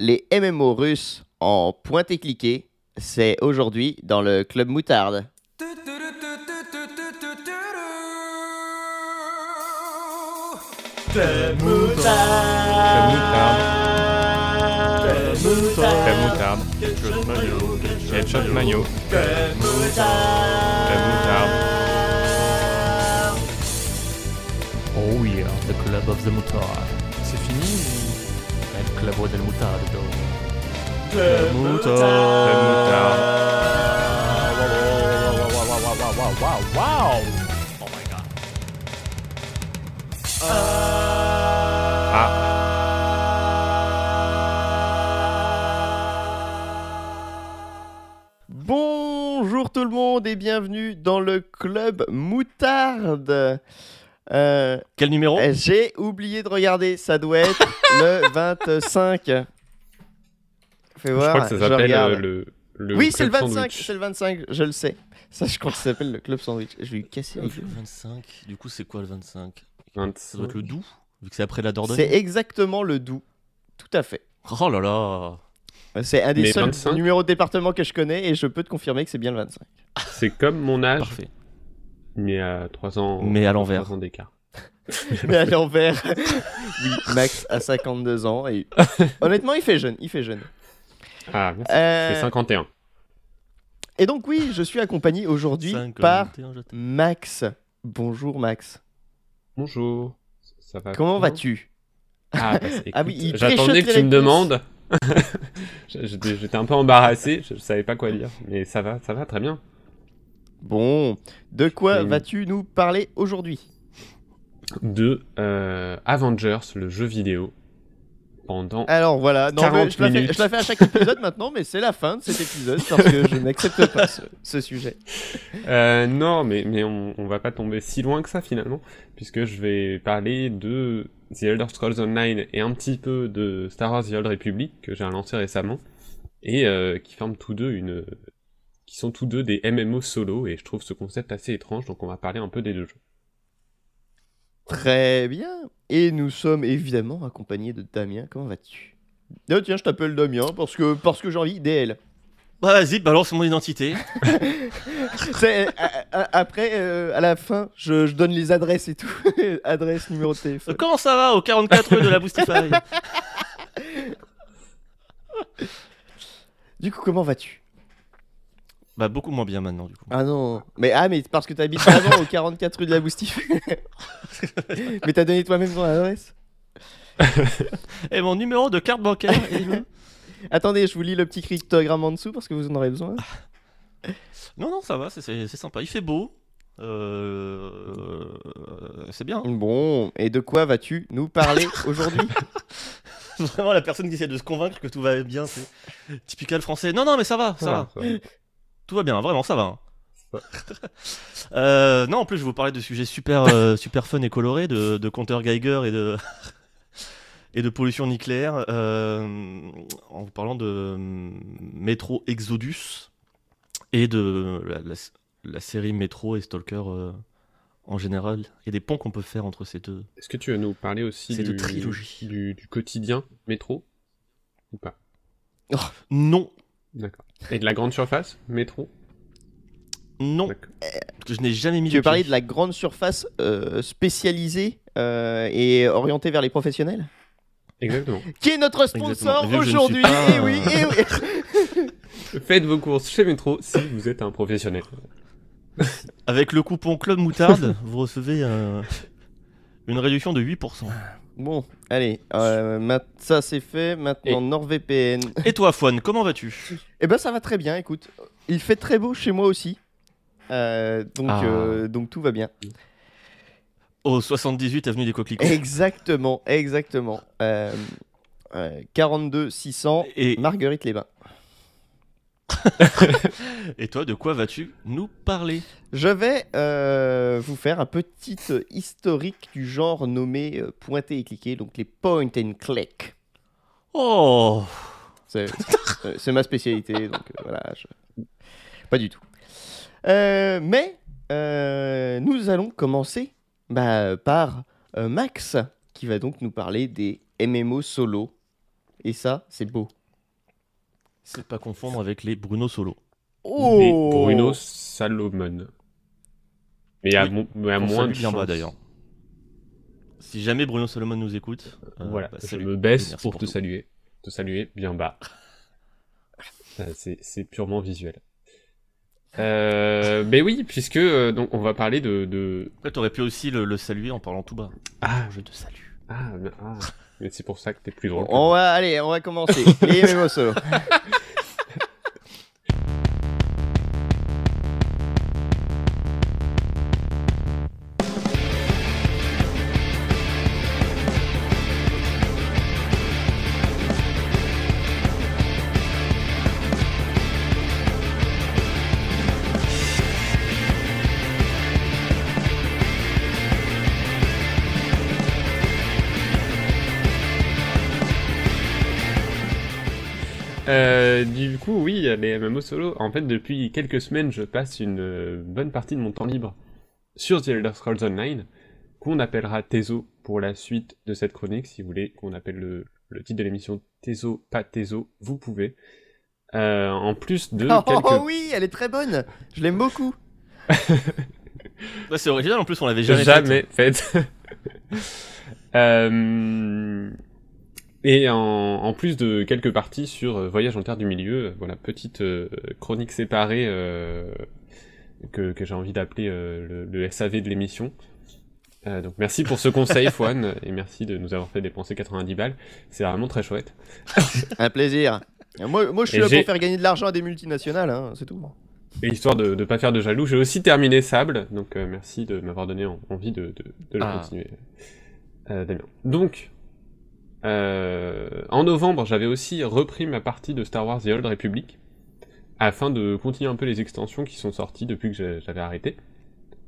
les MMO russes en pointé cliqué, c'est aujourd'hui dans le Club Moutarde. Club Moutarde. Club Moutarde. Club Moutarde. Club. Club. Oh yeah, the club of the moutarde. C'est fini Del mutardo. Oh my god. Ah, Bonjour tout le monde et bienvenue dans le Club Moutarde. Euh, Quel numéro Eh, J'ai oublié de regarder, ça doit être le 25. Fais je voir, crois que ça s'appelle euh, le, le. Oui, c'est le Club 25, Sandwich. c'est le 25, je le sais. Ça, je crois que ça s'appelle le Club Sandwich. Je vais lui casser gueules. 25. Du coup, c'est quoi le 25 Ça 25. doit être le doux, vu que c'est après la Dordogne. C'est exactement le doux. Tout à fait. Oh là là C'est un des Mais seuls 25? numéros de département que je connais et je peux te confirmer que c'est bien le 25. C'est comme mon âge, Parfait. Mais à 3 ans. Mais à l'envers. 3 ans d'écart. Mais à l'envers, oui, Max a 52 ans et honnêtement, il fait jeune, il fait jeune. Ah, merci. Euh, C'est 51. Et donc oui, je suis accompagné aujourd'hui 51, par. Max. Bonjour Max. Bonjour. Ça va Comment vas-tu? Ah, bah, Ah oui, J'attendais que tu me demandes. J'étais j'étais un peu embarrassé, je, je savais pas quoi dire, mais ça va, ça va très bien. Bon, de quoi vas-tu nous parler aujourd'hui? De euh, Avengers, le jeu vidéo, pendant. Alors voilà, non, 40 mais je, la fais, je la fais à chaque épisode maintenant, mais c'est la fin de cet épisode parce que je n'accepte pas ce, ce sujet. Euh, non, mais, mais on, on va pas tomber si loin que ça finalement, puisque je vais parler de The Elder Scrolls Online et un petit peu de Star Wars The Old Republic que j'ai lancé récemment et euh, qui forment tous deux une, qui sont tous deux des MMO solo et je trouve ce concept assez étrange, donc on va parler un peu des deux jeux. Très bien. Et nous sommes évidemment accompagnés de Damien. Comment vas-tu? Oh, tiens, je t'appelle Damien parce que, parce que j'ai envie DL. Bah vas-y, balance mon identité. C'est- a- a- après, euh, à la fin, je, je donne les adresses et tout. Adresse, numéro de Euh, téléphone. Comment ça va au 44 rue de la Boostify Du coup, comment vas-tu? Bah beaucoup moins bien maintenant du coup. Ah non. Mais, ah, mais parce que t'habites avant au 44 rue de la Boustif. mais t'as donné toi-même ton adresse Et mon numéro de carte bancaire Attendez, je vous lis le petit cryptogramme en dessous parce que vous en aurez besoin. Non non ça va, c'est- sympa. Il fait beau. Euh... C'est bien. Bon, et de quoi vas-tu nous parler aujourd'hui? Vraiment la personne qui essaie de se convaincre que tout va bien, c'est typical français. Non non mais ça va, ça va. Ça va. Tout va bien, vraiment, ça va. hein. Euh, non, en plus, je vais vous parler de sujets super, euh, super fun et colorés, de, de compteurs Geiger et de, et de pollution nucléaire, euh, en vous parlant de euh, Metro Exodus et de la, la- la série Metro et Stalker en général. Il y a des ponts qu'on peut faire entre ces deux. Est-ce que tu vas nous parler aussi du, trilogie. du, du quotidien métro ou pas? Non, D'accord. Et de la grande surface métro? Non, que je n'ai jamais mis Tu veux parler de la grande surface euh, spécialisée euh, et orientée vers les professionnels? Exactement. Qui est notre sponsor aujourd'hui pas, Eh oui, eh oui. Faites vos courses chez Métro si vous êtes un professionnel. Avec le coupon Club Moutarde, vous recevez euh, une réduction de 8%. Bon, allez, euh, ça c'est fait. Maintenant, NordVPN. Et toi, Fouane, comment vas-tu? Eh ben, ça va très bien. Écoute, il fait très beau chez moi aussi. Euh, donc, Ah. euh, donc tout va bien. Au 78 avenue des Coquelicots. Exactement, exactement. Euh, euh, 42 600 Et, Marguerite les Bains. Et toi, de quoi vas-tu nous parler? Je vais euh, vous faire un petit euh, historique du genre nommé euh, pointer et cliquer, donc les point and click. Oh C'est ma spécialité, donc voilà. je- Pas du tout. Euh, mais euh, nous allons commencer bah, par Max, qui va donc nous parler des MMO solo. Et ça, c'est beau. C'est pas confondre avec les Bruno Solo. Les Bruno Salomon. Mais à, Oui, mais à moins de bien bas chance. d'ailleurs. Si jamais Bruno Solomon nous écoute, euh, Voilà, bah, je me baisse pour, te tout. saluer. Te saluer bien bas. C'est, purement visuel. Euh, mais oui, puisque euh, donc on va parler de, de... Après, t'aurais pu aussi le, le saluer en parlant tout bas. Ah, Je te salue. ah, mais, ah. Mais c'est pour ça que t'es plus drôle. On va, allez, on va commencer. Les MMO solo. Euh, du coup, oui, les MMO solo. En fait, depuis quelques semaines, je passe une euh, bonne partie de mon temps libre sur The Elder Scrolls Online, qu'on appellera Tezo pour la suite de cette chronique. Si vous voulez qu'on appelle le, le titre de l'émission Tezo, pas Tezo, vous pouvez. Euh, en plus de Oh, quelques... oui, elle est très bonne. Je l'aime beaucoup. Ouais, c'est original en plus, on l'avait jamais, fait. jamais faite. Euh, Et en, en plus de quelques parties sur euh, Voyage en Terre du Milieu, euh, voilà, petite euh, chronique séparée euh, que, que j'ai envie d'appeler euh, le, le SAV de l'émission. Donc merci pour ce conseil, Fouane, et merci de nous avoir fait dépenser 90 balles. C'est vraiment très chouette. Un plaisir. Moi, moi je suis Et là pour faire gagner de l'argent à des multinationales, hein, c'est tout. Et histoire de ne pas faire de jaloux, j'ai aussi terminé Sable, donc merci de m'avoir donné en- envie de, de, de le Ah. continuer, Damien. Donc, euh, en novembre, j'avais aussi repris ma partie de Star Wars The Old Republic, afin de continuer un peu les extensions qui sont sorties depuis que j'avais arrêté.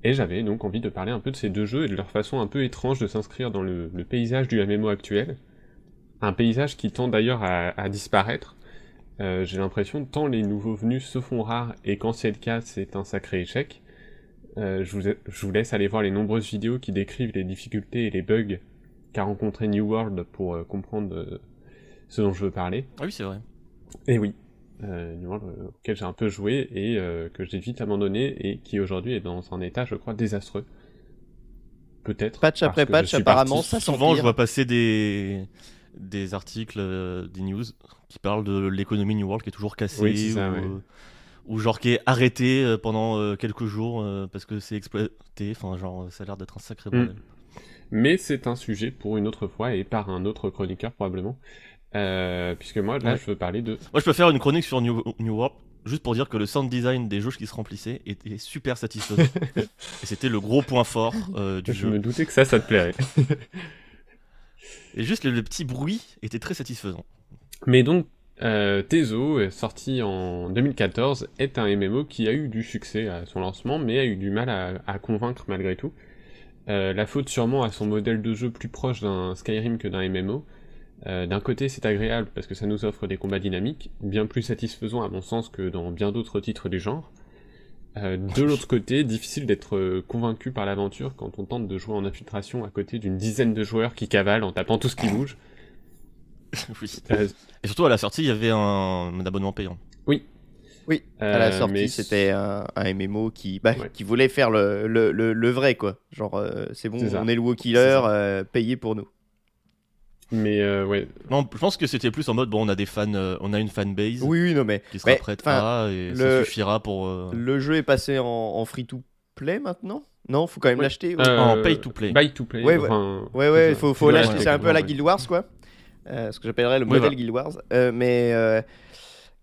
Et j'avais donc envie de parler un peu de ces deux jeux et de leur façon un peu étrange de s'inscrire dans le, paysage du MMO actuel. Un paysage qui tend d'ailleurs à, disparaître. Euh, j'ai l'impression, tant les nouveaux venus se font rares et quand c'est le cas, c'est un sacré échec. Euh, je vous laisse aller voir les nombreuses vidéos qui décrivent les difficultés et les bugs qu'a rencontré New World pour euh, comprendre euh, ce dont je veux parler. Ah oui, c'est vrai. Et oui, euh, New World euh, auquel j'ai un peu joué et euh, que j'ai vite abandonné et qui aujourd'hui est dans un état, je crois, désastreux. Peut-être. Patch après patch, apparemment, parti- ça Souvent, je vois passer des, des articles, euh, des news qui parlent de l'économie New World qui est toujours cassée. Oui, c'est ça, ou, ouais. euh, ou genre qui est arrêtée pendant euh, quelques jours parce que c'est exploité. Enfin, genre, ça a l'air d'être un sacré Mm. bordel. Mais c'est un sujet pour une autre fois et par un autre chroniqueur probablement. Euh, puisque moi, là, Ouais. je veux parler de Moi, je peux faire une chronique sur New, New World juste pour dire que le sound design des jauges qui se remplissaient était super satisfaisant. Et c'était le gros point fort euh, du Je jeu. me doutais que ça, ça te plairait. Et juste le, le petit bruit était très satisfaisant. Mais donc, euh, Tezo, sorti en 2014, est un MMO qui a eu du succès à son lancement, mais a eu du mal à, à convaincre malgré tout. Euh, la faute sûrement à son modèle de jeu plus proche d'un Skyrim que d'un MMO. Euh, d'un côté, c'est agréable parce que ça nous offre des combats dynamiques, bien plus satisfaisants à mon sens que dans bien d'autres titres du genre. Euh, de l'autre côté, difficile d'être convaincu par l'aventure quand on tente de jouer en infiltration à côté d'une dizaine de joueurs qui cavalent en tapant tout ce qui bouge. oui. Et surtout à la sortie, il y avait un, un abonnement payant. Oui, à la euh, sortie, mais- c'était un, un MMO qui, bah, Ouais. qui voulait faire le, le, le, le vrai, quoi. Genre, euh, c'est bon, on est le WoW C'est Killer, ça. euh, payé pour nous. Mais euh, ouais, Non, je pense que c'était plus en mode bon, on a des fans, euh, on a une fanbase Oui, oui, non, mais qui sera mais, prête à et le- ça suffira pour. euh, le jeu est passé en, en free-to-play maintenant? Non, faut quand même Ouais. l'acheter. ouais. Euh, En pay to play. Buy to play. Ouais, ouais. enfin, Ouais, faut, faut l'acheter. C'est un peu à la. Guild Wars, quoi. Euh, ce que j'appellerais le Oui, modèle voilà. Guild Wars. Euh, mais, euh,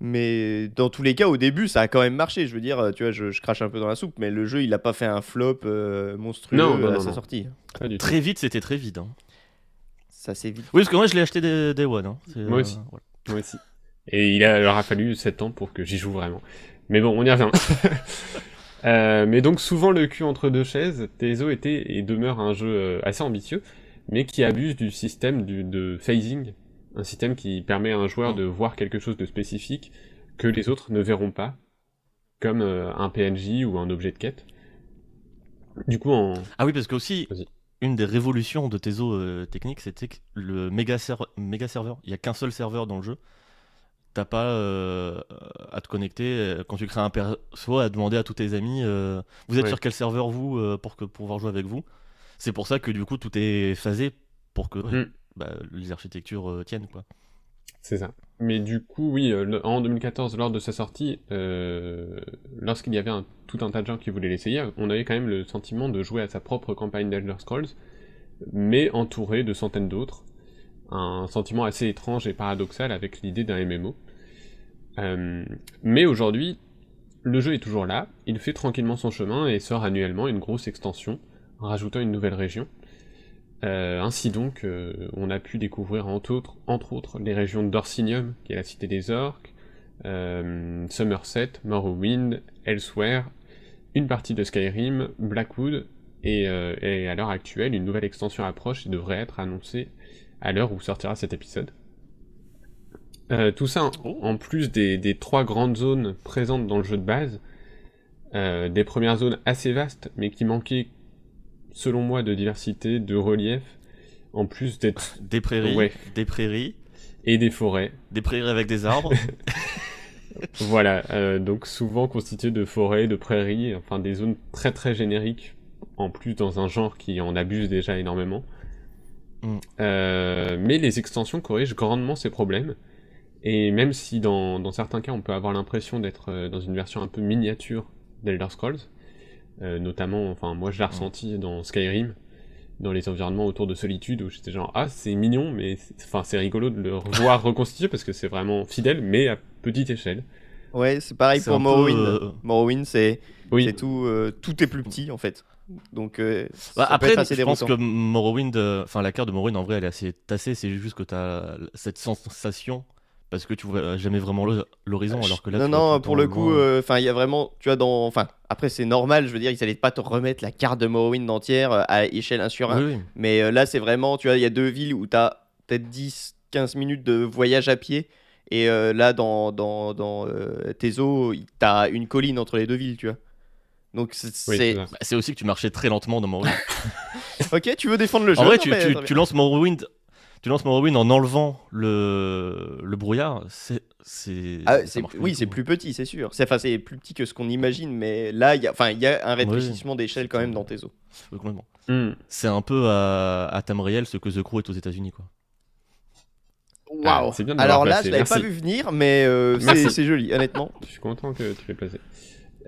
mais dans tous les cas, au début, ça a quand même marché. Je veux dire, euh, tu vois, je, je crache un peu dans la soupe, mais le jeu, il a pas fait un flop euh, monstrueux Non, non, à non, sa non. sortie. Très vite, c'était très vite. hein. Ça c'est vite. Oui, parce que moi, je l'ai acheté des, des One. hein. Moi aussi. voilà. Moi aussi. Et il a, il aura fallu 7 ans pour que j'y joue vraiment. Mais bon, on y revient. Euh, mais donc souvent le cul entre deux chaises, Tezo était et demeure un jeu euh, assez ambitieux, mais qui abuse du système du, de phasing, un système qui permet à un joueur de voir quelque chose de spécifique que les autres ne verront pas, comme euh, un PNJ ou un objet de quête. Du coup, en... Ah oui, parce que aussi, une des révolutions de Tezo euh, technique, c'était que le méga, serve- méga serveur. Il n'y a qu'un seul serveur dans le jeu. T'as pas euh, à te connecter quand tu crées un perso à demander à tous tes amis vous êtes Ouais. sur quel serveur vous pour que pour pouvoir jouer avec vous. C'est pour ça que du coup tout est phasé pour que Mm. Bah, les architectures euh, tiennent quoi. C'est ça. Mais du coup, oui, euh, en 2014, lors de sa sortie, euh, lorsqu'il y avait tout un tas de gens qui voulaient l'essayer, on avait quand même le sentiment de jouer à sa propre campagne d'Elder Scrolls, mais entouré de centaines d'autres. Un sentiment assez étrange et paradoxal avec l'idée d'un MMO. Mais aujourd'hui, le jeu est toujours là, il fait tranquillement son chemin et sort annuellement une grosse extension, en rajoutant une nouvelle région. Euh, ainsi donc, euh, on a pu découvrir entre autres, entre autres les régions d'Orsinium, qui est la cité des orques, euh, Somerset, Morrowind, Elsewhere, une partie de Skyrim, Blackwood, et, euh, et à l'heure actuelle, une nouvelle extension approche et devrait être annoncée à l'heure où sortira cet épisode. Tout ça, en- Oh. en plus des, des trois grandes zones présentes dans le jeu de base, des premières zones assez vastes, mais qui manquaient, selon moi, de diversité, de relief, en plus d'être... Des prairies, Ouais. des prairies, et des forêts. des prairies avec des arbres. Voilà, euh, donc souvent constituées de forêts, de prairies, enfin des zones très très génériques, en plus dans un genre qui en abuse déjà énormément. Mm. Euh, mais les extensions corrigent grandement ces problèmes, et même si dans, dans certains cas on peut avoir l'impression d'être euh, dans une version un peu miniature d'Elder Scrolls, euh, notamment, enfin moi je l'ai ressenti dans Skyrim, dans les environnements autour de Solitude, où j'étais genre ah c'est mignon, mais c'est- enfin c'est rigolo de le voir reconstituer parce que c'est vraiment fidèle, mais à petite échelle. Ouais, c'est pareil pour Morrowind. euh, Morrowind, c'est Oui, c'est tout, euh, tout est plus petit en fait. Donc euh, ça Bah, après, je pense que. Morrowind, euh, enfin la carte de Morrowind en vrai elle est assez tassée, c'est juste que tu as cette sensation parce que tu vois jamais vraiment l'horizon alors que là non, tu non, pour le coup, loin. enfin, il y a vraiment, tu vois, dans, enfin, après c'est normal, je veux dire, ils allaient pas te remettre la carte de Morrowind entière euh, à échelle 1 sur 1. Oui, oui. Mais euh, là, c'est vraiment, tu vois, il y a deux villes où tu as peut-être 10, 15 minutes de voyage à pied. Et euh, là, dans, dans, dans euh, Tezo, tu as une colline entre les deux villes, tu vois. Donc c'est. Oui, c'est- c'est ça. Bah, aussi que tu marchais très lentement dans Morrowind. ok, tu veux défendre le jeu en vrai, non, tu, mais tu- tu lances Morrowind. Tu lances Morrowind en enlevant le, le brouillard, c'est. c'est- Ah, oui, c'est plus petit, c'est sûr. C'est enfin, c'est plus petit que ce qu'on imagine, mais là, il y a, enfin, il y a un rétrécissement d'échelle quand même dans. Oui, complètement. Hmm. C'est un peu à, à Tamriel ce que The Crew est aux États-Unis, quoi. Ah, Waouh. Alors là, placé, je l'avais pas vu venir, mais euh, c'est joli, honnêtement. Je suis content que tu l'aies placé.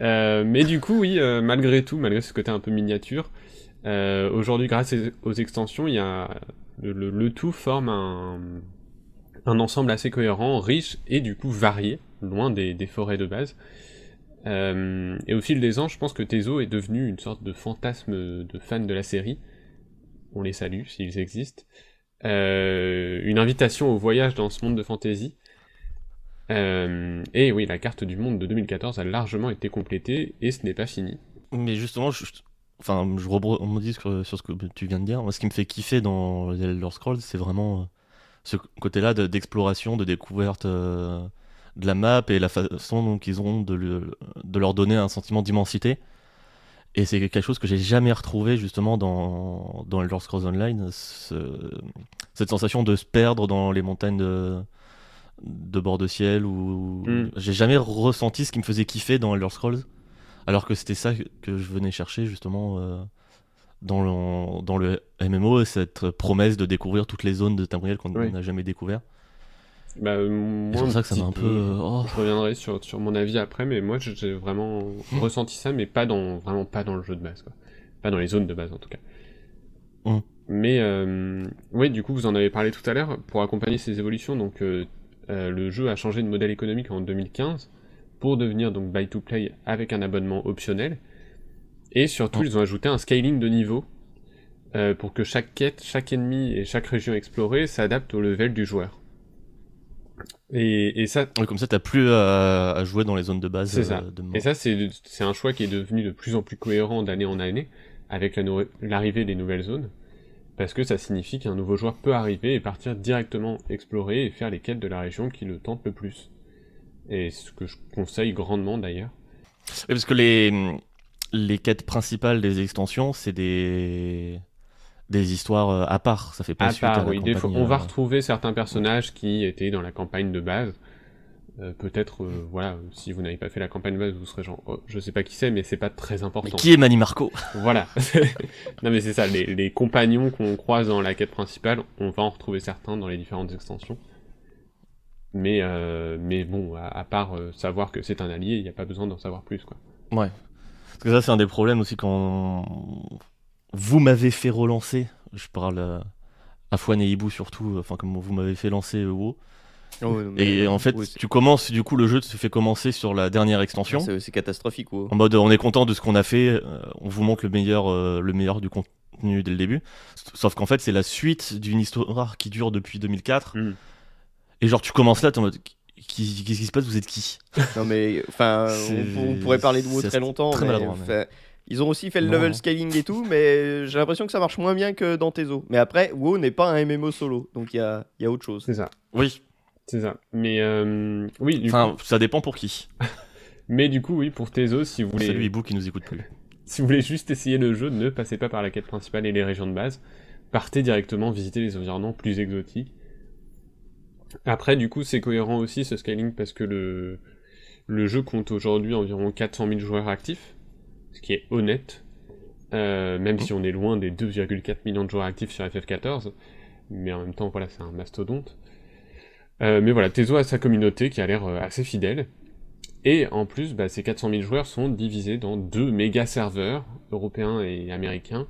Euh, mais du coup, oui, euh, malgré tout, malgré ce côté un peu miniature, euh, aujourd'hui, grâce aux extensions, il y a le, tout forme un, ensemble assez cohérent, riche et du coup varié, loin des, forêts de base. Euh, et au fil des ans, je pense que Tezo est devenu une sorte de fantasme de fan de la série. On les salue s'ils existent. Euh, une invitation au voyage dans ce monde de fantasy. Euh, et oui, la carte du monde de 2014 a largement été complétée et ce n'est pas fini. Mais justement, enfin, je rebondis sur, sur ce que tu viens de dire. Moi, ce qui me fait kiffer dans Elder Scrolls, c'est vraiment euh, ce côté-là de- d'exploration, de découverte euh, de la map et la façon dont ils ont de, le- de leur donner un sentiment d'immensité. Et c'est quelque chose que j'ai jamais retrouvé justement dans, dans Elder Scrolls Online, ce- cette sensation de se perdre dans les montagnes de, de bord de ciel. Ou Mm. j'ai jamais ressenti ce qui me faisait kiffer dans Elder Scrolls. Alors que c'était ça que je venais chercher justement euh, dans, le, dans le MMO, cette promesse de découvrir toutes les zones de Tamriel qu'on Oui. n'a jamais découvert. Bah, euh, C'est pour ça que ça m'a un peu... euh, oh. Je reviendrai sur, sur mon avis après, mais moi j'ai- vraiment Mm. ressenti ça, mais pas dans vraiment pas dans le jeu de base, quoi. Pas dans les zones de base en tout cas. Mm. Mais euh, oui, du coup vous en avez parlé tout à l'heure. Pour accompagner ces évolutions, donc euh, euh, le jeu a changé de modèle économique en 2015 pour devenir donc buy to play avec un abonnement optionnel. Et surtout ils ont ajouté un scaling de niveau euh, pour que chaque quête, chaque ennemi et chaque région explorée s'adapte au level du joueur. Et, et ça, Ouais, comme ça, t'as plus à, à jouer dans les zones de base. C'est ça. euh, de Et ça, c'est un choix qui est devenu de plus en plus cohérent d'année en année avec la l'arrivée des nouvelles zones, parce que ça signifie qu'un nouveau joueur peut arriver et partir directement explorer et faire les quêtes de la région qui le tente le plus. Et ce que je conseille grandement d'ailleurs. Oui, parce que les, les quêtes principales des extensions, c'est des, des histoires euh, à part. Ça fait pas À suite à la oui, campagne, fois, on va euh, retrouver certains personnages qui étaient dans la campagne de base. Euh, Peut-être, euh, voilà, si vous n'avez pas fait la campagne de base, vous serez genre, oh, je sais pas qui c'est, mais c'est pas très Mais important. qui est Manny Marco? Voilà. non mais c'est ça, les, les compagnons qu'on croise dans la quête principale, on va en retrouver certains dans les différentes extensions. Mais, euh, mais bon, à, à part euh, savoir que c'est un allié, il n'y a pas besoin d'en savoir plus, quoi. Ouais. Parce que ça, c'est un des problèmes aussi quand vous m'avez fait relancer. Je parle euh, à Fouane et Hibou surtout, enfin, comme vous m'avez fait lancer WoW. Oh, Et euh, en fait, tu commences, du coup, le jeu te fait commencer sur la dernière extension. c'est catastrophique. ouais. En mode, on est content de ce qu'on a fait, euh, on vous montre le meilleur, euh, le meilleur du contenu dès le début. Sauf qu'en fait, c'est la suite d'une histoire qui dure depuis 2004. Mm. Et genre, tu commences là, t'es en mode, qui- qu'est-ce qui se passe? Vous êtes qui? Non mais enfin, on, on pourrait parler de WoW très longtemps. très mais, maladroit, mais- Ils ont aussi fait le Non, level scaling et tout, mais j'ai l'impression que ça marche moins bien que dans Tezo. Mais après, WoW n'est pas un MMO solo, donc il y a, il y a autre chose. C'est ça, Oui. c'est ça. Mais euh, oui, du Enfin, coup, ça dépend pour qui. mais du coup, oui, pour Tezo, si vous voulez, Salut Hibou qui nous écoute plus. si vous voulez juste essayer le jeu, ne passez pas par la quête principale et les régions de base. Partez directement visiter les environnements plus exotiques. Après, du coup, c'est cohérent aussi ce scaling parce que le, jeu compte aujourd'hui environ 400 000 joueurs actifs, ce qui est honnête, euh, même si on est loin des 2,4 millions de joueurs actifs sur FF14, mais en même temps, voilà, c'est un mastodonte. Euh, mais voilà, Tezo a sa communauté qui a l'air euh, assez fidèle, et en plus, bah, ces 400 000 joueurs sont divisés dans deux méga serveurs, européens et américains,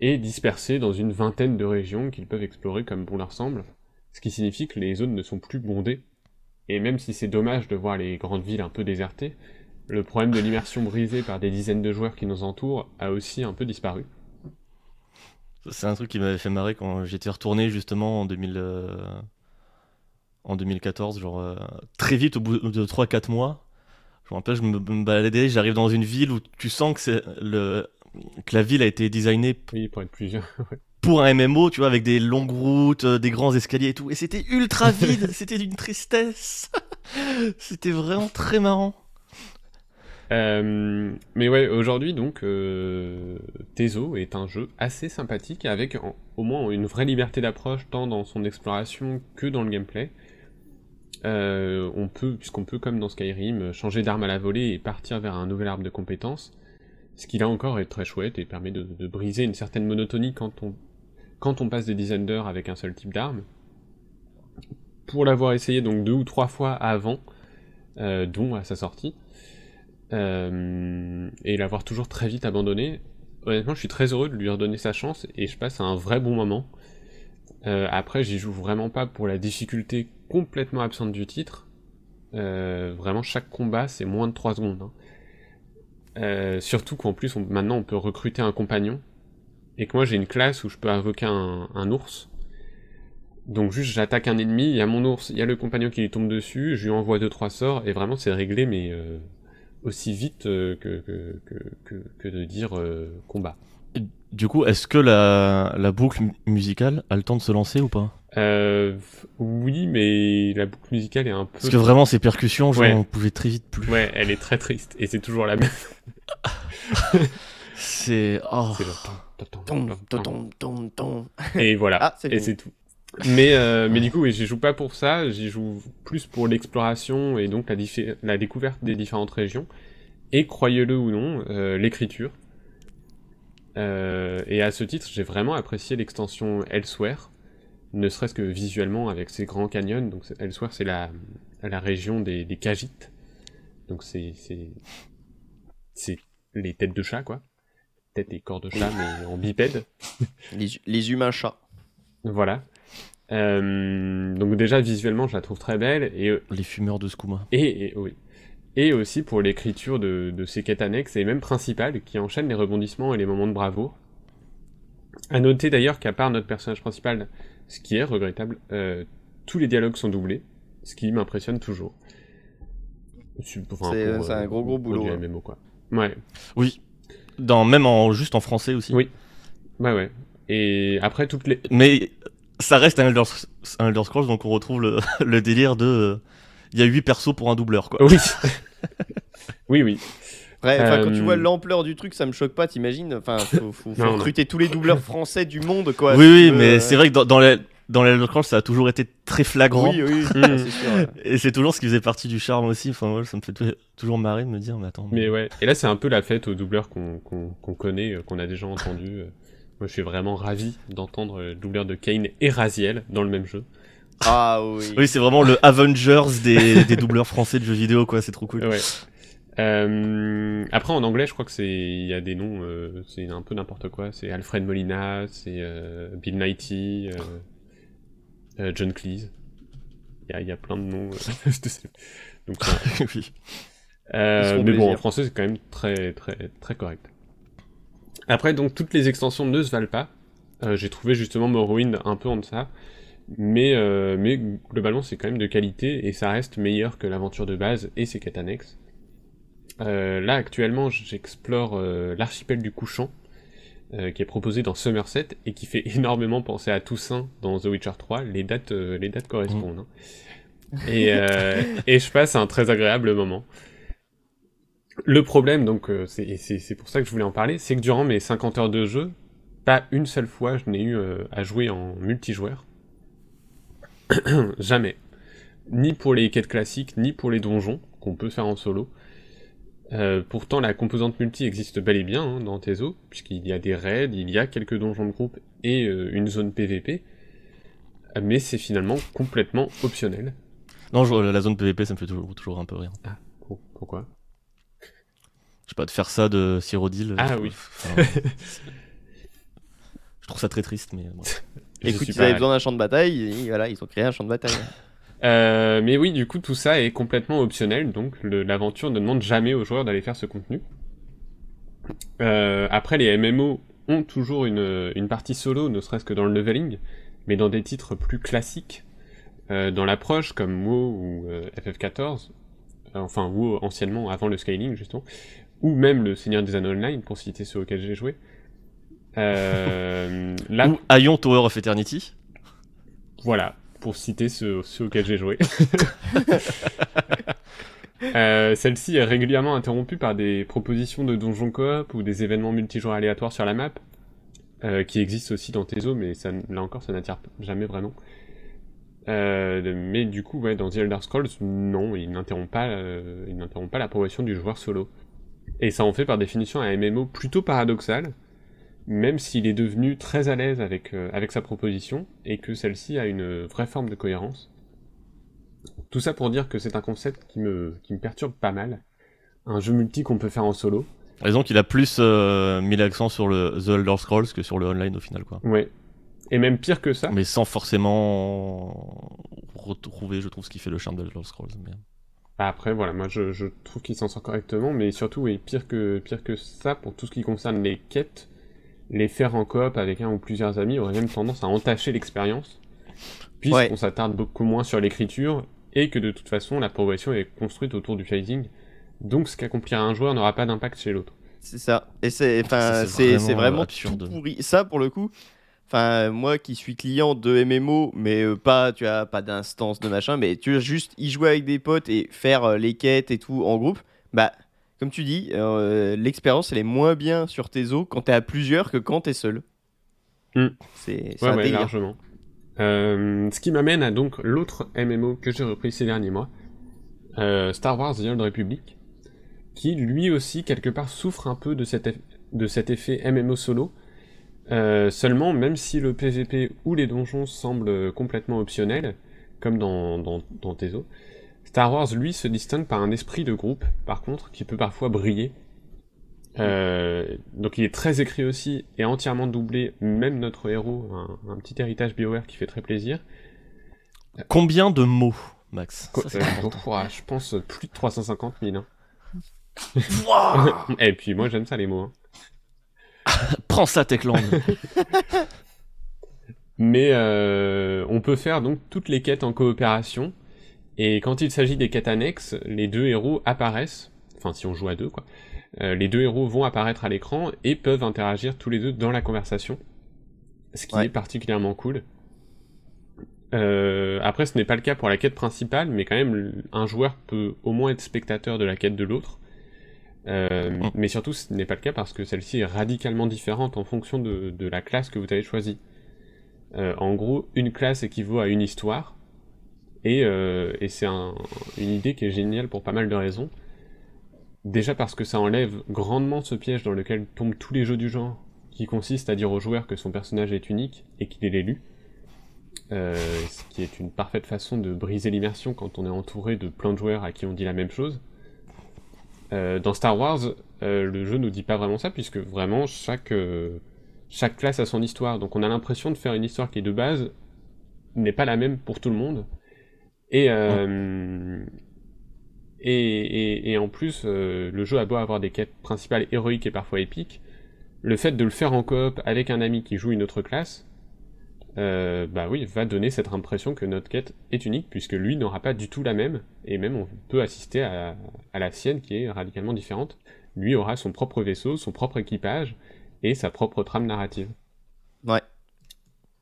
et dispersés dans une vingtaine de régions qu'ils peuvent explorer comme bon leur semble, ce qui signifie que les zones ne sont plus bondées. Et même si c'est dommage de voir les grandes villes un peu désertées, le problème de l'immersion brisée par des dizaines de joueurs qui nous entourent a aussi un peu disparu. C'est un truc qui m'avait fait marrer quand j'étais retourné justement en 2000, euh, en 2014, genre euh, très vite au bout de 3-4 mois. Je me rappelle, je me, me baladais, j'arrive dans une ville où tu sens que, c'est le, que la ville a été designée Oui, pour être plusieurs. pour un MMO, tu vois, avec des longues routes, euh, des grands escaliers et tout. Et c'était ultra vide, c'était d'une tristesse. c'était vraiment très marrant. Euh, mais ouais, aujourd'hui donc, euh, Tezo est un jeu assez sympathique avec en- au moins une vraie liberté d'approche tant dans son exploration que dans le gameplay. Euh, on peut, puisqu'on peut comme dans Skyrim, changer d'arme à la volée et partir vers un nouvel arbre de compétences, ce qui là encore est très chouette et permet de, briser une certaine monotonie quand on, passe des dizaines d'heures avec un seul type d'arme. Pour l'avoir essayé donc deux ou trois fois avant, euh, dont à sa sortie, euh, et l'avoir toujours très vite abandonné. Honnêtement, je suis très heureux de lui redonner sa chance et je passe un vrai bon moment. Euh, après, j'y joue vraiment pas pour la difficulté complètement absente du titre. Vraiment, chaque combat, c'est moins de 3 secondes. hein. Euh, surtout qu'en plus, maintenant, on peut recruter un compagnon. Et que moi, j'ai une classe où je peux invoquer un, ours. Donc juste, j'attaque un ennemi, il y a mon ours, il y a le compagnon qui lui tombe dessus, je lui envoie 2-3 sorts, et vraiment, c'est réglé, mais... euh, aussi vite euh, que, de dire combat. Du coup, est-ce que la, boucle mu- musicale a le temps de se lancer ou pas? Euh, oui, mais la boucle musicale est un peu... Parce que vraiment, ces percussions, genre, Ouais. on pouvait très vite plus. Ouais, elle est très triste, et c'est toujours la même. C'est. Oh. C'est. Et voilà, Ah, c'est et c'est tout. Mais, euh, mais du coup, oui, j'y joue pas pour ça, j'y joue plus pour l'exploration et donc la, découverte des différentes régions. Et croyez-le ou non, euh, l'écriture. Euh, et à ce titre, j'ai vraiment apprécié l'extension Elsewhere, ne serait-ce que visuellement avec ses grands canyons. Donc Elsewhere, c'est la, la région des, des Kajites. Donc c'est c'est c'est les têtes de chat quoi, tête et corps de chat mais en bipède. Les, les humains chats. Voilà. Euh, donc déjà visuellement, je la trouve très belle et Les fumeurs de Skouma. et, et oui. Et aussi pour l'écriture de, de ces quêtes annexes et même principales qui enchaînent les rebondissements et les moments de bravoure. À noter d'ailleurs qu'à part notre personnage principal, ce qui est regrettable, euh, tous les dialogues sont doublés, ce qui m'impressionne toujours. Enfin, C'est- un gros, gros pour boulot, du hein. MMO, quoi. Ouais, Oui. Dans, même en, juste en français aussi. Oui. ouais, ouais. Et après toutes les, Mais ça reste un Elder, un Elder Scrolls, donc on retrouve le, le délire de. euh, Il y a 8 persos pour un doubleur, quoi. Oui. oui, oui. Enfin, quand tu Euh, vois l'ampleur du truc, ça me choque pas, t'imagines Enfin, faut, recruter tous les doubleurs français du monde, quoi. oui, oui, mais euh, c'est vrai que dans, dans les dans les Elder Scrolls, ça a toujours été très flagrant. Oui, oui, Mm. c'est sûr. ouais. Et c'est toujours ce qui faisait partie du charme aussi. Enfin, ouais, ça me fait tou- toujours marrer de me dire, mais attends. Mais ouais, et là c'est un peu la fête aux doubleurs qu'on qu'on- qu'on connaît, euh, qu'on a déjà entendu. euh. Moi je suis vraiment ravi d'entendre euh, le doubleur de Kane et Raziel dans le même jeu. Ah oui. Oui, c'est vraiment le Avengers des, des doubleurs français de jeux vidéo, quoi. C'est trop cool. Ouais. Euh, après en anglais je crois que c'est il y a des noms, euh, c'est un peu n'importe quoi. C'est Alfred Molina, c'est euh, Bill Nighy, euh, euh, John Cleese. Il y a, y a plein de noms. euh, Donc, Oui. Euh, mais bon, en français, c'est quand même très, très, très correct. Après, donc, toutes les extensions ne se valent pas. Euh, J'ai trouvé justement Morrowind un peu en deçà. Mais, euh, mais globalement, c'est quand même de qualité et ça reste meilleur que l'aventure de base et ses quêtes annexes. Euh, là, actuellement, j'explore euh, l'archipel du couchant, euh, qui est proposé dans Somerset et qui fait énormément penser à Toussaint dans The Witcher 3. Les dates, les dates correspondent. hein. Et, euh, et je passe un très agréable moment. Le problème, donc, c'est pour ça que je voulais en parler, c'est que durant mes 50 heures de jeu, pas une seule fois je n'ai eu à jouer en multijoueur. Jamais. Ni pour les quêtes classiques, ni pour les donjons, qu'on peut faire en solo. Euh, pourtant, la composante multi existe bel et bien hein, dans Tezo, puisqu'il y a des raids, il y a quelques donjons de groupe et euh, une zone PVP. Euh, Mais c'est finalement complètement optionnel. Non, je- la zone PVP, ça me fait toujours, toujours un peu rire. Pour- Pourquoi? Je sais pas, de faire ça de Cyrodiil. Ah je- oui. enfin, je trouve ça très triste, mais bon. Écoute, ils avaient besoin d'un champ de bataille, et voilà, ils ont créé un champ de bataille. Euh, mais oui, du coup, tout ça est complètement optionnel, donc l'aventure ne demande jamais aux joueurs d'aller faire ce contenu. Euh, après, les MMO ont toujours une, une partie solo, ne serait-ce que dans le leveling, mais dans des titres plus classiques, euh, dans l'approche, comme WoW ou euh, FF14, euh, enfin WoW anciennement, avant le scaling, justement, ou même le Seigneur des Anneaux Online, pour citer ceux auxquels j'ai joué. Euh, là, Ou Aion Tower of Eternity. Voilà, pour citer ceux, ceux auxquels j'ai joué. Euh, Celle-ci est régulièrement interrompue par des propositions de donjons coop ou des événements multijoueurs aléatoires sur la map, euh, qui existent aussi dans Tezo, mais ça, là encore, ça n'attire jamais vraiment. Euh, mais du coup, ouais, dans The Elder Scrolls, non, il n'interrompt pas, il n'interrompt pas la progression du joueur solo. Et ça en fait par définition un MMO plutôt paradoxal, même s'il est devenu très à l'aise avec, euh, avec sa proposition, et que celle-ci a une vraie forme de cohérence. Tout ça pour dire que c'est un concept qui me, qui me perturbe pas mal. Un jeu multi qu'on peut faire en solo. Raison qu'il a plus euh, mis l'accent sur le The Elder Scrolls que sur le online au final, quoi. Ouais. Et même pire que ça, Mais sans forcément retrouver, je trouve, ce qui fait le charme de Elder Scrolls. Mais... Bah après, voilà, moi je, je trouve qu'il s'en sort correctement, mais surtout, oui, pire que, pire que ça, pour tout ce qui concerne les quêtes, les faire en coop avec un ou plusieurs amis aurait même tendance à entacher l'expérience, puisqu'on Ouais. s'attarde beaucoup moins sur l'écriture, et que de toute façon, la progression est construite autour du phasing, donc ce qu'accomplira un joueur n'aura pas d'impact chez l'autre. C'est ça. Et c'est, enfin, Ça, c'est c'est, c'est vraiment, vraiment absurde. tout pourri. Ça, pour le coup, enfin, moi qui suis client de MMO, mais euh, pas, tu as pas d'instance de machin, mais tu as juste y jouer avec des potes et faire euh, les quêtes et tout en groupe, bah, comme tu dis, euh, l'expérience elle est moins bien sur tes os quand t'es à plusieurs que quand t'es seul. Hmm. C'est, Ouais, un ouais, délire. largement. Euh, ce qui m'amène à donc l'autre MMO que j'ai repris ces derniers mois, euh, Star Wars The Old Republic, qui lui aussi quelque part souffre un peu de cet, eff- de cet effet MMO solo. Seulement, même si le PVP ou les donjons semblent complètement optionnels, comme dans, dans, dans Tezo, Star Wars lui se distingue par un esprit de groupe, par contre, qui peut parfois briller. Euh, donc il est très écrit aussi et entièrement doublé, même notre héros, un, un petit héritage BioWare qui fait très plaisir. Combien de mots, Max? Ça, euh, je pense plus de 350 000. hein. Et puis moi j'aime ça les mots. hein. Prends ça, Techland Mais euh, on peut faire donc toutes les quêtes en coopération. Et quand il s'agit des quêtes annexes, les deux héros apparaissent. Enfin, si on joue à deux, quoi. Euh, les deux héros vont apparaître à l'écran et peuvent interagir tous les deux dans la conversation. Ce qui Ouais. est particulièrement cool. Euh, après, ce n'est pas le cas pour la quête principale, mais quand même, un joueur peut au moins être spectateur de la quête de l'autre. Euh. Mais surtout, ce n'est pas le cas parce que celle-ci est radicalement différente en fonction de, de la classe que vous avez choisie. En gros, une classe équivaut à une histoire, et, euh, et c'est un- une idée qui est géniale pour pas mal de raisons. Déjà parce que ça enlève grandement ce piège dans lequel tombent tous les jeux du genre, qui consiste à dire au joueur que son personnage est unique et qu'il est l'élu. Euh, ce qui est une parfaite façon de briser l'immersion quand on est entouré de plein de joueurs à qui on dit la même chose. Euh, dans Star Wars, le jeu nous dit pas vraiment ça, puisque vraiment chaque, chaque classe a son histoire. Donc on a l'impression de faire une histoire qui de base n'est pas la même pour tout le monde. Et, euh, et, et, et en plus, euh, le jeu a beau avoir des quêtes principales héroïques et parfois épiques, le fait de le faire en coop avec un ami qui joue une autre classe, euh, bah oui, va donner cette impression que notre quête est unique, puisque lui n'aura pas du tout la même, et même on peut assister à, à la sienne qui est radicalement différente. Lui aura son propre vaisseau, son propre équipage, et sa propre trame narrative. Ouais.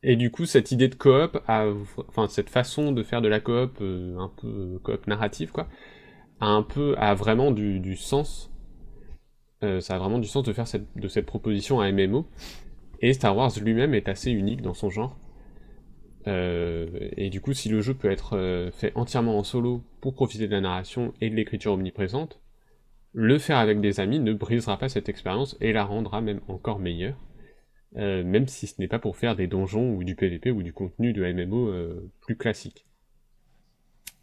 Et du coup, cette idée de coop, enfin cette façon de faire de la coop, euh, un peu euh, coop narrative, quoi, a un peu, a vraiment du, sens. Euh, ça a vraiment du sens de faire cette, de cette proposition à MMO. Et Star Wars lui-même est assez unique dans son genre. Et du coup, si le jeu peut être fait entièrement en solo pour profiter de la narration et de l'écriture omniprésente, le faire avec des amis ne brisera pas cette expérience et la rendra même encore meilleure. Euh, même si ce n'est pas pour faire des donjons ou du PVP ou du contenu de MMO euh, plus classique.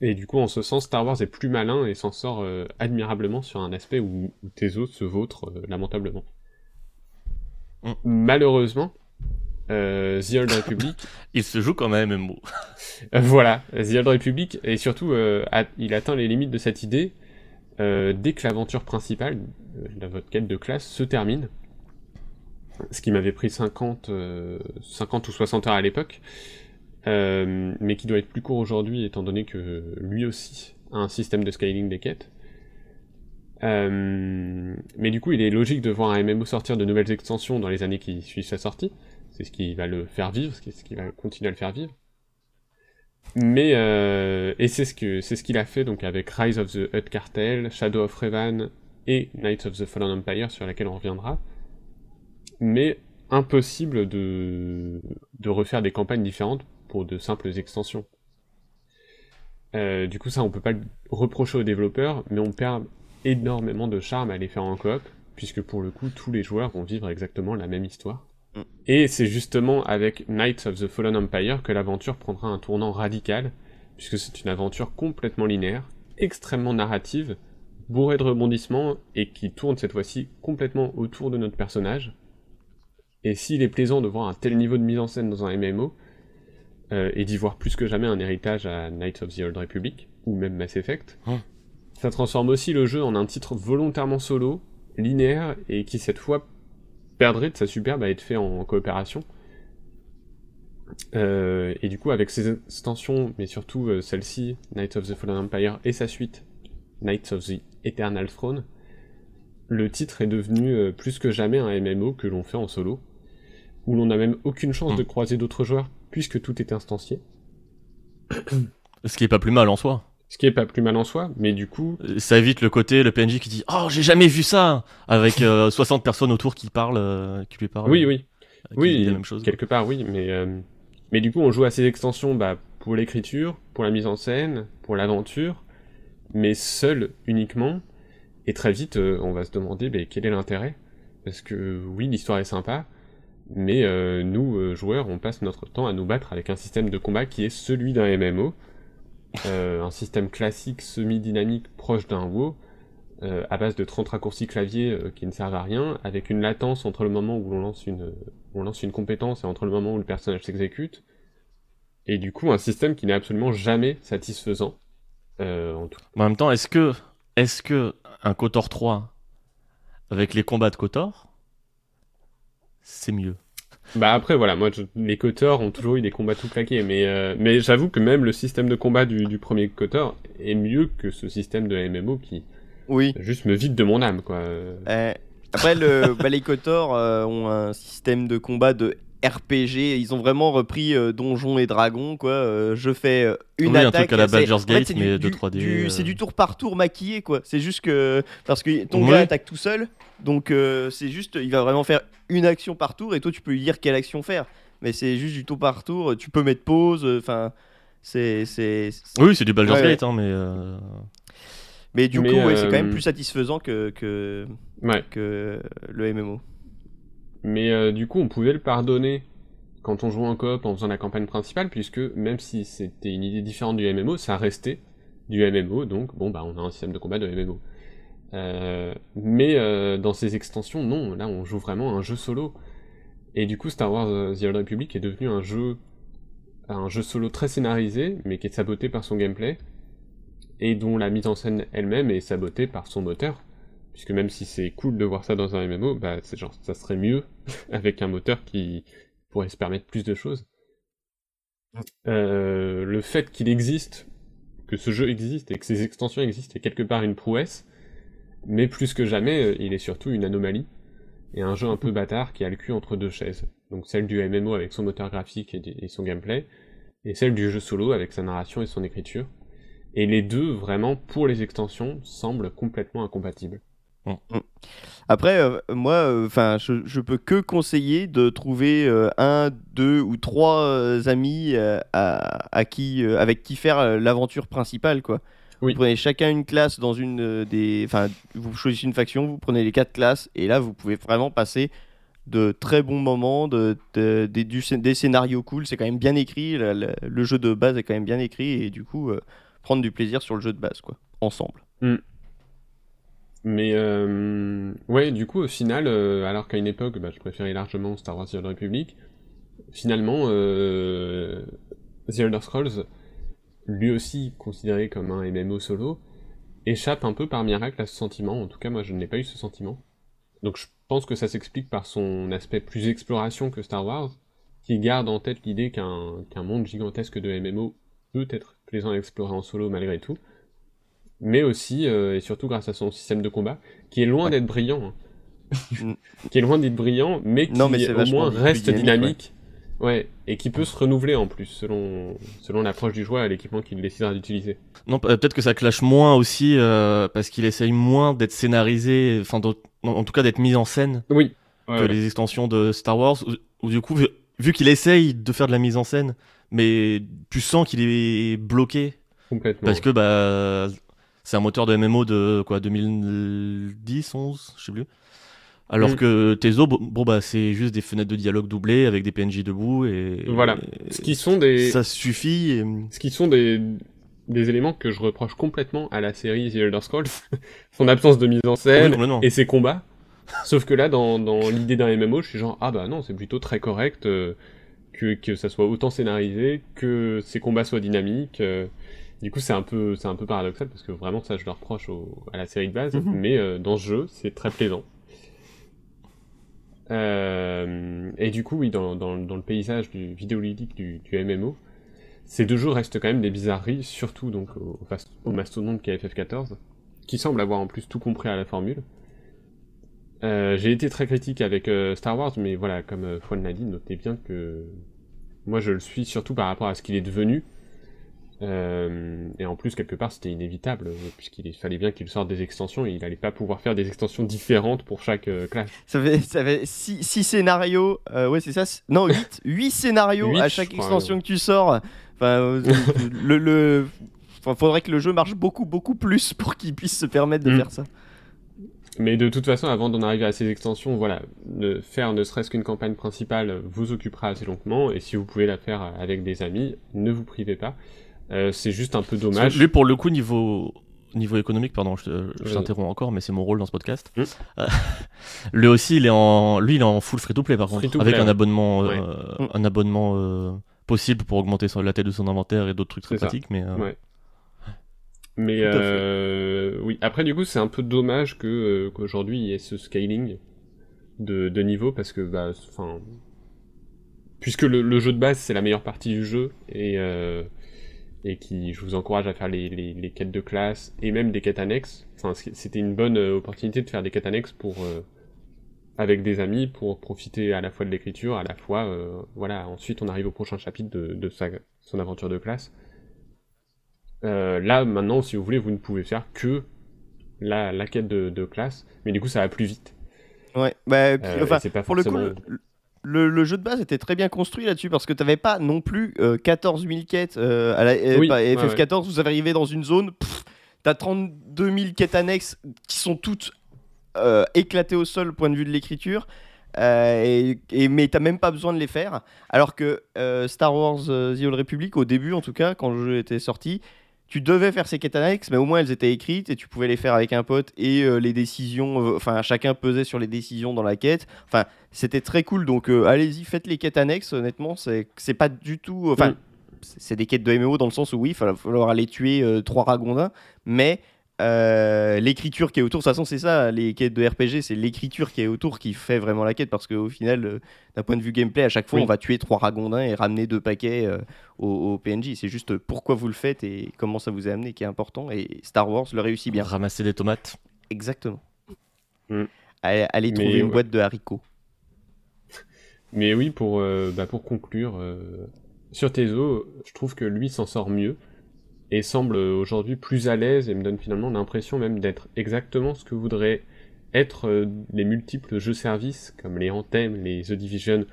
Et du coup, en ce sens, Star Wars est plus malin et s'en sort euh, admirablement sur un aspect où, où Tezo se vautre euh, lamentablement. Mm. Malheureusement, The Old Republic Il se joue comme un MMO. voilà, The Old Republic, et surtout, a- il atteint les limites de cette idée dès que l'aventure principale, la votre quête de classe, se termine. Ce qui m'avait pris 50, euh, 50 ou 60 heures à l'époque, euh, mais qui doit être plus court aujourd'hui étant donné que lui aussi a un système de scaling des quêtes. Euh, mais du coup, il est logique de voir un MMO sortir de nouvelles extensions dans les années qui suivent sa sortie. C'est ce qui va le faire vivre, ce qui, ce qui va continuer à le faire vivre. Mais euh, et c'est ce que c'est ce qu'il a fait donc avec Rise of the Hutt Cartel, Shadow of Revan et Knights of the Fallen Empire sur laquelle on reviendra. Mais impossible de de refaire des campagnes différentes pour de simples extensions. Euh, du coup ça on peut pas le reprocher aux développeurs, mais on perd énormément de charme à les faire en coop, puisque pour le coup tous les joueurs vont vivre exactement la même histoire. Mm. Et c'est justement avec Knights of the Fallen Empire que l'aventure prendra un tournant radical, puisque c'est une aventure complètement linéaire, extrêmement narrative, bourrée de rebondissements, et qui tourne cette fois-ci complètement autour de notre personnage. Et s'il est plaisant de voir un tel niveau de mise en scène dans un MMO, euh, et d'y voir plus que jamais un héritage à Knights of the Old Republic, ou même Mass Effect, Mm. ça transforme aussi le jeu en un titre volontairement solo, linéaire, et qui cette fois perdrait de sa superbe à être fait en coopération. Euh, et du coup, avec ces extensions, mais surtout euh, celle-ci, Knights of the Fallen Empire, et sa suite, Knights of the Eternal Throne, le titre est devenu euh, plus que jamais un MMO que l'on fait en solo, où l'on n'a même aucune chance de croiser d'autres joueurs, puisque tout est instancié. Ce qui est pas plus mal en soi. Ce qui est pas plus mal en soi, mais du coup, Euh, Ça évite le côté, le PNJ qui dit Oh, j'ai jamais vu ça Avec euh, 60 personnes autour qui parlent, euh, qui lui parlent. oui, oui, Oui, la même chose. quelque part, oui, mais, euh, mais du coup, on joue à ces extensions bah, pour l'écriture, pour la mise en scène, pour l'aventure, mais seul uniquement, et très vite, euh, on va se demander bah, quel est l'intérêt, parce que oui, l'histoire est sympa, mais euh, nous, euh, joueurs, on passe notre temps à nous battre avec un système de combat qui est celui d'un MMO, euh, un système classique semi-dynamique proche d'un WoW, euh, à base de 30 raccourcis clavier euh, qui ne servent à rien, avec une latence entre le moment où l'on lance une, on lance une compétence et entre le moment où le personnage s'exécute. Et du coup, un système qui n'est absolument jamais satisfaisant. Euh, en tout... En même temps, est-ce que, est-ce que un KOTOR 3 avec les combats de KOTOR, c'est mieux Bah après, voilà, moi, je- les Kotor ont toujours eu des combats tout claqués, mais, euh, mais j'avoue que même le système de combat du, du premier Kotor est mieux que ce système de MMO qui Oui. juste me vide de mon âme, quoi. Euh, après, le, bah, les Kotor euh, ont un système de combat de RPG. Ils ont vraiment repris euh, Donjons et Dragons, quoi. Euh, je fais euh, une Oui, un attaque. truc à la c'est- Baldur's en fait, Gate, c'est mais de du- 3D, du- euh. C'est du tour par tour maquillé, quoi. C'est juste que. Parce que ton Ouais. gars attaque tout seul. Donc, euh, c'est juste. Il va vraiment faire une action par tour. Et toi, tu peux lui dire quelle action faire. Mais c'est juste du tour par tour. Tu peux mettre pause. Enfin. c'est. c'est- Oui, c'est du Ouais, ouais. Gate, hein, mais. euh, Mais du Mais, coup, ouais, c'est quand même plus satisfaisant que, que, Ouais. que le MMO. Mais euh, du coup, on pouvait le pardonner quand on jouait en coop en faisant la campagne principale, puisque même si c'était une idée différente du MMO, ça restait du MMO, donc bon, bah on a un système de combat de MMO. Euh, mais euh, dans ces extensions, non, là on joue vraiment un jeu solo. Et du coup, Star Wars The Old Republic est devenu un jeu, un jeu solo très scénarisé, mais qui est saboté par son gameplay, et dont la mise en scène elle-même est sabotée par son moteur. Puisque même si c'est cool de voir ça dans un MMO, bah c'est genre ça serait mieux avec un moteur qui pourrait se permettre plus de choses. Euh, le fait qu'il existe, que ce jeu existe et que ces extensions existent est quelque part une prouesse, mais plus que jamais, euh, il est surtout une anomalie et un jeu un peu bâtard qui a le cul entre deux chaises. Donc celle du MMO avec son moteur graphique et son gameplay, et celle du jeu solo avec sa narration et son écriture. Et les deux, vraiment, pour les extensions, semblent complètement incompatibles. Après, euh, moi, enfin, je, je peux que conseiller de trouver euh, un, deux ou trois euh, amis euh, à, à qui, euh, avec qui faire euh, l'aventure principale, quoi. Oui. Vous prenez chacun une classe dans une euh, des, enfin, vous choisissez une faction, vous prenez les quatre classes et là, vous pouvez vraiment passer de très bons moments, de, de- des, du scén- des scénarios cool. C'est quand même bien écrit. le jeu de base est quand même bien écrit et du coup, euh, prendre du plaisir sur le jeu de base, quoi, ensemble. Mais euh, ouais, du coup, au final, euh, alors qu'à une époque, bah, je préférais largement Star Wars The Old Republic, finalement, euh, The Elder Scrolls, lui aussi considéré comme un MMO solo, échappe un peu par miracle à ce sentiment. En tout cas, moi, je n'ai pas eu ce sentiment. Donc, je pense que ça s'explique par son aspect plus exploration que Star Wars, qui garde en tête l'idée qu'un qu'un monde gigantesque de MMO peut être plaisant à explorer en solo malgré tout mais aussi euh, et surtout grâce à son système de combat, qui est loin d'être brillant, hein. Mm. qui est loin d'être brillant, mais qui Non, mais au moins reste dynamique, dynamique, ouais. et qui peut se renouveler en plus selon selon l'approche du joueur et l'équipement qu'il décidera d'utiliser. Non, euh, peut-être que ça clash moins aussi euh, parce qu'il essaye moins d'être scénarisé, enfin, en tout cas d'être mis en scène Oui. que les extensions de Star Wars. Où, où du coup, vu, vu qu'il essaye de faire de la mise en scène, mais tu sens qu'il est bloqué Complètement. parce que bah c'est un moteur de MMO de quoi 2010, 11, je sais plus. Alors Mm. que Tezo, bon, bah c'est juste des fenêtres de dialogue doublées avec des PNJ debout et Voilà. et Ce qui sont des ça suffit. et- ce qui sont des des éléments que je reproche complètement à la série The Elder Scrolls, son absence de mise en Oui, scène et ses combats. Sauf que là, dans, dans l'idée d'un MMO, je suis genre ah bah non, c'est plutôt très correct euh, que que ça soit autant scénarisé, que ses combats soient dynamiques. euh. Du coup, c'est un peu c'est un peu paradoxal parce que vraiment ça, je le reproche au- à la série de base, Mhm. mais euh, dans ce jeu, c'est très plaisant. Euh, et du coup, oui, dans, dans, dans le paysage du vidéoludique du, du MMO, ces deux jeux restent quand même des bizarreries, surtout donc au, au mastodonte qui est FF14, qui semble avoir en plus tout compris à la formule. Euh, J'ai été très critique avec euh, Star Wars, mais voilà, comme euh, l'a dit, notez bien que moi je le suis surtout par rapport à ce qu'il est devenu. Euh, et en plus, quelque part, c'était inévitable, euh, puisqu'il fallait bien qu'il sorte des extensions, et il allait pas pouvoir faire des extensions différentes pour chaque euh, classe. Ça fait, ça fait six, six scénarios, euh, ouais c'est ça, non 8, 8 scénarios à chaque extension que tu sors. Enfin, le, le- enfin, faudrait que le jeu marche beaucoup beaucoup plus pour qu'il puisse se permettre de Mm. faire ça. Mais de toute façon, avant d'en arriver à ces extensions, voilà, ne, faire ne serait-ce qu'une campagne principale vous occupera assez longuement, et si vous pouvez la faire avec des amis, ne vous privez pas. Euh, c'est juste un peu dommage. Lui, pour le coup, niveau, niveau économique, pardon, je, je t'interromps encore, mais c'est mon rôle dans ce podcast. Mm. Euh, lui aussi, il est en, lui, il est en full free-to-play par contre, avec un ouais. abonnement, euh, un abonnement euh, possible pour augmenter la taille de son inventaire et d'autres trucs très pratiques. Mais Ouais. Mais oui, après du coup, c'est un peu dommage que qu'aujourd'hui il y ait ce scaling de, de niveau parce que bah, enfin, puisque le, le jeu de base c'est la meilleure partie du jeu et et qui, je vous encourage à faire les, les, les quêtes de classe et même des quêtes annexes. Enfin, c'était une bonne euh, opportunité de faire des quêtes annexes pour euh, avec des amis pour profiter à la fois de l'écriture, à la fois, euh, voilà, ensuite on arrive au prochain chapitre de, de sa, son aventure de classe. Euh, là, maintenant, si vous voulez, vous ne pouvez faire que la, la quête de, de classe, mais du coup, ça va plus vite. Ouais, bah, puis, Euh, enfin, c'est pas pour le coup, forcément- le, le- le jeu de base était très bien construit là-dessus parce que t'avais pas non plus euh, 14 000 quêtes euh, à la euh, Oui, pas- ouais, FF14. Vous arrivez dans une zone, pff, t'as 32 000 quêtes annexes qui sont toutes euh, éclatées au sol, point de vue de l'écriture. et, et- mais t'as même pas besoin de les faire. Alors que Star Wars The Old Republic, au début en tout cas, quand le jeu était sorti, tu devais faire ces quêtes annexes, mais au moins elles étaient écrites et tu pouvais les faire avec un pote et euh, les décisions, euh, enfin chacun pesait sur les décisions dans la quête. Enfin, c'était très cool. Donc euh, allez-y, faites les quêtes annexes. Honnêtement, c'est pas du tout. Enfin, Mm. c'est des quêtes de MMO dans le sens où oui, il va falloir aller tuer trois ragondins, mais euh, l'écriture qui est autour, de toute façon, c'est ça, les quêtes de RPG, c'est l'écriture qui est autour qui fait vraiment la quête parce qu'au final, euh, d'un point de vue gameplay, à chaque fois, Oui. on va tuer trois ragondins et ramener deux paquets euh, au, au PNJ. C'est juste pourquoi vous le faites et comment ça vous est amené qui est important. Et Star Wars le réussit bien. Ramasser des tomates. Exactement. Mm. Allez, trouver une boîte de haricots. Mais oui, pour, euh, bah, pour conclure, euh, sur Tezo, je trouve que lui s'en sort mieux et semble euh, aujourd'hui plus à l'aise et me donne finalement l'impression même d'être exactement ce que voudraient être euh, les multiples jeux services comme les Anthem, les The Division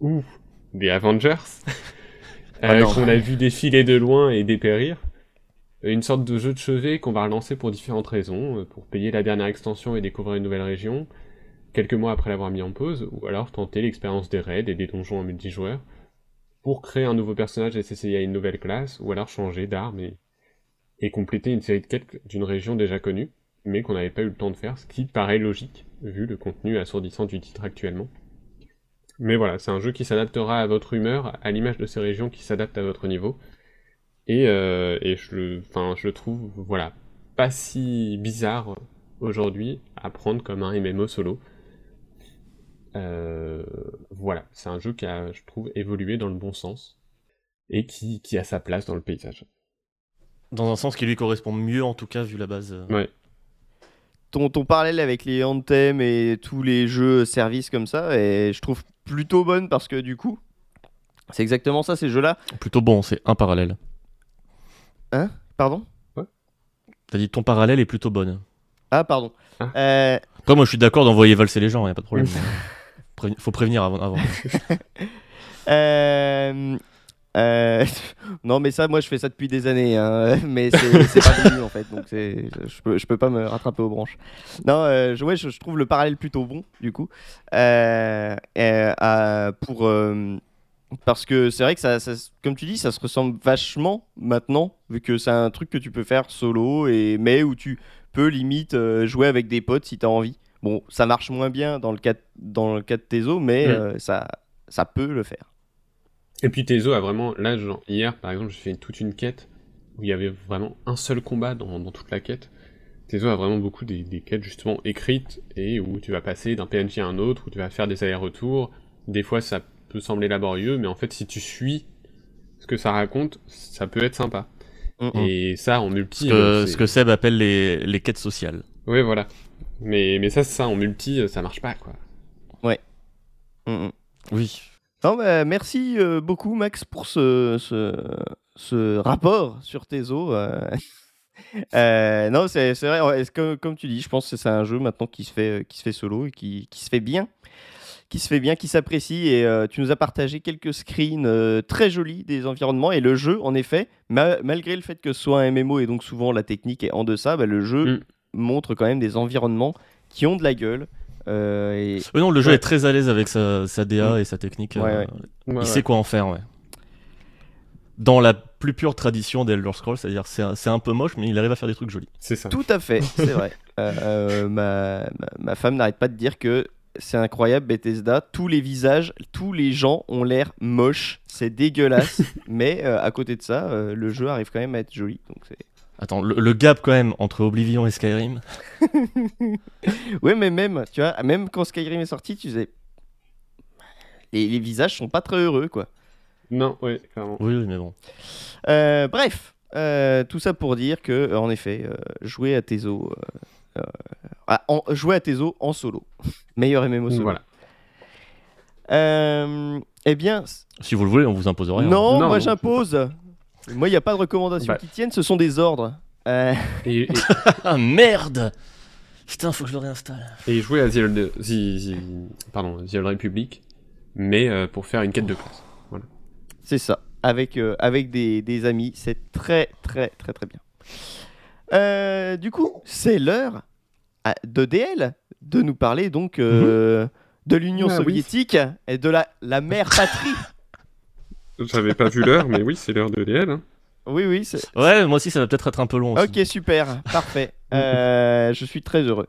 ou les Avengers. Ah euh, qu'on a vu défiler de loin et dépérir. Une sorte de jeu de chevet qu'on va relancer pour différentes raisons, euh, pour payer la dernière extension et découvrir une nouvelle région, quelques mois après l'avoir mis en pause, ou alors tenter l'expérience des raids et des donjons en multijoueur, pour créer un nouveau personnage et s'essayer à une nouvelle classe, ou alors changer d'arme et, compléter une série de quêtes d'une région déjà connue, mais qu'on n'avait pas eu le temps de faire, ce qui paraît logique, vu le contenu assourdissant du titre actuellement. Mais voilà, c'est un jeu qui s'adaptera à votre humeur, à l'image de ces régions qui s'adaptent à votre niveau, et, euh, je, le, je le trouve, voilà, pas si bizarre aujourd'hui à prendre comme un MMO solo. Euh, voilà, c'est un jeu qui a, je trouve, évolué dans le bon sens et qui, qui a sa place dans le paysage. Dans un sens qui lui correspond mieux, en tout cas, vu la base. euh. Ouais. Ton, ton parallèle avec les Anthem et tous les jeux services comme ça, et je trouve plutôt bonne parce que du coup, c'est exactement ça, ces jeux-là. Plutôt bon, c'est un parallèle. Pardon? T'as dit ton parallèle est plutôt bonne. Ah, pardon. Ah. Euh, Après, moi, je suis d'accord d'envoyer valser les gens, y a pas de problème. Préven- Faut prévenir avant. Euh, euh, non, mais ça, moi, je fais ça depuis des années, hein, mais c'est pas fini en fait, donc je peux, peux pas me rattraper aux branches. Non, euh, je, ouais, je, trouve le parallèle plutôt bon, du coup, Euh, pour parce que c'est vrai que ça, comme tu dis, ça se ressemble vachement maintenant, vu que c'est un truc que tu peux faire solo et mais où tu peux limite jouer avec des potes si t'as envie. Bon, ça marche moins bien dans le cas dans le cas de Tezo, mais Mm. euh, ça ça peut le faire. Et puis Tezo a vraiment, là, genre, hier, par exemple, j'ai fait toute une quête où il y avait vraiment un seul combat dans, dans toute la quête. Tezo a vraiment beaucoup des, des quêtes justement écrites et où tu vas passer d'un PNJ à un autre, où tu vas faire des allers-retours. Des fois, ça peut sembler laborieux, mais en fait, si tu suis ce que ça raconte, ça peut être sympa. Mm, mm. Et ça, en multi. Ce euh, que, c'est- ce que Seb appelle les, les quêtes sociales. Ouais, voilà. Mais, mais ça, ça, en multi, euh, ça marche pas, quoi. Mm, mm. Oui. Non, bah, merci euh, beaucoup Max pour ce, ce, ce rapport sur Tezo. euh. Euh, non, c'est c'est vrai, ouais, comme, comme tu dis, je pense que c'est un jeu maintenant qui se fait, qui se fait solo et qui, qui se fait bien. Qui se fait bien, qui s'apprécie. Et euh, tu nous as partagé quelques screens euh, très jolis des environnements. Et le jeu, en effet, ma- malgré le fait que ce soit un MMO et donc souvent la technique est en deçà, bah, le jeu Mm. Montre quand même des environnements qui ont de la gueule. euh, et Euh, non, le jeu Ouais. est très à l'aise avec sa, sa DA et sa technique. Ouais, euh, ouais. Il Ouais, ouais. sait quoi en faire, ouais. Dans la plus pure tradition d'Elder Scrolls, c'est-à-dire c'est un, c'est un peu moche, mais il arrive à faire des trucs jolis. C'est ça. Tout à fait, c'est vrai. Euh, euh, ma, ma, ma femme n'arrête pas de dire que c'est incroyable Bethesda, tous les visages, tous les gens ont l'air moches, c'est dégueulasse, mais euh, à côté de ça, euh, le jeu arrive quand même à être joli. Donc c'est... Attends, le, le gap quand même entre Oblivion et Skyrim. Ouais, mais même, tu vois, même quand Skyrim est sorti, tu disais, les, les visages sont pas très heureux, quoi. Non, ouais, clairement. Oui, oui, mais bon. Euh, bref, euh, tout ça pour dire que, euh, en effet, euh, jouer à euh, euh, Ah, en, jouer à Tezo en solo. Meilleur MMO solo. Voilà. Euh, eh bien, Si vous le voulez, on vous impose rien. non, Non, moi j'impose. Moi, il n'y a pas de recommandations Bah. qui tiennent, ce sont des ordres. Euh, Et, et, Ah merde Putain, faut que je le réinstalle. et jouer à The Old, The- The- pardon, The Old Republic, mais euh, pour faire une quête de classe. c'est ça. Avec, euh, avec des, des amis, c'est très, très, très, très bien. Euh, du coup, c'est l'heure de DL de nous parler donc euh, de l'Union Ah oui. soviétique et de la, la mère patrie. J'avais pas vu l'heure, mais oui, c'est l'heure de DL. hein. oui, oui, c'est- Ouais, moi aussi, ça va peut-être être un peu long aussi. Ok, super, parfait. Euh, je suis très heureux.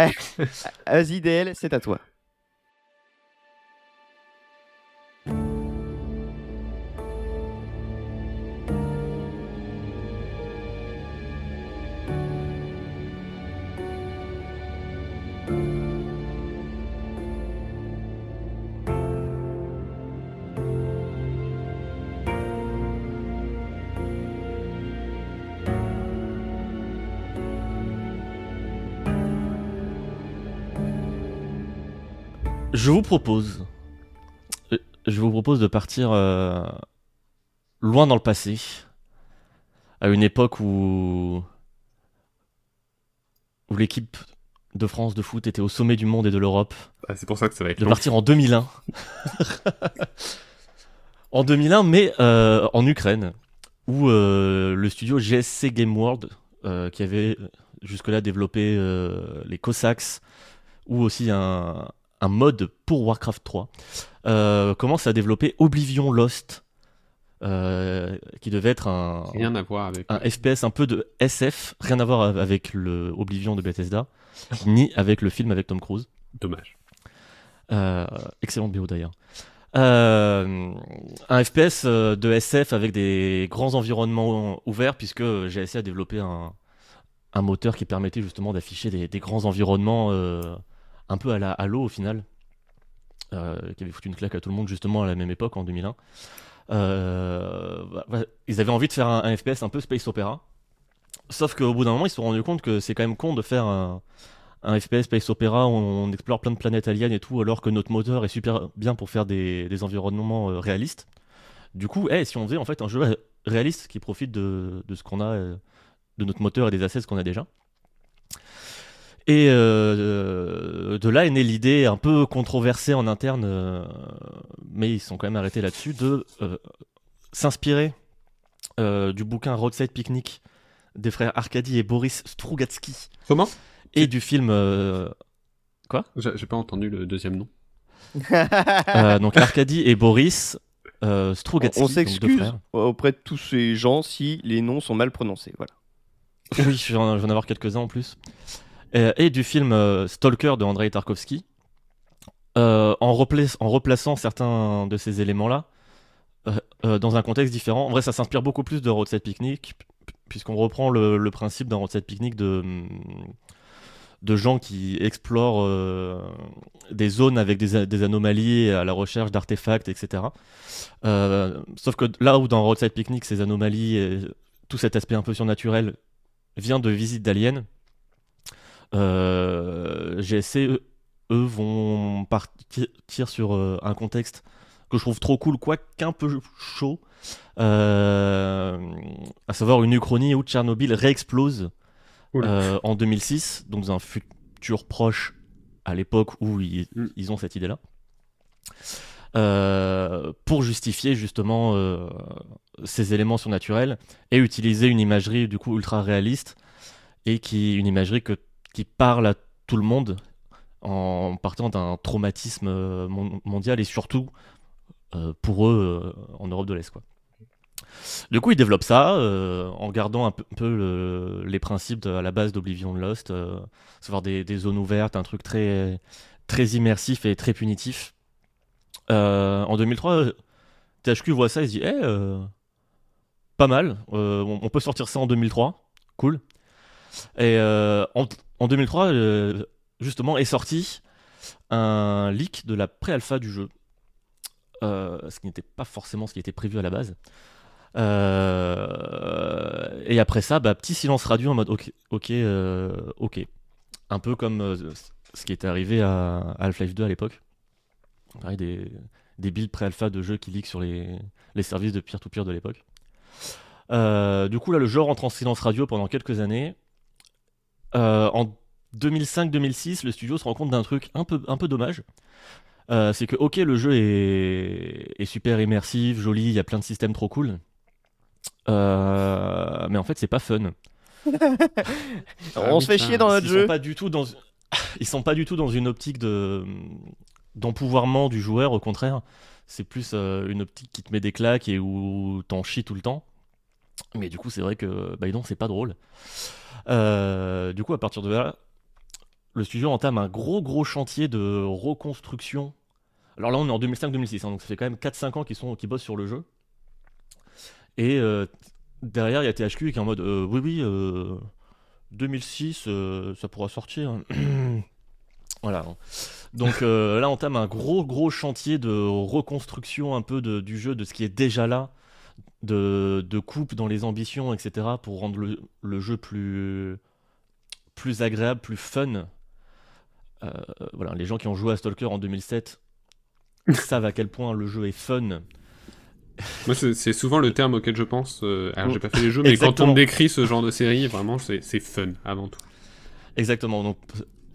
Euh, Vas-y, DL, c'est à toi. Je vous propose. euh, Je vous propose de partir euh, loin dans le passé. À une époque où. où l'équipe de France de foot était au sommet du monde et de l'Europe. Ah, c'est pour ça que ça va être de long. partir en 2001. en 2001, mais euh, en Ukraine, où euh, le studio GSC Game World, euh, qui avait jusque-là développé les Cossacks, ou aussi un, un mode pour Warcraft 3, euh, commence à développer Oblivion Lost, euh, qui devait être un, Rien à voir avec. un FPS un peu de SF, rien à voir avec le Oblivion de Bethesda, ni avec le film avec Tom Cruise. Dommage. Euh, excellente BO d'ailleurs. Euh, un FPS de SF avec des grands environnements ouverts, puisque GSC a développé un, un moteur qui permettait justement d'afficher des, des grands environnements un peu à la Halo au final, euh, qui avait foutu une claque à tout le monde justement à la même époque en 2001. Euh, ils avaient envie de faire un, FPS un peu space opéra, sauf qu'au bout d'un moment ils se sont rendus compte que c'est quand même con de faire un, FPS Space Opera, on, on explore plein de planètes aliens et tout, alors que notre moteur est super bien pour faire des, environnements euh, réalistes. Du coup, eh, si on faisait en fait un jeu ré- réaliste qui profite de, ce qu'on a, de notre moteur et des assets qu'on a déjà. Et euh, de là est née l'idée un peu controversée en interne, euh, mais ils sont quand même arrêtés là-dessus, de euh, s'inspirer euh, du bouquin Roadside Picnic des frères Arkady et Boris Strugatsky Comment? Et du film euh, J'ai j'ai pas entendu le deuxième nom. euh, donc Arkady et Boris euh, Strugatsky, On s'excuse auprès de tous ces gens si les noms sont mal prononcés. Voilà. Oui, je vais en je vais en avoir quelques-uns en plus. Euh, et du film euh, Stalker de Andrei Tarkovsky. Euh, en, repla- en replaçant certains de ces éléments-là dans un contexte différent. En vrai, ça s'inspire beaucoup plus de Roadside Picnic, puisqu'on reprend le, principe d'un Roadside Picnic de, hum, de gens qui explorent des zones avec des, anomalies à la recherche d'artefacts, etc. Sauf que là où dans Roadside Picnic, ces anomalies, et tout cet aspect un peu surnaturel vient de visites d'aliens, GSC, eux, vont partir sur euh, un contexte que je trouve trop cool, quoiqu'un peu chaud, euh, à savoir une Uchronie où Tchernobyl réexplose euh, en 2006, donc dans un futur proche à l'époque où ils, Mm. ils ont cette idée-là. Euh, pour justifier justement euh, ces éléments surnaturels et utiliser une imagerie du coup ultra réaliste et qui une imagerie que, qui parle à tout le monde en partant d'un traumatisme euh, mon- mondial et surtout euh, pour eux euh, en Europe de l'Est quoi. Du coup, ils développent ça en gardant un peu, les principes à la base d'Oblivion Lost, savoir des, des zones ouvertes, un truc très, très immersif et très punitif. En 2003, euh, THQ voit ça et se dit Eh, euh, pas mal, on peut sortir ça en 2003, cool. Et euh, en, en 2003, euh, justement, est sorti un leak de la pré-alpha du jeu, Euh, ce qui n'était pas forcément ce qui était prévu à la base. Et après ça, bah, petit silence radio en mode ok, ok, ok. Un peu comme ce qui était arrivé à Half-Life 2 à l'époque. Des, builds pré-alpha de jeux qui leak sur les, services de peer-to-peer de l'époque. Du coup, là, le jeu rentre en silence radio pendant quelques années. Euh, en 2005-2006, le studio se rend compte d'un truc un peu, un peu dommage. Euh, c'est que, ok, le jeu est, est super immersif, joli, il y a plein de systèmes trop cool. Euh, mais en fait, c'est pas fun. On se fait chier dans notre ils jeu. Sont pas du tout dans... Ils sont pas du tout dans une optique de d'empouvoirment du joueur, au contraire. C'est plus euh, une optique qui te met des claques et où t'en chies tout le temps. Mais du coup, c'est vrai que bah, non, c'est pas drôle. Euh, du coup, à partir de là, le studio entame un gros gros chantier de reconstruction. Alors là, on est en 2005-2006, hein, donc ça fait quand même 4-5 ans qu'ils bossent sur le jeu. Et euh, derrière, il y a THQ qui est en mode euh, oui, oui, euh, 2006, euh, ça pourra sortir. voilà. Donc là, on entame un gros gros chantier de reconstruction un peu de- du jeu, de ce qui est déjà là, de, de coupe dans les ambitions, etc., pour rendre le, le jeu plus, plus agréable, plus fun. Euh, voilà, les gens qui ont joué à Stalker en 2007 savent à quel point le jeu est fun. Moi, c'est souvent le terme auquel je pense. euh, alors, j'ai pas fait les jeux, mais quand on décrit ce genre de série, vraiment, c'est c'est fun avant tout. Exactement. Donc,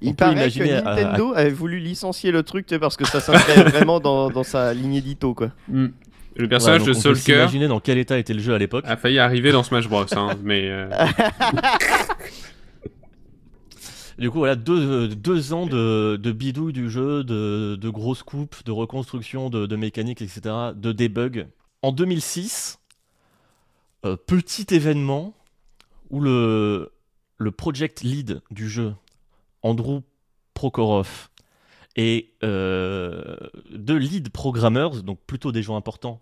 Il on peut paraît que à- Nintendo avait voulu licencier le truc tu sais, parce que ça s'inscrit vraiment dans, dans sa lignée d'Ito quoi. Le personnage donc de Stalker s'imaginer dans quel état était le jeu à l'époque. a failli arriver dans Smash Bros. hein, mais euh, Du coup, voilà, deux, deux ans de, de bidouille du jeu, de, de grosses coupes, de reconstruction, de, de mécanique, etc., de debug. En 2006, euh, petit événement où le, le project lead du jeu, Andrew Prokhorov, et euh, deux lead programmers, donc plutôt des gens importants,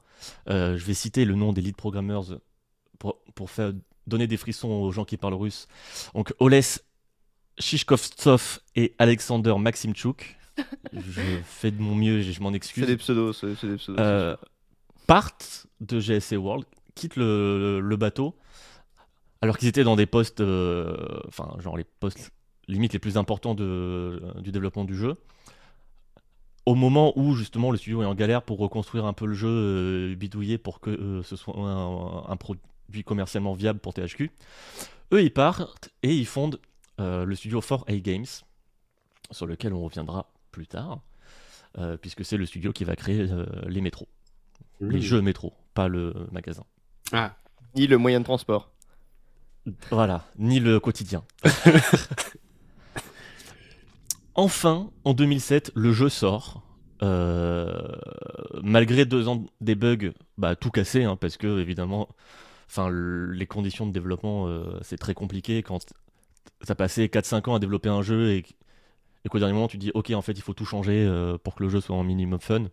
euh, je vais citer le nom des lead programmers pour, pour faire, donner des frissons aux gens qui parlent russe. Donc Oles Shishkovtsov et Alexander Maximchuk. je fais de mon mieux, je je m'en C'est excuse. des pseudos, c'est c'est des pseudos. Euh, partent de GSA World, quittent le, le bateau, alors qu'ils étaient dans des postes, euh, enfin, genre les postes limite les plus importants de, du développement du jeu. Au moment où justement le studio est en galère pour reconstruire un peu le jeu, euh, bidouiller pour que euh, ce soit un, un produit commercialement viable pour THQ, eux ils partent et ils fondent euh, le studio 4A Games, sur lequel on reviendra plus tard, puisque c'est le studio qui va créer les métros, les jeux métros, pas le magasin. Ah, Ni le moyen de transport. Voilà, ni le quotidien. enfin, en 2007, le jeu sort. Euh, malgré deux ans des bugs, bah, tout cassé, hein, parce que évidemment, enfin, le- les conditions de développement, euh, c'est très compliqué quand t'as passé 4-5 ans à développer un jeu et, qu'au dernier moment tu dis ok en fait il faut tout changer euh, pour que le jeu soit un minimum fun.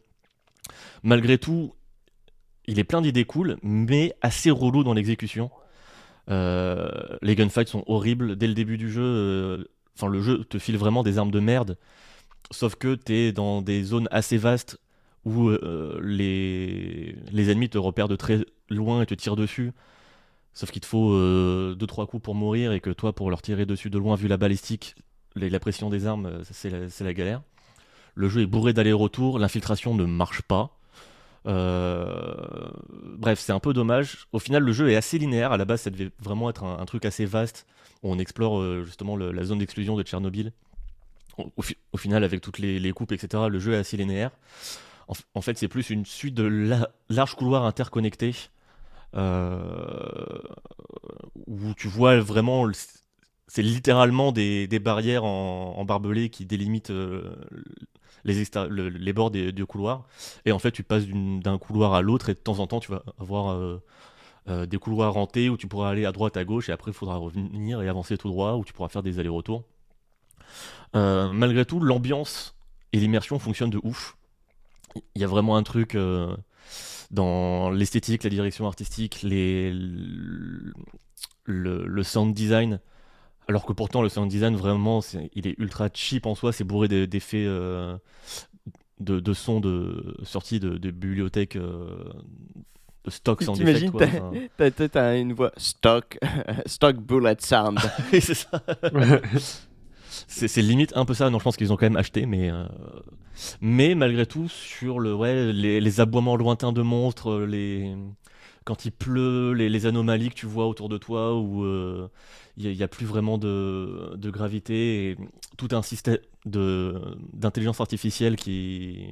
Malgré tout, il est plein d'idées cool, mais assez relou dans l'exécution. Les gunfights sont horribles dès le début du jeu. Euh, Enfin, le jeu te file vraiment des armes de merde. Sauf que t'es dans des zones assez vastes où euh, les, ennemis te repèrent de très loin et te tirent dessus. Sauf qu'il te faut 2-3 coups pour mourir et que toi, pour leur tirer dessus de loin, vu la balistique, les- la pression des armes, euh, c'est la, la galère. Le jeu est bourré d'allers-retours, l'infiltration ne marche pas. Euh, Bref, c'est un peu dommage. Au final, le jeu est assez linéaire. À la base, ça devait vraiment être un truc assez vaste. On explore euh, justement la zone d'exclusion de Tchernobyl. Au, au fi- au final, avec toutes les, coupes, etc., le jeu est assez linéaire. En, en fait, c'est plus une suite de la- larges couloirs interconnectés. euh, où tu vois vraiment. C'est littéralement des, des barrières en, en qui délimitent euh, les, bords des, du couloir. Et en fait, tu passes d'un couloir à l'autre et de temps en temps, tu vas avoir euh, des couloirs rentés où tu pourras aller à droite, à gauche, et après, il faudra revenir et avancer tout droit, où tu pourras faire des allers-retours. Euh, malgré tout, l'ambiance et l'immersion fonctionnent de ouf. Il y a vraiment un truc euh, dans l'esthétique, la direction artistique, le, sound design. Alors que pourtant, le sound design, vraiment, il est ultra cheap en soi, c'est bourré d'e- d'effets de, de sons de, sortis de, bibliothèques stock sound effect. T'imagines, quoi. t'as- Enfin, T'as t'as- t'as une voix stock, stock bullet sound. c'est ça. c'est c'est limite un peu ça. Non, je pense qu'ils ont quand même acheté, mais euh, mais malgré tout sur le ouais les, les aboiements lointains de monstres, les quand il pleut, les, les anomalies que tu vois autour de toi où euh, il n'y a, plus vraiment de, de gravité et tout un système de d'intelligence artificielle qui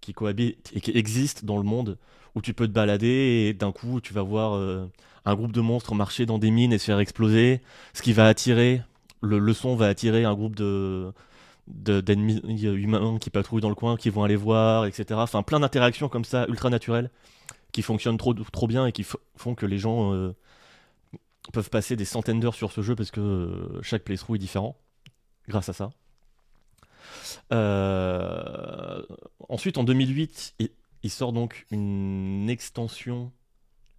qui cohabite et qui existe dans le monde où tu peux te balader et d'un coup tu vas voir euh, un groupe de monstres marcher dans des mines et se faire exploser, ce qui va attirer le, son va attirer un groupe de de- d'ennemis humains qui patrouillent dans le coin, qui vont aller voir, etc. Enfin, plein d'interactions comme ça, ultra naturelles, qui fonctionnent trop, trop bien et qui font que les gens euh, peuvent passer des centaines d'heures sur ce jeu parce que euh, chaque playthrough est différent, grâce à ça. Euh, Ensuite, en 2008, il, sort donc une extension,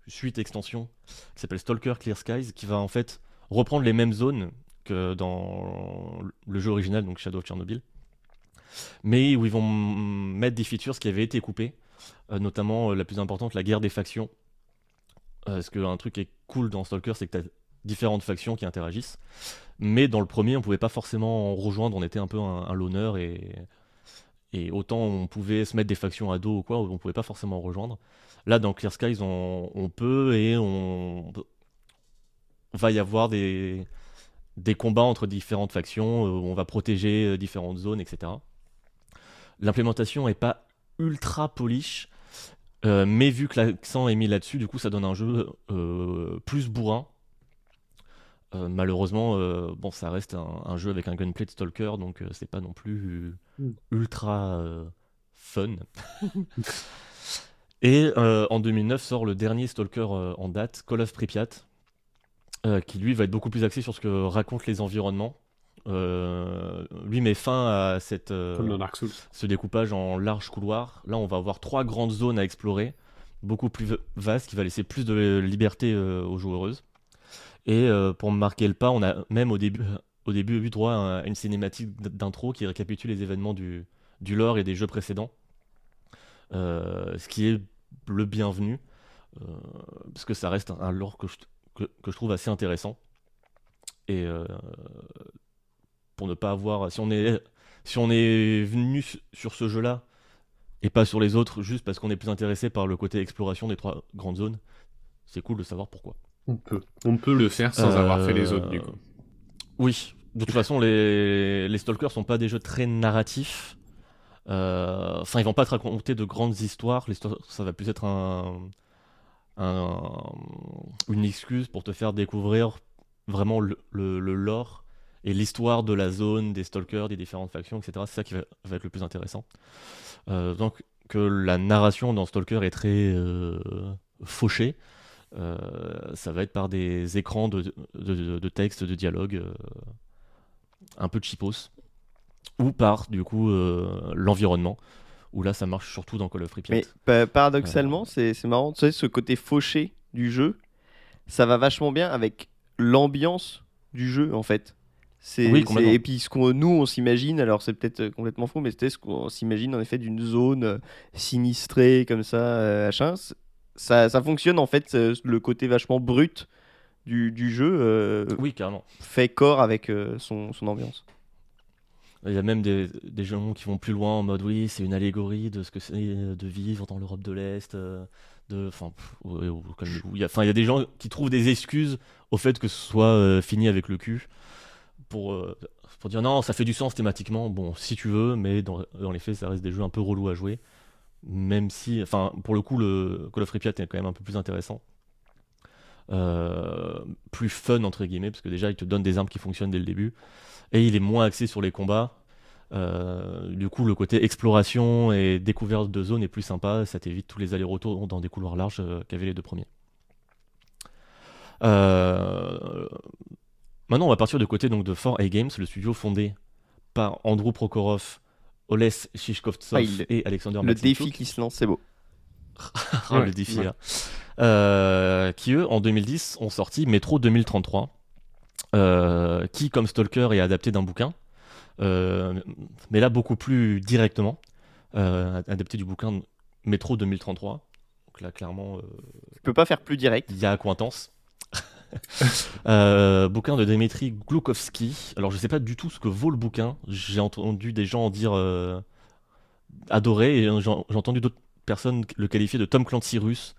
suite extension, qui s'appelle Stalker Clear Skies, qui va en fait reprendre les mêmes zones que dans le jeu original, donc Shadow of Chernobyl, mais où ils vont mettre des features qui avaient été coupées, euh, notamment euh, la plus importante, la guerre des factions. Euh, parce qu'un truc qui est cool dans Stalker, c'est que tu as différentes factions qui interagissent, mais dans le premier, on pouvait pas forcément en rejoindre, on était un peu un, un loner et, et autant on pouvait se mettre des factions à dos ou quoi, on pouvait pas forcément en rejoindre. Là, dans Clear Skies, on, peut et on va y avoir des, des combats entre différentes factions, euh, on va protéger euh, différentes zones, etc. L'implémentation est pas ultra polish, euh, mais vu que l'accent est mis là-dessus, du coup, ça donne un jeu plus bourrin. Euh, malheureusement, euh, bon, ça reste un, un jeu avec un gunplay de stalker, donc euh, c'est pas non plus Mm. ultra fun. Et en 2009 sort le dernier stalker en date, Call of Pripyat, qui lui va être beaucoup plus axé sur ce que racontent les environnements. Lui met fin à cette, ce découpage en larges couloirs. Là, on va avoir trois grandes zones à explorer, beaucoup plus vastes, qui va laisser plus de liberté aux joueuses. Et euh, pour marquer le pas, on a même au début, au début eu droit à une cinématique d'intro qui récapitule les événements du, du lore et des jeux précédents. Euh, ce qui est le bienvenu, euh, parce que ça reste un, lore que je, que, je trouve assez intéressant. Et pour ne pas avoir. Si on est, si on est venu su- sur ce jeu-là et pas sur les autres, juste parce qu'on est plus intéressé par le côté exploration des trois grandes zones, c'est cool de savoir pourquoi. On peut. On peut le faire sans avoir fait les autres, du coup. Oui, de toute façon, les, les Stalkers sont pas des jeux très narratifs. Euh, Enfin, ils vont pas te raconter de grandes histoires. L'histoire, ça va plus être un, un- une excuse pour te faire découvrir vraiment le, le- le lore et l'histoire de la zone, des Stalkers, des différentes factions, etc. C'est ça qui va, va être le plus intéressant. Euh, donc que la narration dans Stalker est très euh, fauchée. Euh, ça va être par des écrans de, de, de- de texte, de dialogue, euh, un peu cheapos, ou par du coup euh, l'environnement, où là ça marche surtout dans Call of Pripyat. Mais pa- paradoxalement, c'est c'est marrant, tu sais, ce côté fauché du jeu, ça va vachement bien avec l'ambiance du jeu en fait. Oui, et puis ce qu'on nous on s'imagine, alors c'est peut-être euh, complètement faux, mais c'était ce qu'on s'imagine en effet d'une zone euh, sinistrée comme ça, euh. C- Ça, ça fonctionne en fait, euh, le côté vachement brut du, du jeu euh, Oui, carrément. fait corps avec euh, son, son ambiance. Il y a même des, des gens qui vont plus loin en mode oui, c'est une allégorie de ce que c'est de vivre dans l'Europe de l'Est. euh, de, enfin. Il y a- enfin, il y a des gens qui trouvent des excuses au fait que ce soit fini avec le cul pour, pour dire non, ça fait du sens thématiquement. Bon, si tu veux, mais dans, dans les faits, ça reste des jeux un peu relous à jouer. Même si, enfin, pour le coup, le Call of Pripyat est quand même un peu plus intéressant. Euh, plus fun entre guillemets parce que déjà il te donne des armes qui fonctionnent dès le début. Et il est moins axé sur les combats. Euh, du coup le côté exploration et découverte de zones est plus sympa. Ça t'évite tous les allers-retours dans des couloirs larges euh, qu'avaient les deux premiers. Maintenant on va partir du côté donc de 4A Games le studio fondé par Andrew Prokhorov Oles Shishkovtsov Ah, et Alexander Le défi qui se lance, c'est beau. Ah, Ouais, le défi ouais. là. Euh, qui eux en 2010 ont sorti Metro 2033 euh, qui comme Stalker est adapté d'un bouquin euh, mais là beaucoup plus directement adapté du bouquin Metro 2033 donc là clairement Tu peux pas faire plus direct. il y a acquaintance Euh, bouquin de Dmitri Gloukovski. Alors je sais pas du tout ce que vaut le bouquin. J'ai entendu des gens en dire euh, adorer et j'ai entendu d'autres personnes le qualifier de Tom Clancy russe.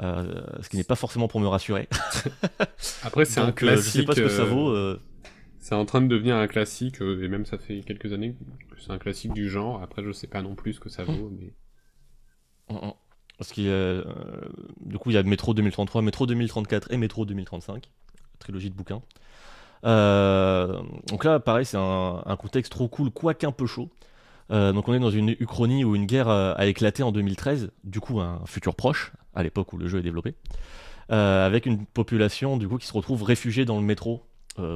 Euh, ce qui n'est pas forcément pour me rassurer. Après, c'est un Donc, euh, classique. je sais pas ce que ça vaut. C'est en train de devenir un classique, et même ça fait quelques années que c'est un classique du genre. Après, je sais pas non plus ce que ça vaut, mais. Parce a, euh, du coup, il y a Métro 2033, Métro 2034 et Métro 2035, trilogie de bouquins. Euh, donc là, pareil, c'est un, contexte trop cool, quoique un peu chaud. Euh, donc on est dans une Uchronie où une guerre a éclaté en 2013, du coup un futur proche, à l'époque où le jeu est développé, avec une population du coup qui se retrouve réfugiée dans le métro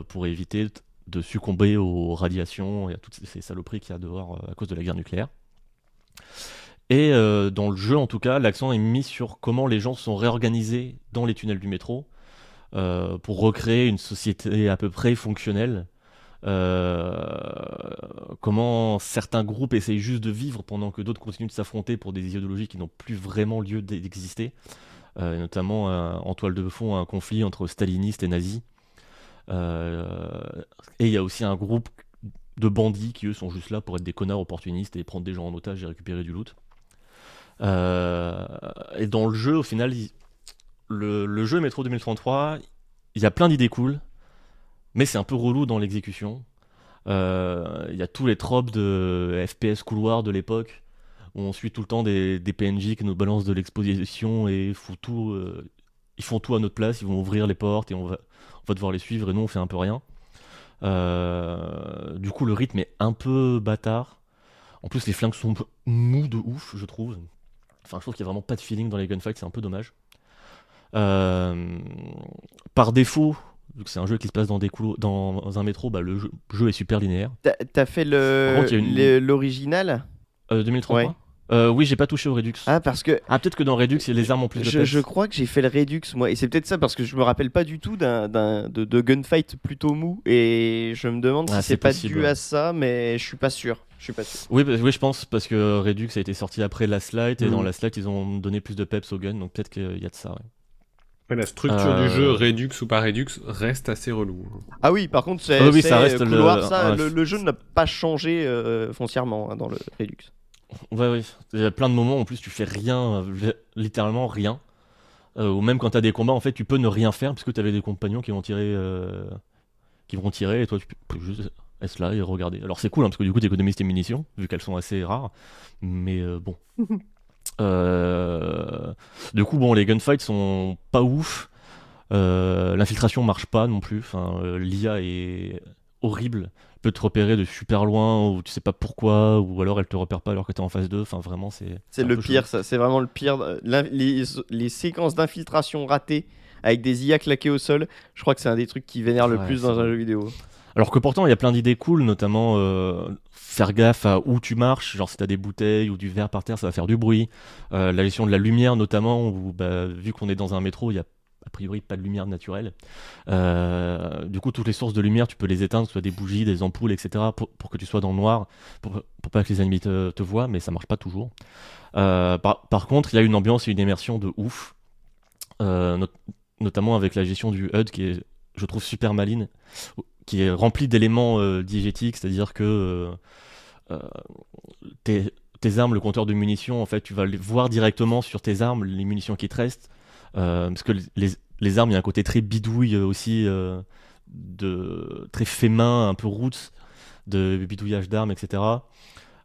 pour éviter de succomber aux radiations et à toutes ces- saloperies qu'il y a dehors à cause de la guerre nucléaire. Et euh, dans le jeu, en tout cas, l'accent est mis sur comment les gens sont réorganisés dans les tunnels du métro euh, pour recréer une société à peu près fonctionnelle. Euh, comment certains groupes essayent juste de vivre pendant que d'autres continuent de s'affronter pour des idéologies qui n'ont plus vraiment lieu d'exister. Notamment en toile de fond un conflit entre stalinistes et nazis. Et il y a aussi un groupe de bandits qui eux sont juste là pour être des connards opportunistes et prendre des gens en otage et récupérer du loot. Euh, et dans le jeu, au final, le, jeu Metro 2033, il y a plein d'idées cool, mais c'est un peu relou dans l'exécution. Euh, Il y a tous les tropes de FPS couloir de l'époque, où on suit tout le temps des, PNJ qui nous balancent de l'exposition et font tout, euh, ils font tout à notre place, ils vont ouvrir les portes et on va, devoir les suivre et nous on fait un peu rien. Du coup, le rythme est un peu bâtard. En plus, les flingues sont mous de ouf, je trouve. Enfin, je trouve qu'il n'y a vraiment pas de feeling dans les gunfights, c'est un peu dommage. Euh, par défaut, vu que c'est un jeu qui se passe dans, des couloirs, dans un métro, bah, le jeu, jeu est super linéaire. T'as fait a une- l'original? Euh, 2033 Ouais. Euh, Oui, j'ai pas touché au Redux. Ah, Ah, parce que peut-être que dans Redux, les armes ont plus de je, peps. je crois que j'ai fait le Redux, moi. Et c'est peut-être ça, parce que je me rappelle pas du tout d'un de, de gunfight plutôt mou. Et je me demande Ah, si c'est c'est pas dû à ça, mais je suis pas sûr. Je suis pas sûr. Oui, bah- oui, je pense, parce que Redux a été sorti après Last Light, et dans Last Light, ils ont donné plus de peps au gun, donc peut-être qu'il y a de ça. ouais. La structure Euh, du jeu, Redux ou pas Redux, reste assez relou. hein. Ah oui, par contre, c'est Ah oui, c'est, ça reste euh, le- couloir, ça, le, le jeu n'a pas changé euh, foncièrement hein, dans le Redux. Ouais, ouais. Il y a plein de moments où en plus tu fais rien, li- littéralement rien. Euh, ou même quand t'as des combats, en fait, tu peux ne rien faire parce que t'avais des compagnons qui vont tirer, euh, qui vont tirer, et toi tu peux juste être là et regarder. Alors c'est cool hein, parce que du coup t'économises tes munitions vu qu'elles sont assez rares, mais euh, bon. Du coup, bon, les gunfights sont pas ouf. L'infiltration marche pas non plus. Enfin, l'IA est horrible. Peut te repérer de super loin ou tu sais pas pourquoi, ou alors elle te repère pas alors que t'es en phase 2. Enfin, vraiment, c'est. C'est le pire, ça. C'est vraiment le pire. L'in- Les, les séquences d'infiltration ratées avec des IA claquées au sol, je crois que c'est un des trucs qui vénère le plus dans un jeu vidéo. Alors que pourtant, il y a plein d'idées cool, notamment euh, faire gaffe à où tu marches. Genre, si t'as des bouteilles ou du verre par terre, ça va faire du bruit. Euh, la gestion de la lumière, notamment, où bah, vu qu'on est dans un métro, il y a a priori pas de lumière naturelle. Euh, du coup, toutes les sources de lumière, tu peux les éteindre, que ce soit des bougies, des ampoules, etc., pour, que tu sois dans le noir, pour, pour pas que les ennemis te, te voient, mais ça marche pas toujours. Euh, par, par contre, il y a une ambiance et une immersion de ouf, Euh, not- notamment avec la gestion du HUD qui est, je trouve, super maline, qui est remplie d'éléments diégétiques, c'est-à-dire que tes, tes armes, le compteur de munitions, en fait, tu vas les voir directement sur tes armes, les munitions qui te restent. Euh, parce que les, les armes, il y a un côté très bidouille euh, aussi, euh, de, très fait main, un peu roots, de bidouillage d'armes, etc.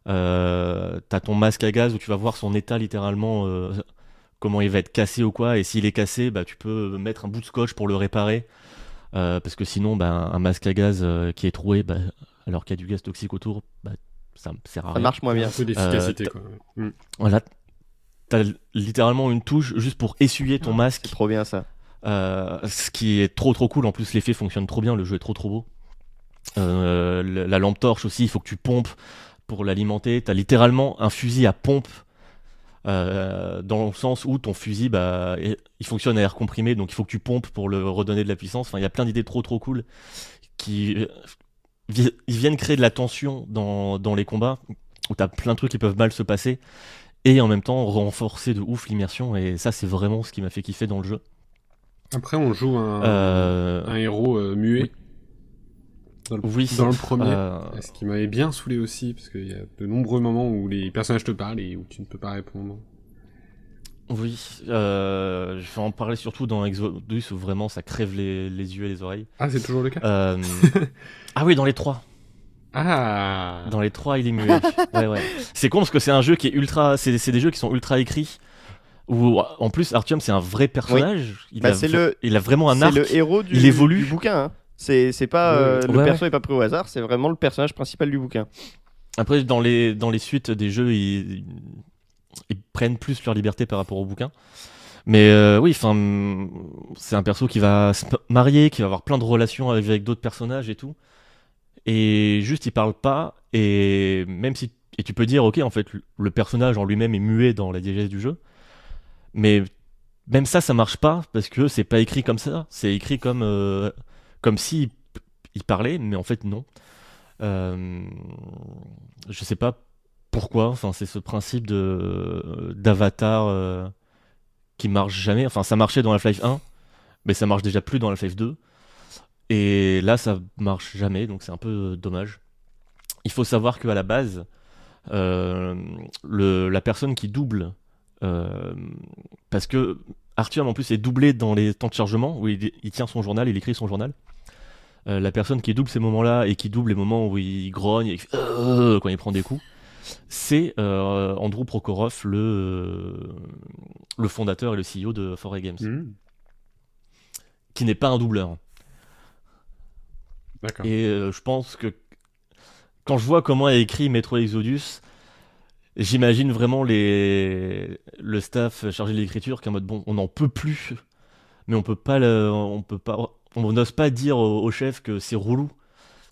Euh, T'as ton masque à gaz où tu vas voir son état littéralement, euh, comment il va être cassé ou quoi, et s'il est cassé, bah, tu peux mettre un bout de scotch pour le réparer. Euh, parce que sinon, bah, un masque à gaz euh, qui est troué, bah, alors qu'il y a du gaz toxique autour, bah, ça sert à Ça rien. marche moins bien. Un peu d'efficacité, Euh, quoi. Mm. Voilà, t'as littéralement une touche juste pour essuyer ton masque. C'est trop bien ça. Euh, ce qui est trop trop cool. En plus, l'effet fonctionne trop bien. Le jeu est trop trop beau. Euh, la lampe torche aussi, il faut que tu pompes pour l'alimenter. T'as littéralement un fusil à pompe. euh, dans le sens où ton fusil, bah, il fonctionne à air comprimé, donc il faut que tu pompes pour le redonner de la puissance. Enfin, il y a plein d'idées trop trop cool qui ils viennent créer de la tension dans, dans les combats où t'as plein de trucs qui peuvent mal se passer et en même temps renforcer de ouf l'immersion. Et ça, c'est vraiment ce qui m'a fait kiffer dans le jeu. Après, on joue un, Euh, un héros euh, muet. Dans le, oui, dans le premier. euh, Ce qui m'avait bien saoulé aussi, parce qu'il y a de nombreux moments où les personnages te parlent et où tu ne peux pas répondre. oui, euh, je vais en parler surtout dans Exodus où vraiment ça crève les, les yeux et les oreilles. Ah, c'est toujours le cas Euh, ah oui, dans les trois. Ah Dans les trois, il est muet. ouais, ouais. C'est con parce que c'est un jeu qui est ultra. C'est c'est des jeux qui sont ultra écrits. Où en plus, Artyom, c'est un vrai personnage. Il, Bah, a, c'est v- le- il a vraiment un C'est arc. le héros du, il évolue. du bouquin. hein. C'est c'est pas Ouais. euh, le Ouais, perso est pas pris au hasard, c'est vraiment le personnage principal du bouquin. Après, dans les, dans les suites des jeux, ils, ils prennent plus leur liberté par rapport au bouquin. Mais euh, oui, enfin, c'est un perso qui va se marier, qui va avoir plein de relations avec, avec d'autres personnages et tout. Et juste, il parle pas. Et même si. Et tu peux dire, ok, en fait, le personnage en lui-même est muet dans la diégèse du jeu. Mais même ça, ça marche pas parce que c'est pas écrit comme ça. C'est écrit comme, euh, comme si il parlait, mais en fait, non. Euh, je sais pas pourquoi. Enfin, c'est ce principe de d'avatar euh, qui marche jamais. Enfin, ça marchait dans Half-Life 1, mais ça marche déjà plus dans Half-Life 2. Et là, ça marche jamais, donc c'est un peu euh, dommage. Il faut savoir qu'à la base, euh, le, la personne qui double, euh, parce que Arthur en plus est doublé dans les temps de chargement où il, il tient son journal, il écrit son journal. Euh, la personne qui double ces moments-là et qui double les moments où il grogne et quand il prend des coups, c'est Andrew Prokhorov, le, le fondateur et le CEO de 4A Games, Hmm, qui n'est pas un doubleur. Et euh, je pense que quand je vois comment est écrit Metro Exodus, j'imagine vraiment les... le staff chargé de l'écriture qui est en mode bon, on n'en peut plus, mais on peut pas, le... on peut pas, on n'ose pas dire au, au chef que c'est relou.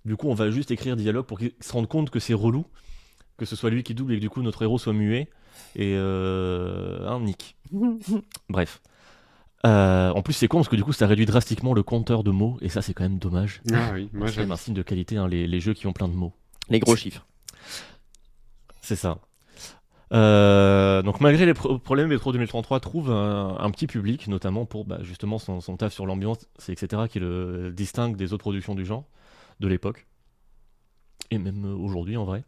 Du coup, on va juste écrire des dialogues pour qu'il se rende compte que c'est relou, que ce soit lui qui double et que du coup notre héros soit muet et euh... un nick. Bref. Euh, en plus, c'est con parce que du coup, ça réduit drastiquement le compteur de mots et ça, c'est quand même dommage. Ah oui, moi C'est quand même j'aime. un signe de qualité, hein, les, les jeux qui ont plein de mots. Les gros chiffres. C'est ça. Euh, donc malgré les pro- problèmes, Metro 2033 trouve un, un petit public, notamment pour bah, justement son, son taf sur l'ambiance, etc., qui le distingue des autres productions du genre de l'époque. Et même euh, aujourd'hui en vrai.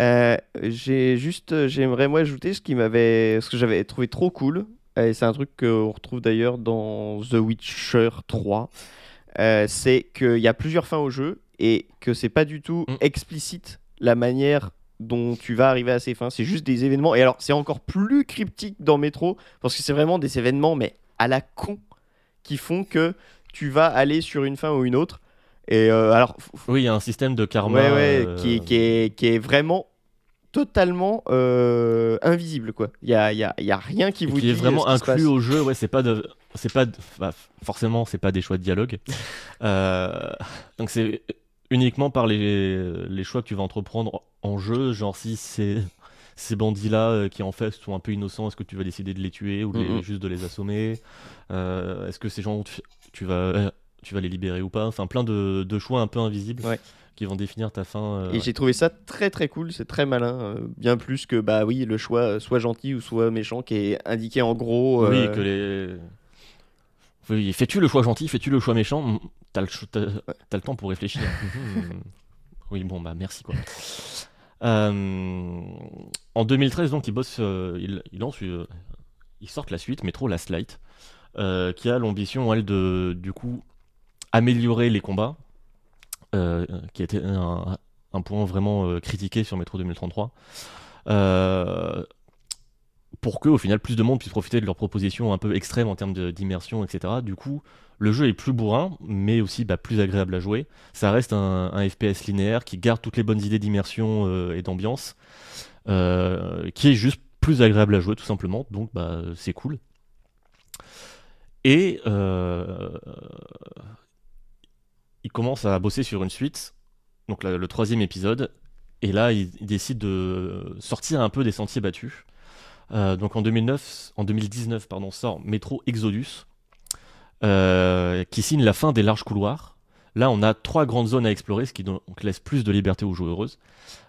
Euh, j'ai juste, j'aimerais moi ajouter ce qui m'avait, ce que j'avais trouvé trop cool, et c'est un truc qu'on retrouve d'ailleurs dans The Witcher 3, euh, c'est qu'il y a plusieurs fins au jeu et que c'est pas du tout Mm. explicite la manière dont tu vas arriver à ces fins. C'est juste des événements. Et alors, c'est encore plus cryptique dans Metro parce que c'est vraiment des événements, mais à la con, qui font que tu vas aller sur une fin ou une autre. Et euh, alors, Oui, il y a un système de karma. ouais, ouais, euh, qui, qui est, qui est vraiment totalement euh, invisible, quoi. Il y a, il y a- il y a rien qui vous qui dit est vraiment euh, ce qui se inclus au jeu. Ouais, c'est pas de, c'est pas de- bah, forcément, c'est pas des choix de dialogue. Euh, donc c'est uniquement par les, les choix que tu vas entreprendre en jeu, genre si c'est ces bandits-là qui en fait sont un peu innocents, est-ce que tu vas décider de les tuer ou de les- juste de les assommer? Euh, Est-ce que ces gens, tu, tu vas, tu vas les libérer ou pas? Enfin, plein de, de choix un peu invisibles Ouais. Qui vont définir ta fin. euh, Et ouais. j'ai trouvé ça très très cool, c'est très malin, euh, bien plus que bah oui le choix euh, soit gentil ou soit méchant qui est indiqué en gros. Oui, que les. Oui, fais-tu le choix gentil, fais-tu le choix méchant? Mm, T'as le, cho- le temps pour réfléchir. Oui, bon, bah merci quoi. Euh, en 2013, donc, il bosse, euh, il, il lance, euh, ils sortent la suite, Metro Last Light, qui a l'ambition, elle, de, du coup, améliorer les combats, qui était un, un point vraiment euh, critiqué sur Metro 2033. Euh, pour que au final plus de monde puisse profiter de leurs propositions un peu extrêmes en termes d'immersion, etc. Du coup, le jeu est plus bourrin, mais aussi bah, plus agréable à jouer. Ça reste un, FPS linéaire qui garde toutes les bonnes idées d'immersion euh, et d'ambiance, euh, qui est juste plus agréable à jouer tout simplement. Donc bah, c'est cool. Et euh, il commence à bosser sur une suite, donc le troisième épisode. Et là, il, il décide de sortir un peu des sentiers battus. Euh, donc en 2009, en 2019, pardon, sort Metro Exodus, euh, qui signe la fin des larges couloirs. Là, on a trois grandes zones à explorer, ce qui donc laisse plus de liberté aux joueuses.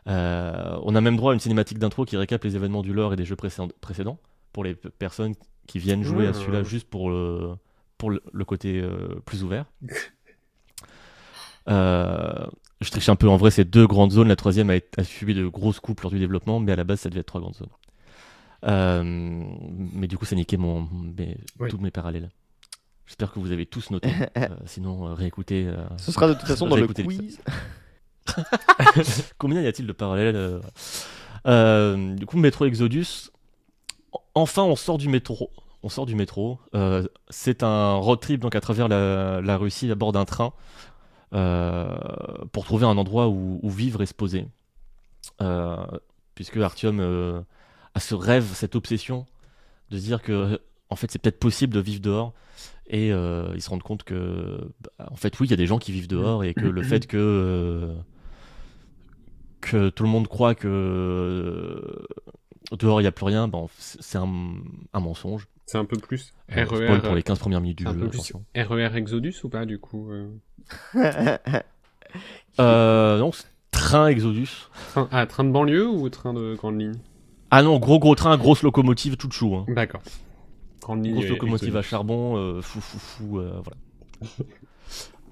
Euh, on a même droit à une cinématique d'intro qui récap les événements du lore et des jeux précédent- précédents, pour les personnes qui viennent jouer à Mmh. celui-là juste pour, le- pour le, le côté plus ouvert. Euh, je triche un peu. En vrai, c'est deux grandes zones. La troisième a, subi de grosses coupes lors du développement, mais à la base, ça devait être trois grandes zones. Euh, mais du coup, ça niquait mon, mes, Oui. tous mes parallèles. J'espère que vous avez tous noté. Euh, sinon, euh, réécoutez. euh, Ce sera de toute façon dans le quiz. Combien y a-t-il de parallèles Du coup, Métro Exodus. Enfin, on sort du métro. On sort du métro. Euh, c'est un road trip donc à travers la, la Russie à bord d'un train pour trouver un endroit où, où vivre et se poser. Euh, puisque Artyom euh, a ce rêve, cette obsession de se dire que en fait c'est peut-être possible de vivre dehors et euh, il se rend compte que bah, en fait oui il y a des gens qui vivent dehors et que le fait que euh, que tout le monde croit que euh, dehors il n'y a plus rien, ben, c'est c'est un, un mensonge. C'est un peu plus Euh, RER, spoil pour les 15 premières minutes du un jeu. peu plus attention. RER Exodus ou pas du coup euh Euh, non, c'est train Exodus. train... Ah, train de banlieue ou train de grande ligne? Ah non, gros gros train, grosse locomotive, tout de chou. Hein. D'accord. Grande ligne. Grosse locomotive à charbon, euh, fou fou fou, euh, voilà.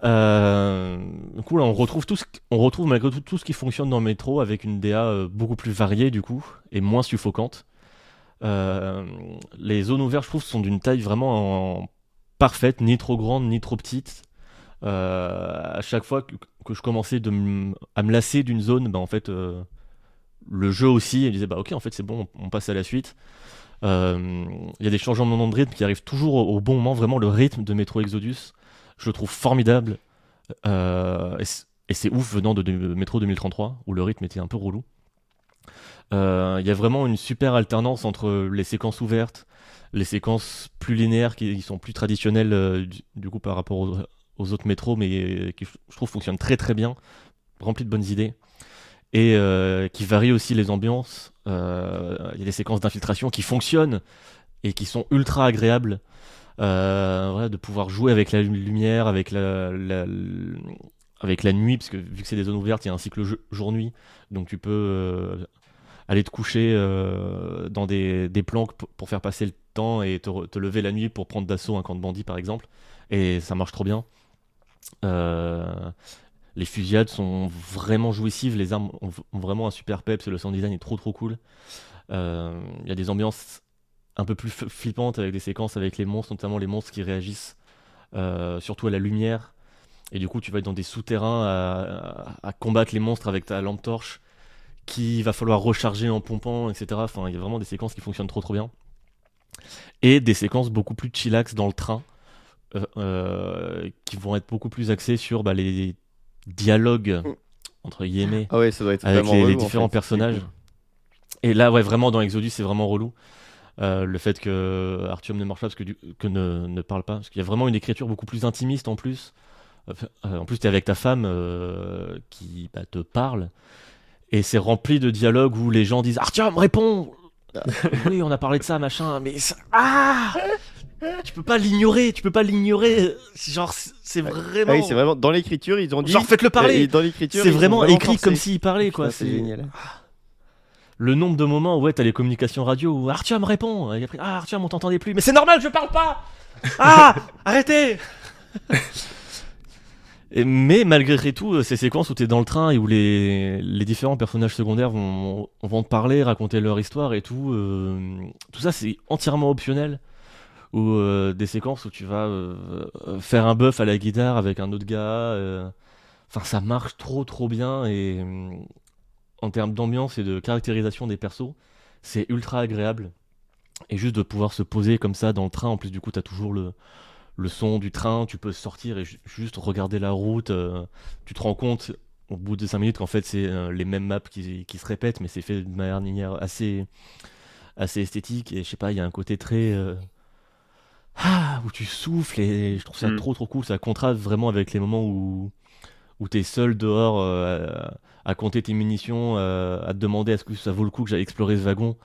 Euh, du coup là on retrouve tout ce on retrouve malgré tout tout ce qui fonctionne dans le métro avec une DA euh, beaucoup plus variée du coup et moins suffocante. Euh, les zones ouvertes je trouve sont d'une taille vraiment en- parfaite, ni trop grande ni trop petite. Euh, à chaque fois que, je commençais à me lasser d'une zone, bah, en fait euh, le jeu aussi il disait bah ok en fait c'est bon on, passe à la suite. Il y a des changements de rythme qui arrivent toujours au, bon moment. Vraiment, le rythme de Metro Exodus, je le trouve formidable. Et c'est ouf venant de, de Metro 2033, où le rythme était un peu relou. Euh, Il y a vraiment une super alternance entre les séquences ouvertes, les séquences plus linéaires qui, sont plus traditionnelles euh, du, coup par rapport aux, autres métros, mais qui je trouve fonctionnent très très bien, remplies de bonnes idées et euh, qui varient aussi les ambiances. Il y a des séquences d'infiltration qui fonctionnent et qui sont ultra agréables. De pouvoir jouer avec la lumière, avec la, avec la nuit, parce que vu que c'est des zones ouvertes, il y a un cycle jour-nuit, donc tu peux aller te coucher euh, dans des, planques pour, faire passer le temps et te, lever la nuit pour prendre d'assaut un camp de bandits, par exemple, et ça marche trop bien. Euh, les fusillades sont vraiment jouissives, les armes ont, vraiment un super peps, le sound design est trop trop cool. Euh, Il y a des ambiances un peu plus flippantes avec des séquences avec les monstres, notamment les monstres qui réagissent surtout à la lumière. Et du coup, tu vas être dans des souterrains à combattre les monstres avec ta lampe torche, qu'il va falloir recharger en pompant, etc. Enfin, il y a vraiment des séquences qui fonctionnent trop trop bien. Et des séquences beaucoup plus chillax dans le train, euh, euh, qui vont être beaucoup plus axées sur bah, les dialogues entre guillemets Ah ouais, ça doit être avec les, les relou, en différents fait. personnages. Et là, ouais, vraiment, dans Exodus, c'est vraiment relou. Euh, le fait que Artyom ne marche pas, parce que, du- que ne, ne parle pas, parce qu'il y a vraiment une écriture beaucoup plus intimiste en plus. En plus, tu es avec ta femme qui bah, te parle. Et c'est rempli de dialogues où les gens disent Artyom, réponds Oui, on a parlé de ça, machin, mais. ça- Ah Tu peux pas l'ignorer, tu peux pas l'ignorer. Genre, c'est Ah vraiment. oui, c'est vraiment dans l'écriture, ils ont dit. Genre, faites-le parler dans l'écriture, C'est vraiment écrit comme s'il parlait, quoi. C'est génial. le nombre de moments où ouais, t'as les communications radio où Artyom répond et après ah Artyom on t'entendait plus mais c'est normal je parle pas ah arrêtez Mais malgré tout euh, ces séquences où t'es dans le train et où les, différents personnages secondaires vont, te parler raconter leur histoire et tout euh, tout ça c'est entièrement optionnel ou euh, des séquences où tu vas faire un buff à la guitare avec un autre gars enfin ça marche trop trop bien et en termes d'ambiance et de caractérisation des persos, c'est ultra agréable. Et juste de pouvoir se poser comme ça dans le train, en plus du coup t'as toujours le, le son du train, tu peux sortir et ju- juste regarder la route, euh, tu te rends compte au bout de 5 minutes qu'en fait c'est euh, les mêmes maps qui, qui se répètent, mais c'est fait de manière assez, assez esthétique. Et je sais pas, il y a un côté très... euh, ah, où tu souffles et je trouve ça Mm. trop trop cool, ça contraste vraiment avec les moments où, où t'es seul dehors à, à compter tes munitions, à te demander est-ce que ça vaut le coup que j'aille explorer ce wagon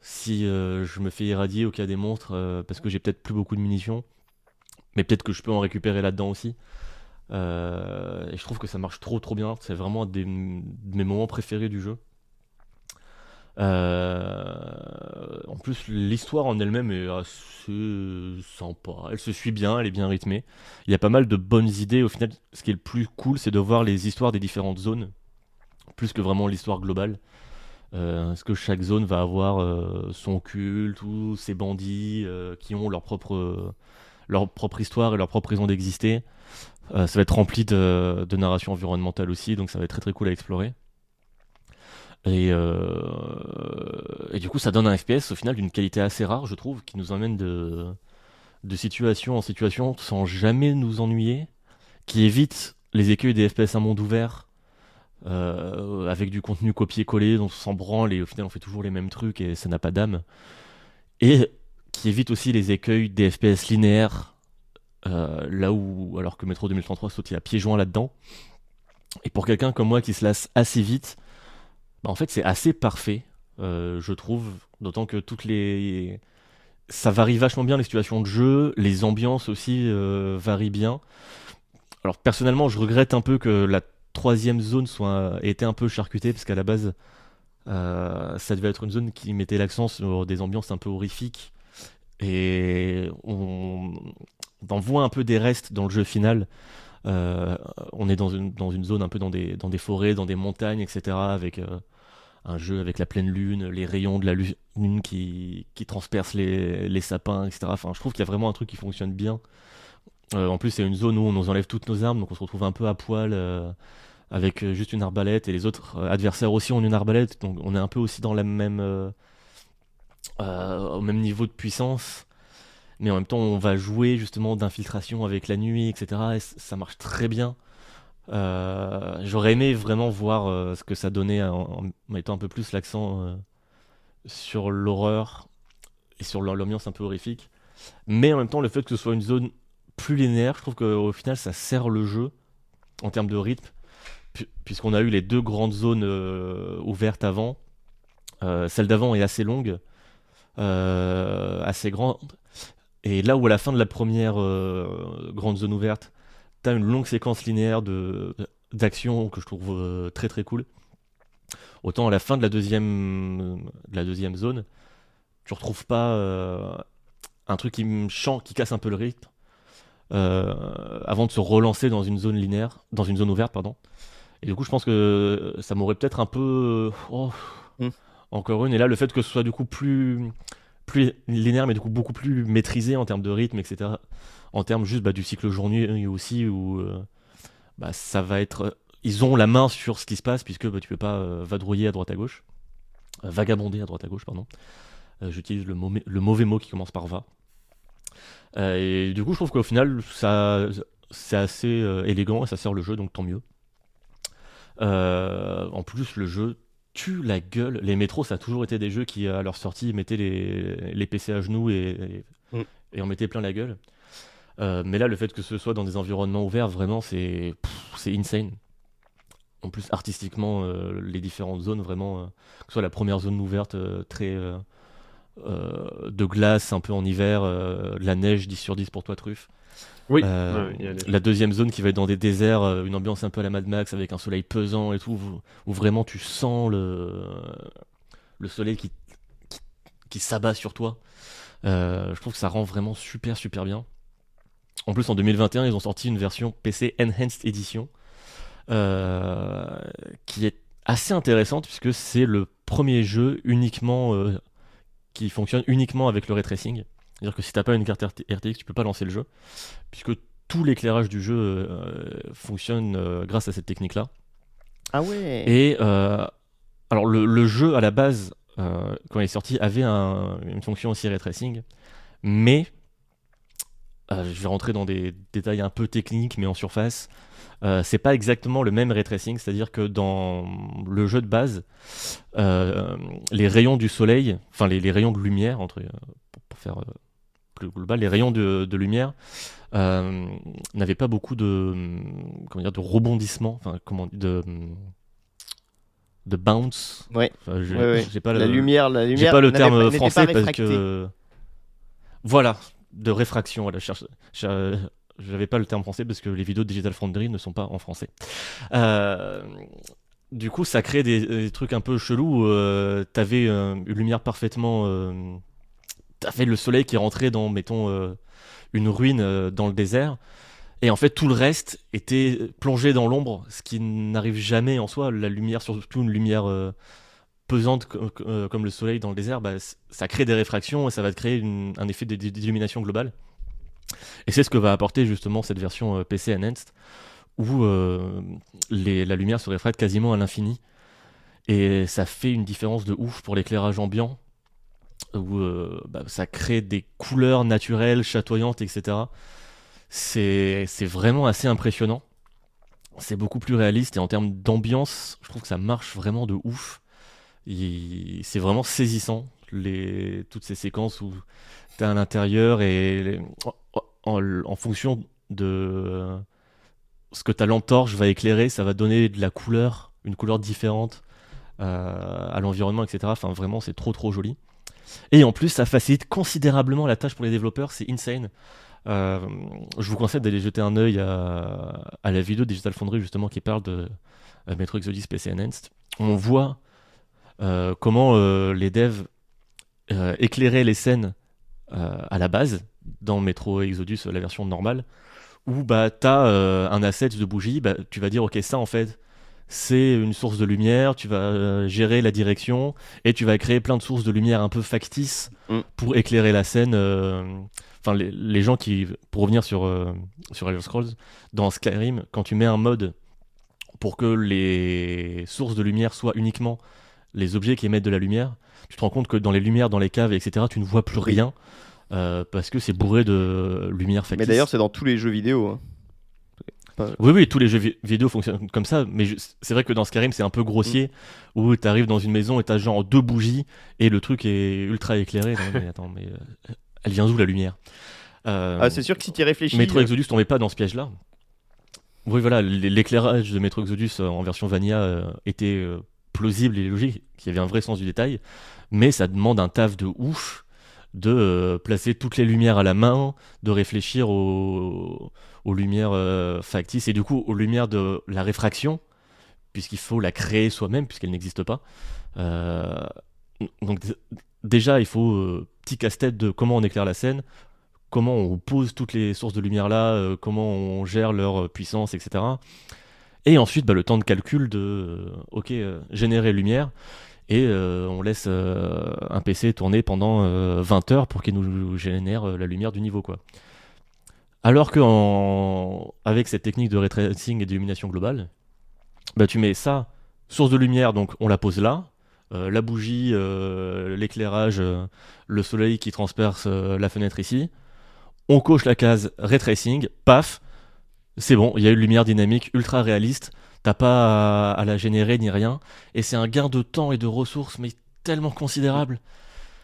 si je me fais irradier au cas des monstres parce que j'ai peut-être plus beaucoup de munitions, mais peut-être que je peux en récupérer là-dedans aussi. Euh, et je trouve que ça marche trop trop bien, c'est vraiment un de mes moments préférés du jeu. Euh, en plus, l'histoire en elle-même est assez sympa. Elle se suit bien, elle est bien rythmée. Il y a pas mal de bonnes idées. Au final, ce qui est le plus cool, c'est de voir les histoires des différentes zones, plus que vraiment l'histoire globale. Euh, parce que chaque zone va avoir euh, son culte ou ses bandits qui ont leur propre, leur propre histoire et leur propre raison d'exister. Euh, ça va être rempli de, de narration environnementale aussi, donc ça va être très très cool à explorer. Et, euh, du coup, ça donne un FPS au final d'une qualité assez rare, je trouve, qui nous emmène de, situation en situation sans jamais nous ennuyer, qui évite les écueils des FPS à monde ouvert, euh, avec du contenu copié-collé, on s'en branle et au final on fait toujours les mêmes trucs et ça n'a pas d'âme. Et qui évite aussi les écueils des FPS linéaires, euh, là où, alors que Metro 2033 saute à pieds joints là-dedans. Et pour quelqu'un comme moi qui se lasse assez vite, bah, en fait c'est assez parfait, euh, je trouve, d'autant que toutes les... Ça varie vachement bien les situations de jeu, les ambiances aussi euh, varient bien. Alors personnellement, je regrette un peu que la troisième zone soit ait été un peu charcutée, parce qu'à la base, ça devait être une zone qui mettait l'accent sur des ambiances un peu horrifiques. Et on, en voit un peu des restes dans le jeu final. Euh, on est dans une, dans une zone un peu dans des, dans des forêts, dans des montagnes, etc. Avec euh, un jeu avec la pleine lune, les rayons de la lu- lune qui, qui transpercent les, les sapins, etc. Enfin, je trouve qu'il y a vraiment un truc qui fonctionne bien. Euh, en plus, c'est une zone où on nous enlève toutes nos armes, donc on se retrouve un peu à poil avec juste une arbalète et les autres adversaires aussi ont une arbalète, donc on est un peu aussi dans la même, au même niveau de puissance. Mais en même temps, on va jouer justement d'infiltration avec la nuit, etc. Ça marche très bien. Euh, J'aurais aimé vraiment voir euh, ce que ça donnait en, mettant un peu plus l'accent euh, sur l'horreur et sur l'ambiance un peu horrifique. Mais en même temps, le fait que ce soit une zone plus linéaire, je trouve qu'au final, ça sert le jeu en termes de rythme, pu- puisqu'on a eu les deux grandes zones euh, ouvertes avant. Euh, celle d'avant est assez longue, euh, assez grande. Et là où à la fin de la première euh, grande zone ouverte, t'as une longue séquence linéaire de d'action que je trouve euh, très très cool. Autant à la fin de la deuxième de la deuxième zone, tu retrouves pas euh, un truc qui me chante, qui casse un peu le rythme, euh, avant de se relancer dans une zone linéaire, dans une zone ouverte, pardon. Et du coup, je pense que ça m'aurait peut-être un peu, euh, oh, Mm. Encore une. Et là, le fait que ce soit du coup plus plus linéaire, mais du coup beaucoup plus maîtrisé en termes de rythme, etc. En termes juste bah, du cycle journée aussi, où euh, bah, ça va être. Ils ont la main sur ce qui se passe, puisque bah, tu peux pas euh, vadrouiller à droite à gauche. Euh, vagabonder à droite à gauche, pardon. Euh, J'utilise le, mauvais- le mauvais mot qui commence par va. Euh, et du coup, je trouve qu'au final, ça, c'est assez euh, élégant et ça sert le jeu, donc tant mieux. Euh, en plus, le jeu tue la gueule. Les métros, ça a toujours été des jeux qui, à leur sortie, mettaient les, les PC à genoux et, et, Mm. et en mettaient plein la gueule. Euh, mais là, le fait que ce soit dans des environnements ouverts, vraiment, c'est insane. En plus, artistiquement, euh, les différentes zones, vraiment, euh, que ce soit la première zone ouverte, très de glace, un peu en hiver, de la neige 10 sur 10 pour toi, Truffe. Oui, Euh, ouais, il y a des- la deuxième zone qui va être dans des déserts, euh, une ambiance un peu à la Mad Max avec un soleil pesant et tout, où, où vraiment tu sens le, le soleil qui, qui, qui s'abat sur toi. Euh, je trouve que ça rend vraiment super super bien. En plus, en 2021, ils ont sorti une version PC Enhanced Edition euh, qui est assez intéressante puisque c'est le premier jeu uniquement euh, qui fonctionne uniquement avec le ray tracing. C'est-à-dire que si t'as pas une carte RT- RTX, tu peux pas lancer le jeu puisque tout l'éclairage du jeu euh, fonctionne euh, grâce à cette technique-là. Ah ouais. Et euh, alors le, le jeu à la base, quand il est sorti, avait un- une fonction aussi ray tracing, mais je vais rentrer dans des détails un peu techniques, mais en surface. Euh, c'est pas exactement le même ray tracing, c'est-à-dire que dans le jeu de base, euh, les rayons du soleil, enfin les, les rayons de lumière, entre, pour, pour faire global, les rayons de, de lumière euh, n'avaient pas beaucoup de, comment dire, de rebondissement, enfin comment de de bounce. Ouais. Enfin, je- Ouais, ouais. j'ai pas la le- lumière, la j'ai lumière. pas le terme pas français parce que voilà de réfraction. Voilà, je cherche- je- j'avais pas le terme français parce que les vidéos de Digital Foundry ne sont pas en français. Euh, du coup, ça crée des, des trucs un peu chelous. Euh, T'avais euh, une lumière parfaitement. Euh, T'avais le soleil qui rentrait dans, mettons, euh, une ruine euh, dans le désert. Et en fait, tout le reste était plongé dans l'ombre, ce qui n'arrive jamais en soi. La lumière, surtout une lumière euh, pesante co- co- comme le soleil dans le désert, bah, ça crée des réfractions et ça va créer un effet d'illumination globale. Et c'est ce que va apporter justement cette version PC Enhanced, où la lumière se réfracte quasiment à l'infini. Et ça fait une différence de ouf pour l'éclairage ambiant, où euh, bah, ça crée des couleurs naturelles, chatoyantes, etc. C'est vraiment assez impressionnant. C'est beaucoup plus réaliste et en termes d'ambiance, je trouve que ça marche vraiment de ouf. C'est vraiment saisissant, toutes ces séquences où tu es à l'intérieur et en fonction de ce que ta lampe torche va éclairer, ça va donner de la couleur, une couleur différente euh, à l'environnement, etc. Enfin, vraiment, c'est trop trop joli. Et en plus, ça facilite considérablement la tâche pour les développeurs, c'est insane. Euh, je vous conseille d'aller jeter un œil à, la vidéo Digital Foundry justement qui parle de euh, Metro Exodus PC Enhanced. On voit euh, comment les devs éclairaient les scènes à la base dans Metro Exodus, la version normale, où bah, tu as un asset de bougie, bah, tu vas dire ok ça en fait c'est une source de lumière, tu vas euh, gérer la direction et tu vas créer plein de sources de lumière un peu factices Mm. pour éclairer la scène. euh, Enfin, les, les gens qui, pour revenir sur, euh, sur Elder Scrolls, dans Skyrim, quand tu mets un mode pour que les sources de lumière soient uniquement les objets qui émettent de la lumière, tu te rends compte que dans les lumières, dans les caves, etc., tu ne vois plus rien euh, parce que c'est bourré de lumière factice. Mais d'ailleurs, c'est dans tous les jeux vidéo. hein. Oui, oui, tous les jeux vi- vidéo fonctionnent comme ça, mais je- c'est vrai que dans Skyrim, c'est un peu grossier, où tu arrives dans une maison et t'as genre deux bougies, et le truc est ultra éclairé. Non, mais attends, mais euh, elle vient d'où la lumière? Euh, Ah, c'est sûr que si tu y réfléchis. Metro euh, Exodus tombait pas dans ce piège-là. Oui, voilà, l'éclairage de Metro Exodus en version Vanilla était plausible et logique, qu'il y avait un vrai sens du détail, mais ça demande un taf de ouf de euh, placer toutes les lumières à la main, de réfléchir aux, lumières euh, factices et du coup aux lumières de la réfraction, puisqu'il faut la créer soi-même, puisqu'elle n'existe pas. Euh, donc déjà, il faut petit casse-tête de comment on éclaire la scène, comment on pose toutes les sources de lumière là, comment on gère leur puissance, etc. Et ensuite, bah, le temps de calcul de, ok, générer lumière, et euh, on laisse euh, un PC tourner pendant euh, 20 heures pour qu'il nous génère euh, la lumière du niveau, quoi. Alors que en- avec cette technique de ray tracing et d'illumination globale, bah, tu mets ça, source de lumière, donc on la pose là, euh, la bougie, euh, l'éclairage, euh, le soleil qui transperce euh, la fenêtre ici, on coche la case ray tracing, paf, c'est bon, il y a une lumière dynamique ultra réaliste, t'as pas à, à la générer ni rien, et c'est un gain de temps et de ressources, mais tellement considérable.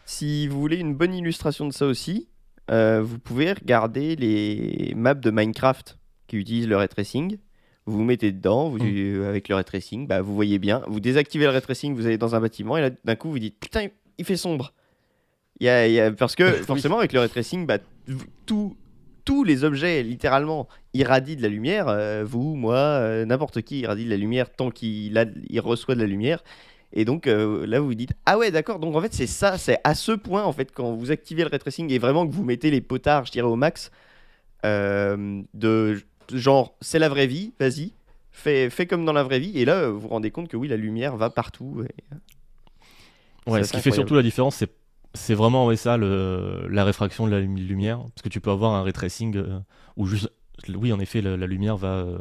Si vous voulez une bonne illustration de ça aussi, euh, vous pouvez regarder les maps de Minecraft qui utilisent le ray tracing. Vous vous mettez dedans, vous, Mm. avec le ray tracing, bah, vous voyez bien. Vous désactivez le ray tracing, vous allez dans un bâtiment et là d'un coup vous dites putain il fait sombre. Y a- y a- parce que forcément avec le ray tracing, bah, tout- tous les objets littéralement irradient de la lumière. euh, vous, moi, euh, n'importe qui irradie de la lumière tant qu'il a- il reçoit de la lumière. Et donc euh, là, vous vous dites ah ouais, d'accord. Donc en fait, c'est ça, c'est à ce point en fait quand vous activez le ray tracing et vraiment que vous mettez les potards, je dirais au max, de genre c'est la vraie vie, vas-y, fais, fais comme dans la vraie vie. Et là, vous vous rendez compte que oui, la lumière va partout. et- Ouais, ce qui fait surtout la différence, c'est c'est vraiment ouais, ça, la réfraction de la lumi- lumière. Parce que tu peux avoir un ray tracing euh, où juste, oui, en effet, la, lumière va, euh,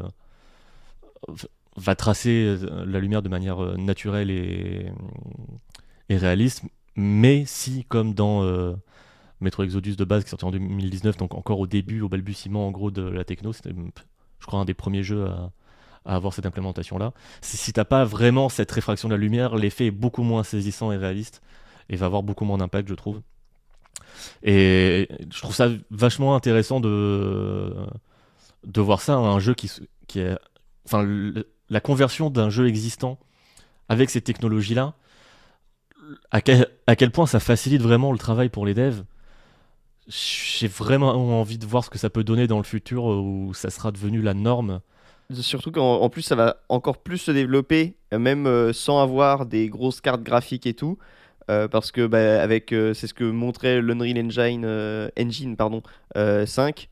va tracer euh, la lumière de manière euh, naturelle et, et réaliste. Mais si, comme dans Metro Exodus de base qui est sorti en 2019, donc encore au début, au balbutiement en gros de la techno, c'était, je crois, un des premiers jeux à, à avoir cette implémentation-là. Si, si t'as pas vraiment cette réfraction de la lumière, l'effet est beaucoup moins saisissant et réaliste et va avoir beaucoup moins d'impact, je trouve. Et je trouve ça vachement intéressant de, de voir ça, un jeu qui, qui est. Enfin, la conversion d'un jeu existant avec ces technologies-là, à quel, à quel point ça facilite vraiment le travail pour les devs. J'ai vraiment envie de voir ce que ça peut donner dans le futur où ça sera devenu la norme Surtout qu'en en plus, ça va encore plus se développer, même euh, sans avoir des grosses cartes graphiques et tout. Euh, parce que bah, avec euh, c'est ce que montrait l'Unreal Engine, euh, Engine pardon, euh, 5,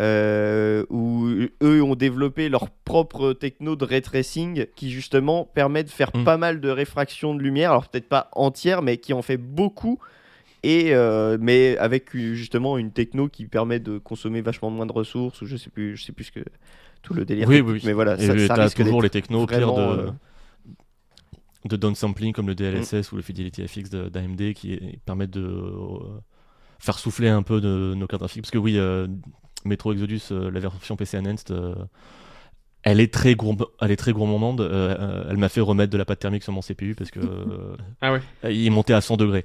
euh, où eux ont développé leur propre techno de ray tracing qui justement permet de faire Mm. pas mal de réfraction de lumière, alors peut-être pas entière, mais qui en fait beaucoup. Et mais avec justement une techno qui permet de consommer vachement moins de ressources, ou je sais plus, je sais plus ce que tout le délire. Oui, oui, oui. Mais voilà, Et ça, ça risque toujours les technos pire de, de downsampling comme le DLSS ou le Fidelity FX d'AMD qui permettent de euh, faire souffler un peu de nos cartes graphiques. Parce que oui, euh, Metro Exodus, euh, la version PC Enhanced, elle est très, gourm- elle est très gourmande. Elle m'a fait remettre de la pâte thermique sur mon CPU parce que Ah ouais. il est monté à 100 degrés.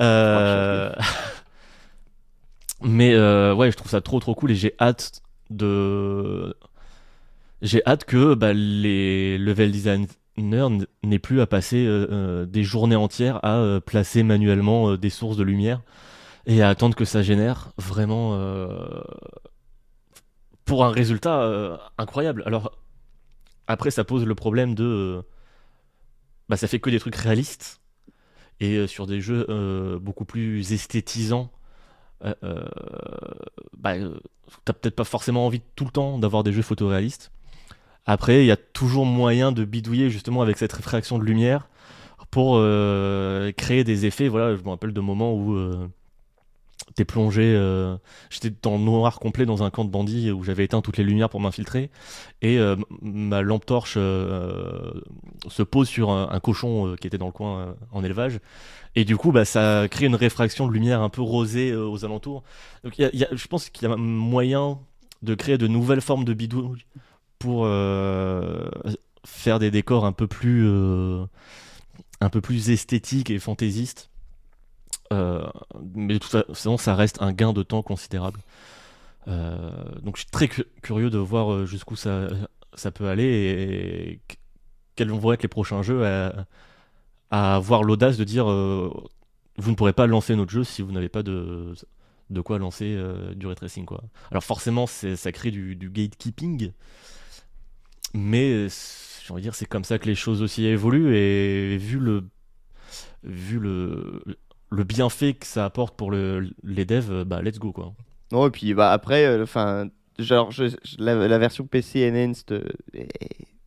Euh, Mais ouais, je trouve ça trop trop cool et j'ai hâte de. J'ai hâte que bah, les level designers n- n'aient plus à passer euh, euh, des journées entières à euh, placer manuellement des sources de lumière et à attendre que ça génère vraiment pour un résultat incroyable. Alors après, ça pose le problème de. bah, ça fait que des trucs réalistes et sur des jeux beaucoup plus esthétisants. bah, t'as peut-être pas forcément envie tout le temps d'avoir des jeux photoréalistes. Après, il y a toujours moyen de bidouiller justement avec cette réfraction de lumière pour euh, créer des effets. Voilà, je me rappelle de moments où euh, euh, J'étais le noir complet dans un camp de bandits où j'avais éteint toutes les lumières pour m'infiltrer et ma lampe torche se pose sur un, cochon qui était dans le coin en élevage. Et du coup, bah, ça crée une réfraction de lumière un peu rosée aux alentours. Donc, je pense qu'il y a moyen de créer de nouvelles formes de bidouilles pour euh, faire des décors un peu plus, euh, un peu plus esthétiques et fantaisistes. Euh, mais de toute façon, ça reste un gain de temps considérable. Donc, je suis très cu- curieux de voir jusqu'où ça, ça peut aller et qu- quels vont être les prochains jeux à, avoir l'audace de dire vous ne pourrez pas lancer notre jeu si vous n'avez pas de, de quoi lancer du ray tracing quoi. Alors forcément ça crée du gatekeeping, mais euh, j'ai envie de dire c'est comme ça que les choses aussi évoluent et vu le vu le le bienfait que ça apporte pour le, les devs, bah let's go quoi. Non, et puis bah, après, euh, enfin, genre, je- je- la, la version PC Enhanced euh,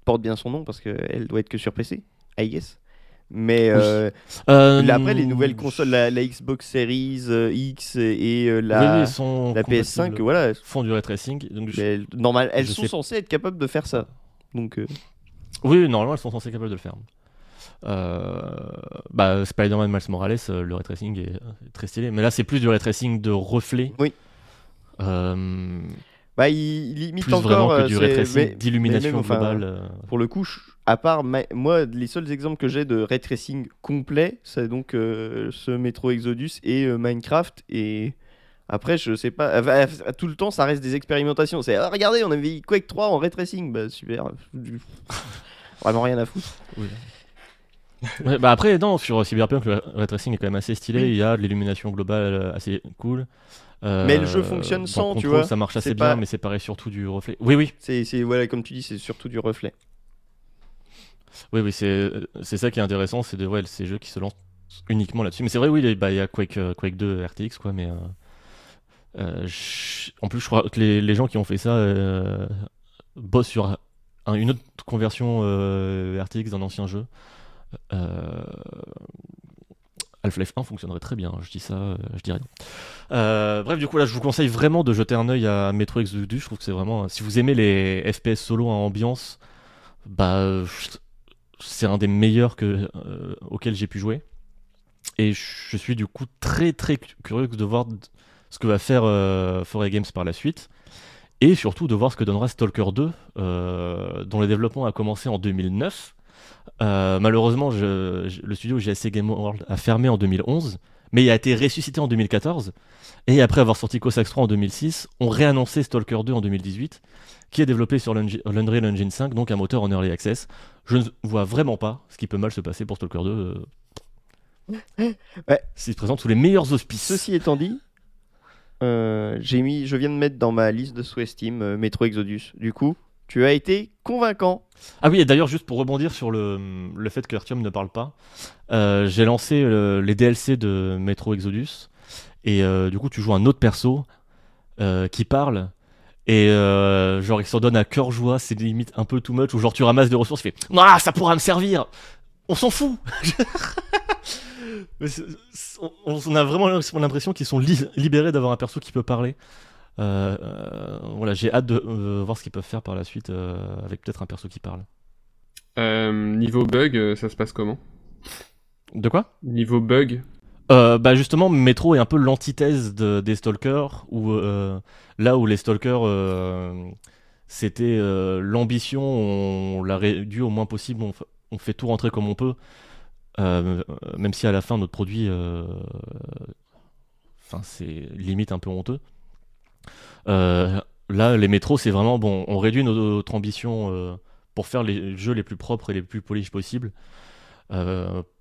porte bien son nom parce qu'elle doit être que sur PC, I guess. Mais euh, Euh, là, après, les nouvelles consoles, la, la Xbox Series euh, X et euh, la, oui, la PS5, compatibles, voilà, font du ray tracing. Donc je- normal, elles je sont sais- censées être capables de faire ça. Donc, euh, Oui, normalement, elles sont censées capables de le faire. Euh, bah, Spider-Man Miles Morales, euh, le ray tracing est, est très stylé. Mais là, c'est plus du ray tracing de reflets. Oui. Euh, bah, il, limite plus encore. vraiment que du c'est- ray tracing mais- d'illumination enfin, globale. euh. Pour le coup, à part ma- moi, les seuls exemples que j'ai de ray tracing complet, c'est donc euh, ce Metro Exodus et euh, Minecraft. Et après, je sais pas, tout le temps, ça reste des expérimentations. C'est ah, regardez, on avait Quake 3 en ray tracing, bah super. Vraiment rien à foutre. Oui. Ouais, bah après, non, sur Cyberpunk, le ray tracing est quand même assez stylé. Oui. Il y a de l'illumination globale assez cool. Euh, Mais le jeu fonctionne sans, tu vois. Ça marche assez bien, pas- mais c'est pareil surtout du reflet. Oui, oui, C'est, c'est- voilà, comme tu dis, c'est surtout du reflet. Oui, oui, c'est c'est ça qui est intéressant, c'est de ouais, ces jeux qui se lancent uniquement là-dessus. Mais c'est vrai, oui, il bah, il y a Quake, euh, Quake 2 RTX, quoi, mais. euh, je- en plus, je crois que les, gens qui ont fait ça euh, bossent sur un- une autre conversion euh, RTX d'un ancien jeu. Euh, Half-Life 1 fonctionnerait très bien, je dis ça, euh, je dis rien. Euh, bref, du coup, là, je vous conseille vraiment de jeter un œil à Metro Exodus. Je trouve que c'est vraiment. Si vous aimez les FPS solo à ambiance, bah. euh, c'est un des meilleurs que, euh, auxquels j'ai pu jouer. Et je suis du coup très très cu- curieux de voir ce que va faire euh, 4A Games par la suite. Et surtout de voir ce que donnera Stalker 2, euh, dont le développement a commencé en 2009. Euh, malheureusement, je- je- le studio GSC Game World a fermé en 2011, mais il a été ressuscité en 2014. Et après avoir sorti Cossacks 3 en 2006, on réannoncé Stalker 2 en 2018, qui est développé sur l'Unreal Engine 5, donc un moteur en early access. Je ne vois vraiment pas ce qui peut mal se passer pour Stalker 2. euh, Ouais. S'il se présente sous les meilleurs auspices. Ceci étant dit, euh, j'ai mis, je viens de mettre dans ma liste de sous Steam euh, Metro Exodus. Du coup, tu as été convaincant. Ah oui, et d'ailleurs, juste pour rebondir sur le, le fait que Artyom ne parle pas, euh, j'ai lancé euh, les DLC de Metro Exodus, et du coup, tu joues un autre perso qui parle, et genre, il s'en donne à cœur joie, c'est limite un peu too much, ou genre, tu ramasses des ressources, tu fais Ah, ça pourra me servir On s'en fout Mais on, a vraiment l'impression qu'ils sont li- libérés d'avoir un perso qui peut parler. Euh, euh, voilà, j'ai hâte de euh, voir ce qu'ils peuvent faire par la suite avec peut-être un perso qui parle. Niveau bug, ça se passe comment? De quoi? Niveau bug, bah justement, Metro est un peu l'antithèse de- des stalkers, où là où les stalkers, c'était euh, l'ambition, on l'a réduit au moins possible, on, on fait tout rentrer comme on peut, euh, même si à la fin notre produit, euh, enfin c'est limite un peu honteux. Euh, là, les métros, c'est vraiment bon, on réduit notre, ambition pour faire les jeux les plus propres et les plus polis possibles.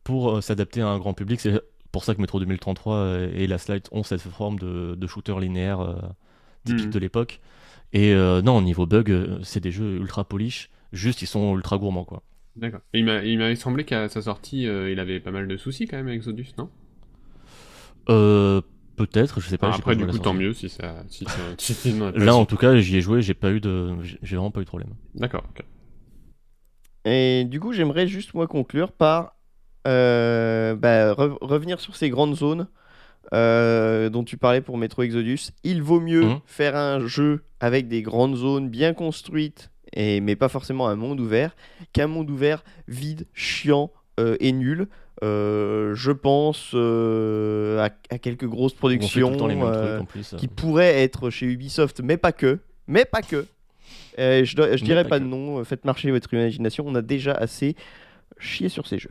pour s'adapter à un grand public, c'est pour ça que Metro 2033 euh, et la slide ont cette forme de, de shooter linéaire typique Mhm. de l'époque. Et euh, non, au niveau bug, c'est des jeux ultra polish, juste ils sont ultra gourmands quoi. D'accord. Il m'a- il m'avait semblé qu'à sa sortie, euh, il avait pas mal de soucis quand même avec Exodus, non? Euh, Peut-être, je sais pas. Après, pas du coup, tant mieux si ça. Si, si Là, en tout cas, j'y ai joué, j'ai pas eu de, j'ai vraiment pas eu de problème. D'accord, ok. Et du coup, j'aimerais juste moi conclure par euh, bah, re- revenir sur ces grandes zones euh, dont tu parlais pour Metro Exodus. Il vaut mieux Mhm. faire un jeu avec des grandes zones bien construites, et, mais pas forcément un monde ouvert, qu'un monde ouvert vide, chiant euh, et nul. Euh, je pense euh, à, à quelques grosses productions euh, plus. qui pourraient être chez Ubisoft, mais pas que. Mais pas que. Euh, je, je dirais pas de nom, faites marcher votre imagination, on a déjà assez chié sur ces jeux.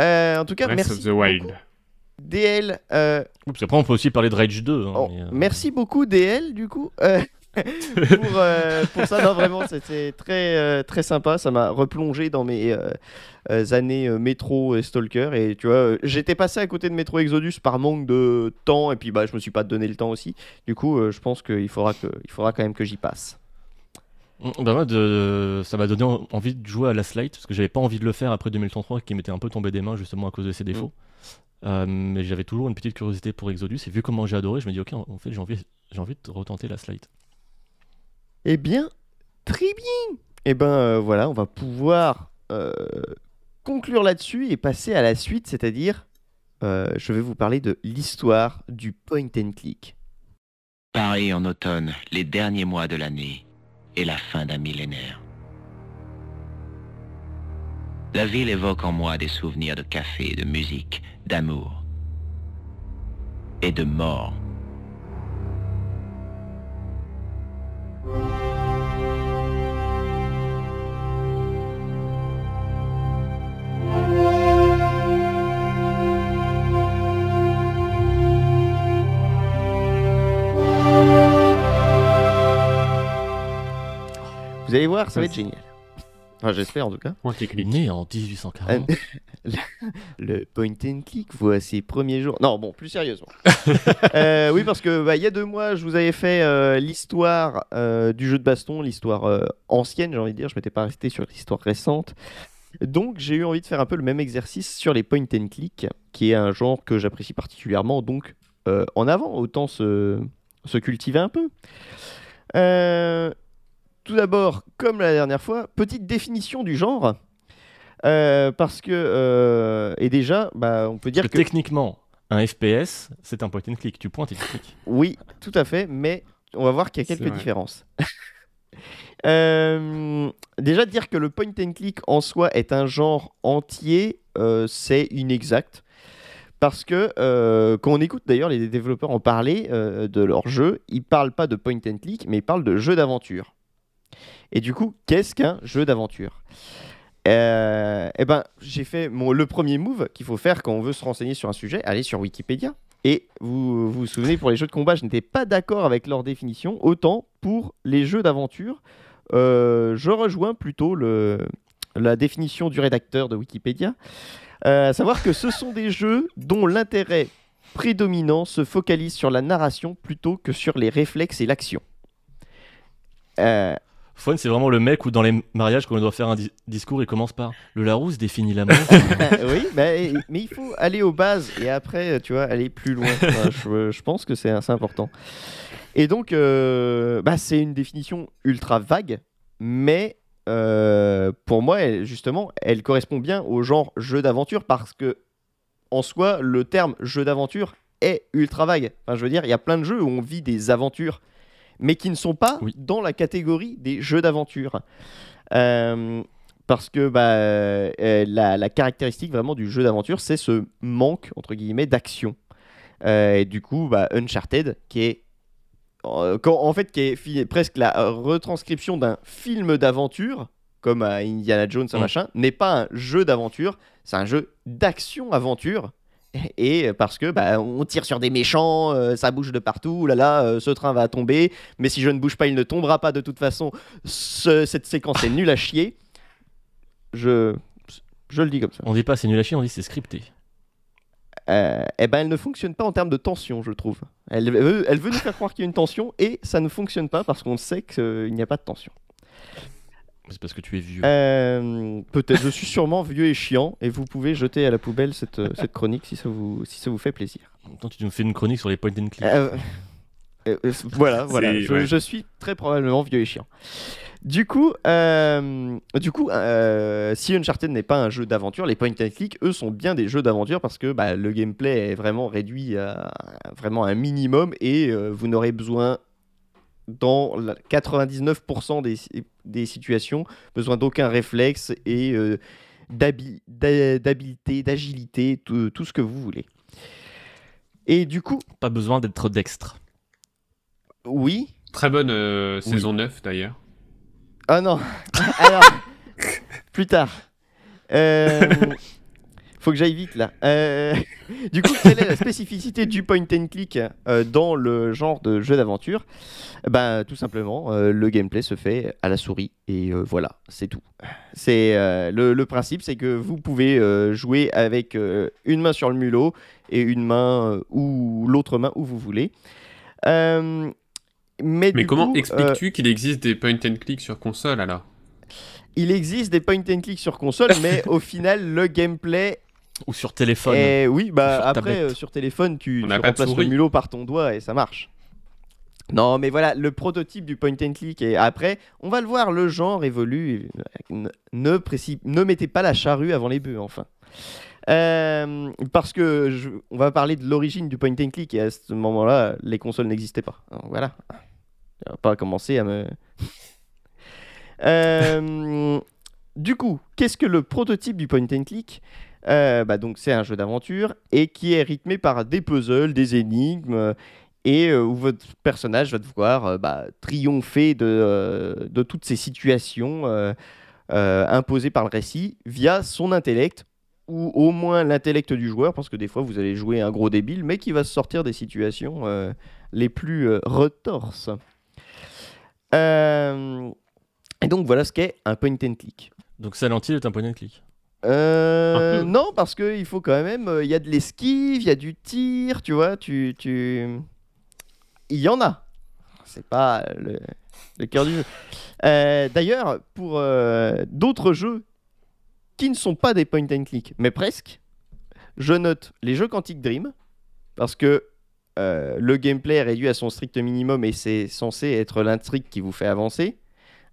Euh, en tout cas, Breath merci of the Wild. beaucoup, DL. euh, Oups, après, on peut aussi parler de Rage 2. hein, oh, mais, euh, Merci beaucoup DL du coup euh, pour, euh, pour ça. Non, vraiment, c'était très euh, très sympa. Ça m'a replongé dans mes euh, années métro et stalker. Et tu vois, j'étais passé à côté de Metro Exodus par manque de temps et puis bah je me suis pas donné le temps aussi. Du coup, je pense qu'il faudra que il faudra quand même que j'y passe. Mm, Bah moi, de... ça m'a donné en- envie de jouer à Last Light, parce que j'avais pas envie de le faire après 2033, qui m'était un peu tombé des mains justement à cause de ses défauts. Euh, mais j'avais toujours une petite curiosité pour Exodus, et vu comment j'ai adoré, je me dis, ok, en fait, j'ai envie, j'ai envie de retenter Last Light. Eh bien, très bien. Eh ben euh, voilà, on va pouvoir euh, conclure là-dessus et passer à la suite, c'est-à-dire, euh, je vais vous parler de l'histoire du point and click. Paris en automne, les derniers mois de l'année et la fin d'un millénaire. La ville évoque en moi des souvenirs de café, de musique, d'amour et de mort. Vous allez voir, ça va être génial. Enfin, j'espère en tout cas. Point et clic. Né en 1840. Le point and click voit ses premiers jours. Non, bon, plus sérieusement. Euh, oui, parce que bah, il y a deux mois, je vous avais fait euh, l'histoire euh, du jeu de baston, l'histoire euh, ancienne, j'ai envie de dire. Je m'étais pas resté sur l'histoire récente. Donc, j'ai eu envie de faire un peu le même exercice sur les point and click, qui est un genre que j'apprécie particulièrement. Donc, euh, en avant, autant se, se cultiver un peu. Euh, tout d'abord, comme la dernière fois, petite définition du genre. Euh, parce que, euh, et déjà, bah, on peut dire Parce que, que techniquement, un FPS, c'est un point and click. Tu pointes et tu cliques. oui, tout à fait, mais on va voir qu'il y a quelques différences. Euh, déjà, dire que le point and click en soi est un genre entier, c'est inexact. Parce que euh, quand on écoute d'ailleurs les développeurs en parler euh, de leur jeu, ils parlent pas de point and click, mais ils parlent de jeu d'aventure. Et du coup, qu'est-ce qu'un jeu d'aventure? Euh, Eh ben, j'ai fait mon, le premier move qu'il faut faire quand on veut se renseigner sur un sujet, aller sur Wikipédia. Et vous vous, vous souvenez, pour les jeux de combat, je n'étais pas d'accord avec leur définition. Autant pour les jeux d'aventure, euh, je rejoins plutôt le, la définition du rédacteur de Wikipédia. Euh, à savoir que ce sont des jeux dont l'intérêt prédominant se focalise sur la narration plutôt que sur les réflexes et l'action. Fawn, c'est vraiment le mec où dans les mariages, quand on doit faire un di- discours, il commence par Le Larousse définit l'amour. oui, mais, mais il faut aller aux bases et après, tu vois, aller plus loin. Enfin, je, je pense que c'est assez important. Et donc, euh, bah, c'est une définition ultra vague, mais euh, pour moi, elle- justement, elle correspond bien au genre jeu d'aventure parce que, en soi, le terme jeu d'aventure est ultra vague. Enfin, je veux dire, il y a plein de jeux où on vit des aventures, mais qui ne sont pas Oui. dans la catégorie des jeux d'aventure. Euh, parce que bah, euh, la, la caractéristique vraiment du jeu d'aventure, c'est ce manque, entre guillemets, d'action. Euh, et du coup, bah, Uncharted, qui est quand- en fait qui est presque la retranscription d'un film d'aventure, comme à Indiana Jones, un Mm. machin, n'est pas un jeu d'aventure, c'est un jeu d'action-aventure. Et parce que bah, on tire sur des méchants, euh, ça bouge de partout, là là, euh, ce train va tomber, mais si je ne bouge pas, il ne tombera pas de toute façon. Ce- cette séquence est nulle à chier. Je, je le dis comme ça. on dit pas c'est nul à chier, on dit c'est scripté. Euh, eh ben, elle ne fonctionne pas en termes de tension, je trouve. Elle veut, elle veut nous faire croire qu'il y a une tension et ça ne fonctionne pas parce qu'on sait qu'il n'y a pas de tension. C'est parce que tu es vieux. Euh, Peut-être, je suis sûrement vieux et chiant et vous pouvez jeter à la poubelle cette, euh, cette chronique si ça, vous, si ça vous fait plaisir. En même temps, tu nous fais une chronique sur les point and click. Euh, voilà, voilà. Je, ouais. je suis très probablement vieux et chiant. Du coup, du coup si Uncharted n'est pas un jeu d'aventure, les point and click, eux, sont bien des jeux d'aventure parce que bah, le gameplay est vraiment réduit à vraiment un minimum et vous n'aurez besoin dans la 99% des, des situations besoin d'aucun réflexe et euh, d'habileté, d'agilité, tout, tout ce que vous voulez. Et du coup, Pas besoin d'être dextre. oui, Très bonne euh, saison 9 d'ailleurs. Ah non. Alors, plus tard. Euh, faut que j'aille vite là. Euh, du coup, quelle est la spécificité du point and click euh, dans le genre de jeu d'aventure? Ben, tout simplement, euh, le gameplay se fait à la souris et voilà, c'est tout. C'est le, le principe, c'est que vous pouvez jouer avec une main sur le mulot et une main ou l'autre main où vous voulez. Mais Mais comment expliques-tu qu'il existe des point and click sur console alors? Il existe des point and click sur console, mais au final, le gameplay Ou sur téléphone. est. Oui, bah Sur après, euh, sur téléphone, tu, tu remplaces le mulot par ton doigt et ça marche. Non, mais voilà, le prototype du point and click. Et après, on va le voir, le genre évolue. Ne, ne, préci- ne mettez pas la charrue avant les bœufs, enfin. Euh, parce que je- on va parler de l'origine du point and click et à ce moment-là, les consoles n'existaient pas. Alors, voilà. On va pas commencer à me. Euh, du coup, qu'est-ce que le prototype du point and click? Euh, bah donc c'est un jeu d'aventure et qui est rythmé par des puzzles, des énigmes euh, et euh, où votre personnage va devoir bah, triompher de, toutes ces situations imposées par le récit via son intellect ou au moins l'intellect du joueur parce que des fois vous allez jouer un gros débile mais qui va sortir des situations les plus retorses. Et donc voilà ce qu'est un point and click. Donc Silent Hill est un point and click. Euh, non, parce qu'il faut quand même. euh, Il y a de l'esquive, il y a du tir, tu vois. Tu, tu... Il y en a. C'est pas le, le cœur du jeu. Euh, D'ailleurs, pour d'autres jeux qui ne sont pas des point and click, mais presque, je note les jeux Quantic Dream, parce que le gameplay est réduit à son strict minimum et c'est censé être l'intrigue qui vous fait avancer.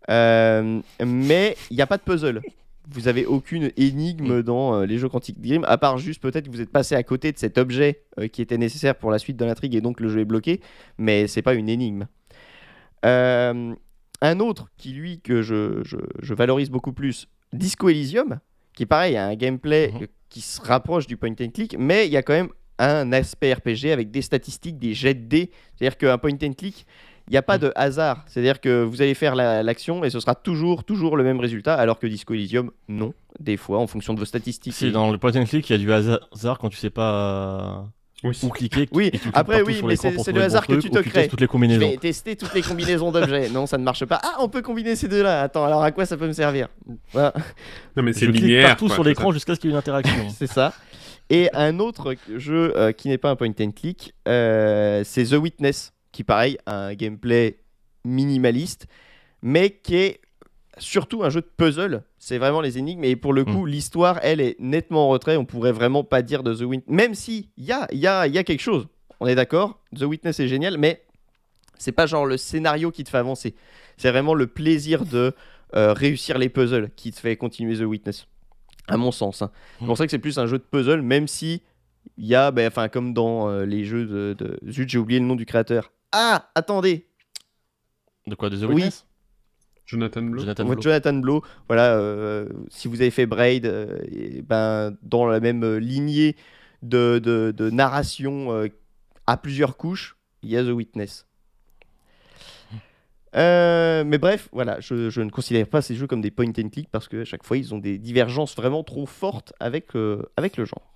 Mais il n'y a pas de puzzle. Vous avez aucune énigme dans euh, les jeux Quantic Dream, à part juste peut-être que vous êtes passé à côté de cet objet euh, qui était nécessaire pour la suite de l'intrigue et donc le jeu est bloqué, mais c'est pas une énigme. Euh, un autre qui lui que je, je- je valorise beaucoup plus, Disco Elysium, qui pareil a un gameplay Mhm. qui se rapproche du point and click, mais il y a quand même un aspect RPG avec des statistiques, des jets de dés. C'est-à-dire qu'un point and click, il n'y a pas de hasard. C'est-à-dire que vous allez faire la- l'action et ce sera toujours, toujours le même résultat, alors que Disco Elysium, non. Des fois, en fonction de vos statistiques. Si dans le point and click, il y a du hasard quand tu sais pas Oui. où cliquer. Oui, et tu cliques après, oui, mais c'est- c'est le hasard que tu ou te crées. toutes les Je combinaisons. vais tester toutes les combinaisons d'objets. Non, ça ne marche pas. Ah, on peut combiner ces deux-là. Attends, alors à quoi ça peut me servir? Voilà, Non mais c'est Je clique linéaire. partout quoi, sur c'est l'écran jusqu'à ce qu'il y ait une interaction. c'est ça. Et un autre jeu euh, qui n'est pas un point and click, euh, c'est The Witness, qui pareil a un gameplay minimaliste, mais qui est surtout un jeu de puzzle. C'est vraiment les énigmes. Et pour le coup, l'histoire, elle est nettement en retrait. On pourrait vraiment pas dire de The Witness. Même si il y a, y, a, y a quelque chose. On est d'accord. The Witness est génial, mais c'est pas genre le scénario qui te fait avancer. C'est vraiment le plaisir de euh, réussir les puzzles qui te fait continuer The Witness. À mon sens. hein. C'est pour ça que c'est plus un jeu de puzzle, même si il y a, ben, enfin, comme dans euh, les jeux de, de- Zut, j'ai oublié le nom du créateur. Ah, attendez, De quoi De The Oui. Witness? Jonathan Blow. Jonathan Blow. Jonathan Blow, voilà, euh, si vous avez fait Braid, euh, et ben, dans la même euh, lignée de, de- de narration euh, à plusieurs couches, il y a The Witness. Euh, mais bref, voilà, je, je ne considère pas ces jeux comme des point and click parce que à chaque fois ils ont des divergences vraiment trop fortes avec, euh, avec le genre.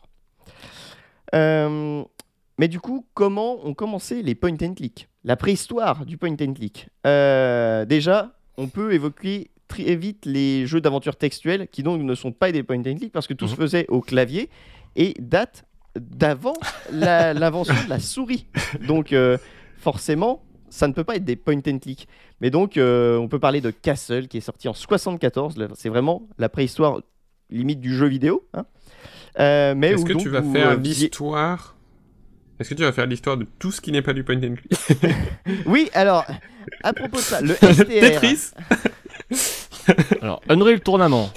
Mais du coup, comment ont commencé les point and click? La préhistoire du point and click. Euh, déjà, on peut évoquer très vite les jeux d'aventure textuels qui donc ne sont pas des point and click parce que tout se Mhm. faisait au clavier et date d'avant l'invention de la souris. Donc euh, forcément, ça ne peut pas être des point and click. Mais donc euh, on peut parler de Castle qui est sorti en 74. Là, C'est vraiment la préhistoire limite du jeu vidéo. hein. Euh, mais Est-ce que donc tu vas faire l'histoire Est-ce que tu vas faire l'histoire de tout ce qui n'est pas du point and click Oui, alors à propos de ça, le STR. Tetris Alors, Unreal Tournament.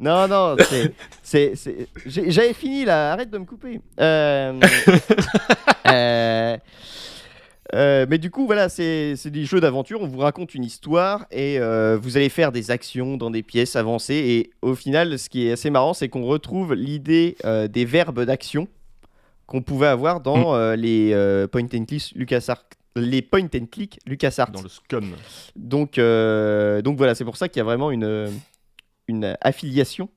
Non, non, c'est. c'est- c'est- j'ai- J'avais fini là, arrête de me couper. Euh, euh, euh, mais du coup, voilà, c'est des jeux d'aventure. On vous raconte une histoire et euh, vous allez faire des actions dans des pièces avancées. Et au final, ce qui est assez marrant, c'est qu'on retrouve l'idée euh, des verbes d'action qu'on pouvait avoir dans euh, les point and click LucasArts. Les point and click LucasArts. Dans le scum. Donc, donc voilà, c'est pour ça qu'il y a vraiment une, une affiliation.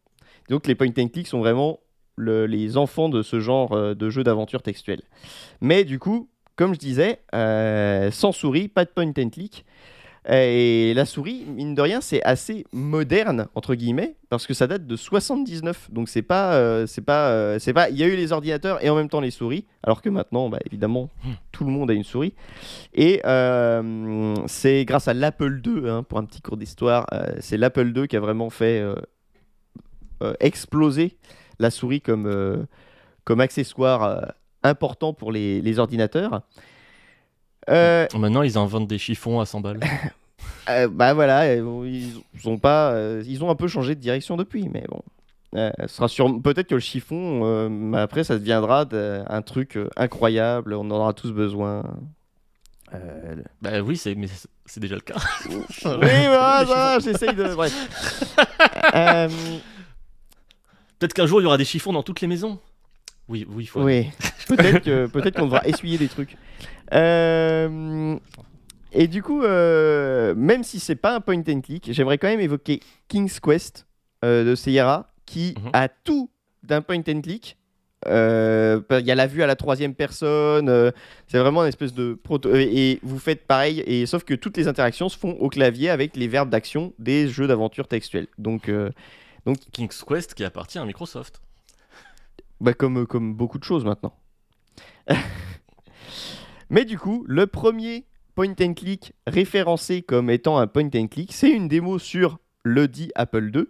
Donc les point and click sont vraiment le- les enfants de ce genre de jeu d'aventure textuel. Mais du coup, comme je disais, euh, sans souris, pas de point and click. Et la souris, mine de rien, c'est assez moderne entre guillemets parce que ça date de 79. Donc c'est pas, euh, c'est pas, euh, c'est pas. Il y a eu les ordinateurs et en même temps les souris, alors que maintenant, bah, évidemment, tout le monde a une souris. Et euh, c'est grâce à l'Apple II, hein, pour un petit cours d'histoire, euh, c'est l'Apple II qui a vraiment fait euh, euh, exploser la souris comme, euh, comme accessoire euh, important pour les, les ordinateurs. Euh, Maintenant, ils inventent des chiffons à 100 balles. euh, bah voilà, ils ont pas, euh, ils ont un peu changé de direction depuis, mais bon. Euh, sera sûr, peut-être que le chiffon, après, ça deviendra de- un truc incroyable. On en aura tous besoin. Euh, bah oui, c'est mais c'est- déjà le cas. Oui, voilà, ça, j'essaye de. Bref. Euh, Peut-être qu'un jour, il y aura des chiffons dans toutes les maisons. Oui, oui, il faut. oui, peut-être que- peut-être qu'on devra essuyer des trucs. Euh, Et du coup, euh, même si c'est pas un point and click, j'aimerais quand même évoquer King's Quest euh, de Sierra, qui Mhm. a tout d'un point and click. Euh, Il y a la vue à la troisième personne, euh, c'est vraiment une espèce de proto. Et vous faites pareil, et sauf que toutes les interactions se font au clavier avec les verbes d'action des jeux d'aventure textuels. Donc, euh, King's Quest qui appartient à Microsoft. Bah comme, comme beaucoup de choses maintenant. Mais du coup, le premier point and click référencé comme étant un point and click, c'est une démo sur le dit Apple II.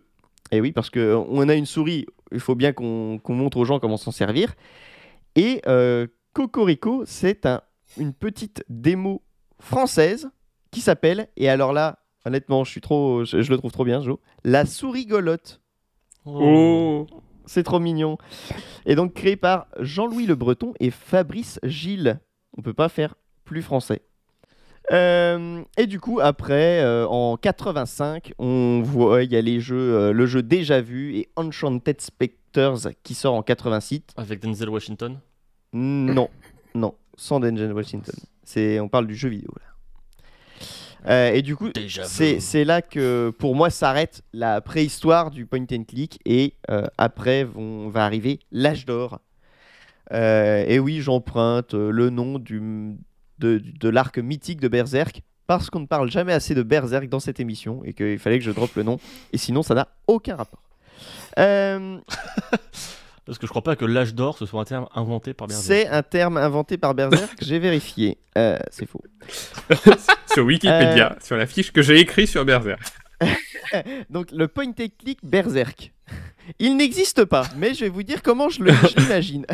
Et oui, parce qu'on a une souris, il faut bien qu'on montre aux gens comment s'en servir. Et euh, Cocorico, c'est un, une petite démo française qui s'appelle, et alors là, honnêtement, je le trouve trop bien, Joe, La souris golotte. Oh C'est trop mignon. Et donc créé par Jean-Louis Le Breton et Fabrice Gilles. On peut pas faire plus français. Euh, et du coup, après, euh, en 85, on voit il y a les jeux, euh, le jeu déjà vu et Enchanted Spectres qui sort en 86. Avec Denzel Washington? Non, non, sans Denzel Washington. C'est, on parle du jeu vidéo là. Euh, et du coup, c'est, là que pour moi s'arrête la préhistoire du point and click et euh, après vont, va arriver l'âge d'or. Euh, et oui, j'emprunte le nom du, de, de l'arc mythique de Berserk parce qu'on ne parle jamais assez de Berserk dans cette émission et qu'il fallait que je droppe le nom et sinon ça n'a aucun rapport. Euh, Parce que je crois pas que l'âge d'or ce soit un terme inventé par Berserk. c'est un terme inventé par Berserk, j'ai vérifié. Euh, c'est faux. sur Wikipédia, sur la fiche que j'ai écrite sur Berserk. Donc le point and click Berserk. Il n'existe pas, mais je vais vous dire comment je l'imagine.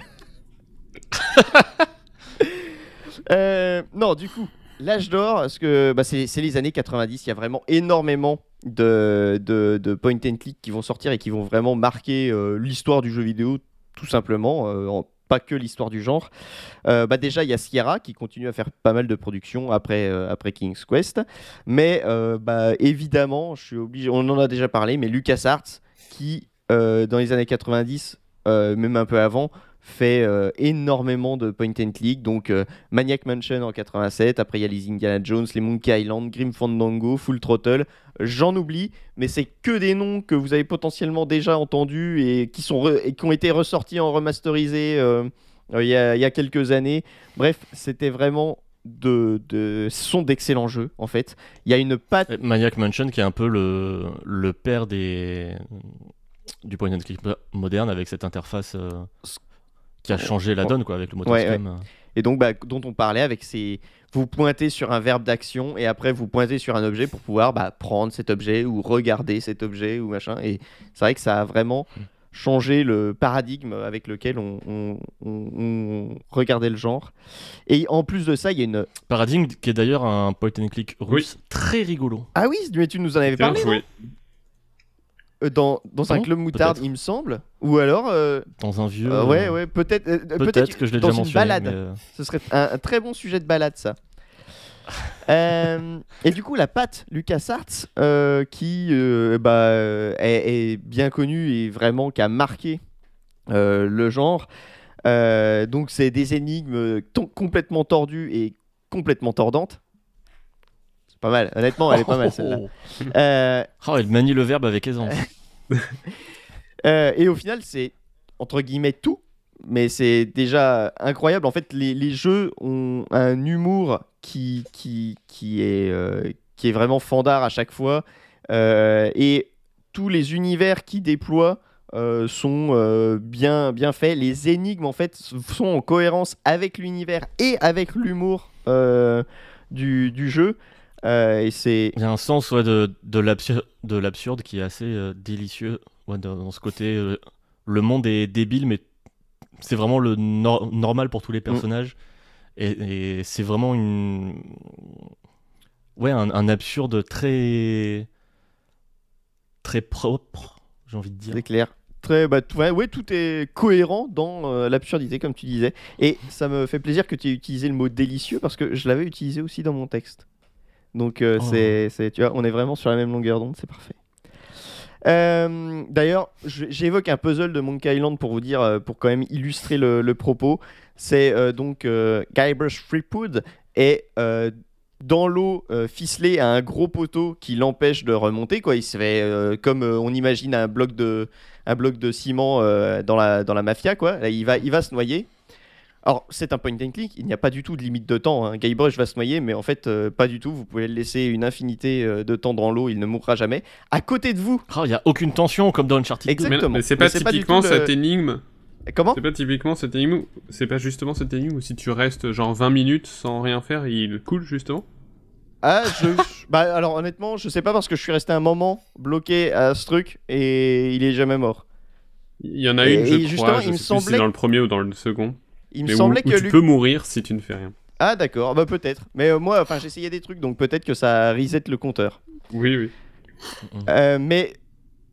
Euh, non, du coup, l'âge d'or, parce que bah, c'est les années 90, il y a vraiment énormément de, de, de point and click qui vont sortir et qui vont vraiment marquer euh, l'histoire du jeu vidéo, tout simplement, euh, pas que l'histoire du genre. Euh, bah, déjà, il y a Sierra qui continue à faire pas mal de productions après, après King's Quest. Mais bah, évidemment, je suis obligé, on en a déjà parlé, mais LucasArts qui, dans les années 90, euh, même un peu avant, fait euh, énormément de point and click. Donc euh, Maniac Mansion en 87, après il y a les Indiana Jones, les Monkey Island, Grim Fandango, Full Throttle. J'en oublie, mais c'est que des noms que vous avez potentiellement déjà entendus et qui, sont et qui ont été ressortis en remasterisé euh, il y, a, il y a quelques années. Bref, c'était vraiment de, de ce sont d'excellents jeux en fait. Il y a une patte Maniac Mansion qui est un peu le, le père des du point and click mo- moderne avec cette interface euh, qui a changé la donne quoi avec le moteur Ouais, et donc bah, dont on parlait avec ces vous pointez sur un verbe d'action et après vous pointez sur un objet pour pouvoir bah, prendre cet objet ou regarder cet objet ou machin. Et c'est vrai que ça a vraiment changé le paradigme avec lequel on, on- on- on regardait le genre. Et en plus de ça il y a une Paradigm qui est d'ailleurs un point and click russe très rigolo. ah oui mais tu nous en avais Bien parlé joué. Euh, dans, dans un club moutarde il me semble ou alors euh, Dans un vieux. euh, ouais ouais peut-être Peut-être que je l'ai dans déjà une mentionné. balade Ce serait un, un très bon sujet de balade, ça. Et du coup, la patte LucasArts, euh, qui bah, est, est bien connue et vraiment qui a marqué le genre. Donc, c'est des énigmes complètement tordues et complètement tordantes. Pas mal, honnêtement, elle est pas mal celle-là. Euh, Oh, elle manie le verbe avec aisance. Euh, et au final, c'est entre guillemets tout, mais c'est déjà incroyable. En fait, les, les jeux ont un humour qui, qui, qui, est, euh, qui est vraiment fandard à chaque fois. Euh, et tous les univers qui déploient euh, sont bien, bien faits. Les énigmes, en fait, sont en cohérence avec l'univers et avec l'humour du, du jeu. Euh, et c'est Il y a un sens ouais, de, de l'absur- de l'absurde qui est assez euh, délicieux ouais, dans, dans ce côté. euh, le monde est débile, mais c'est vraiment le nor- normal pour tous les personnages. Et, et c'est vraiment une. Ouais, un, un absurde très. très propre, j'ai envie de dire. C'est clair. Très, bah, tout, ouais, ouais, tout est cohérent dans l'absurdité, comme tu disais. Et ça me fait plaisir que tu aies utilisé le mot délicieux parce que je l'avais utilisé aussi dans mon texte. Donc, euh, Oh. c'est, c'est- tu vois, on est vraiment sur la même longueur d'onde, c'est parfait. Euh, D'ailleurs, j'évoque un puzzle de Monkey Island pour vous dire, euh, pour quand même illustrer le, le propos. C'est euh, donc Guybrush Threepwood est dans l'eau ficelé à un gros poteau qui l'empêche de remonter. Quoi. Il se fait comme on imagine un bloc de, un bloc de ciment dans, la, dans la mafia. Quoi. Là, il, va, il va se noyer. Alors, c'est un point and click, il n'y a pas du tout de limite de temps. Hein. Guybrush va se noyer, mais en fait, euh, pas du tout. Vous pouvez le laisser une infinité euh, de temps dans l'eau, il ne mourra jamais. À côté de vous, Oh, il n'y a aucune tension comme dans Uncharted 2. Exact. Mais, Exactement. mais c'est Mais pas c'est pas du typiquement le- cette énigme. comment C'est pas typiquement cette énigme. où- C'est pas justement cette énigme où si tu restes genre 20 minutes sans rien faire, il coule justement? Ah, je... bah, alors honnêtement, je sais pas parce que je suis resté un moment bloqué à ce truc et il est jamais mort. Il y en a Et- une, je crois. Je il me sais plus si semblait- c'est dans le premier ou dans le second. Il me Mais semblait où que tu peux mourir si tu ne fais rien. Ah d'accord, bah peut-être. Mais euh, moi, enfin, j'essayais des trucs, donc peut-être que ça reset le compteur. Oui, oui. Euh, mais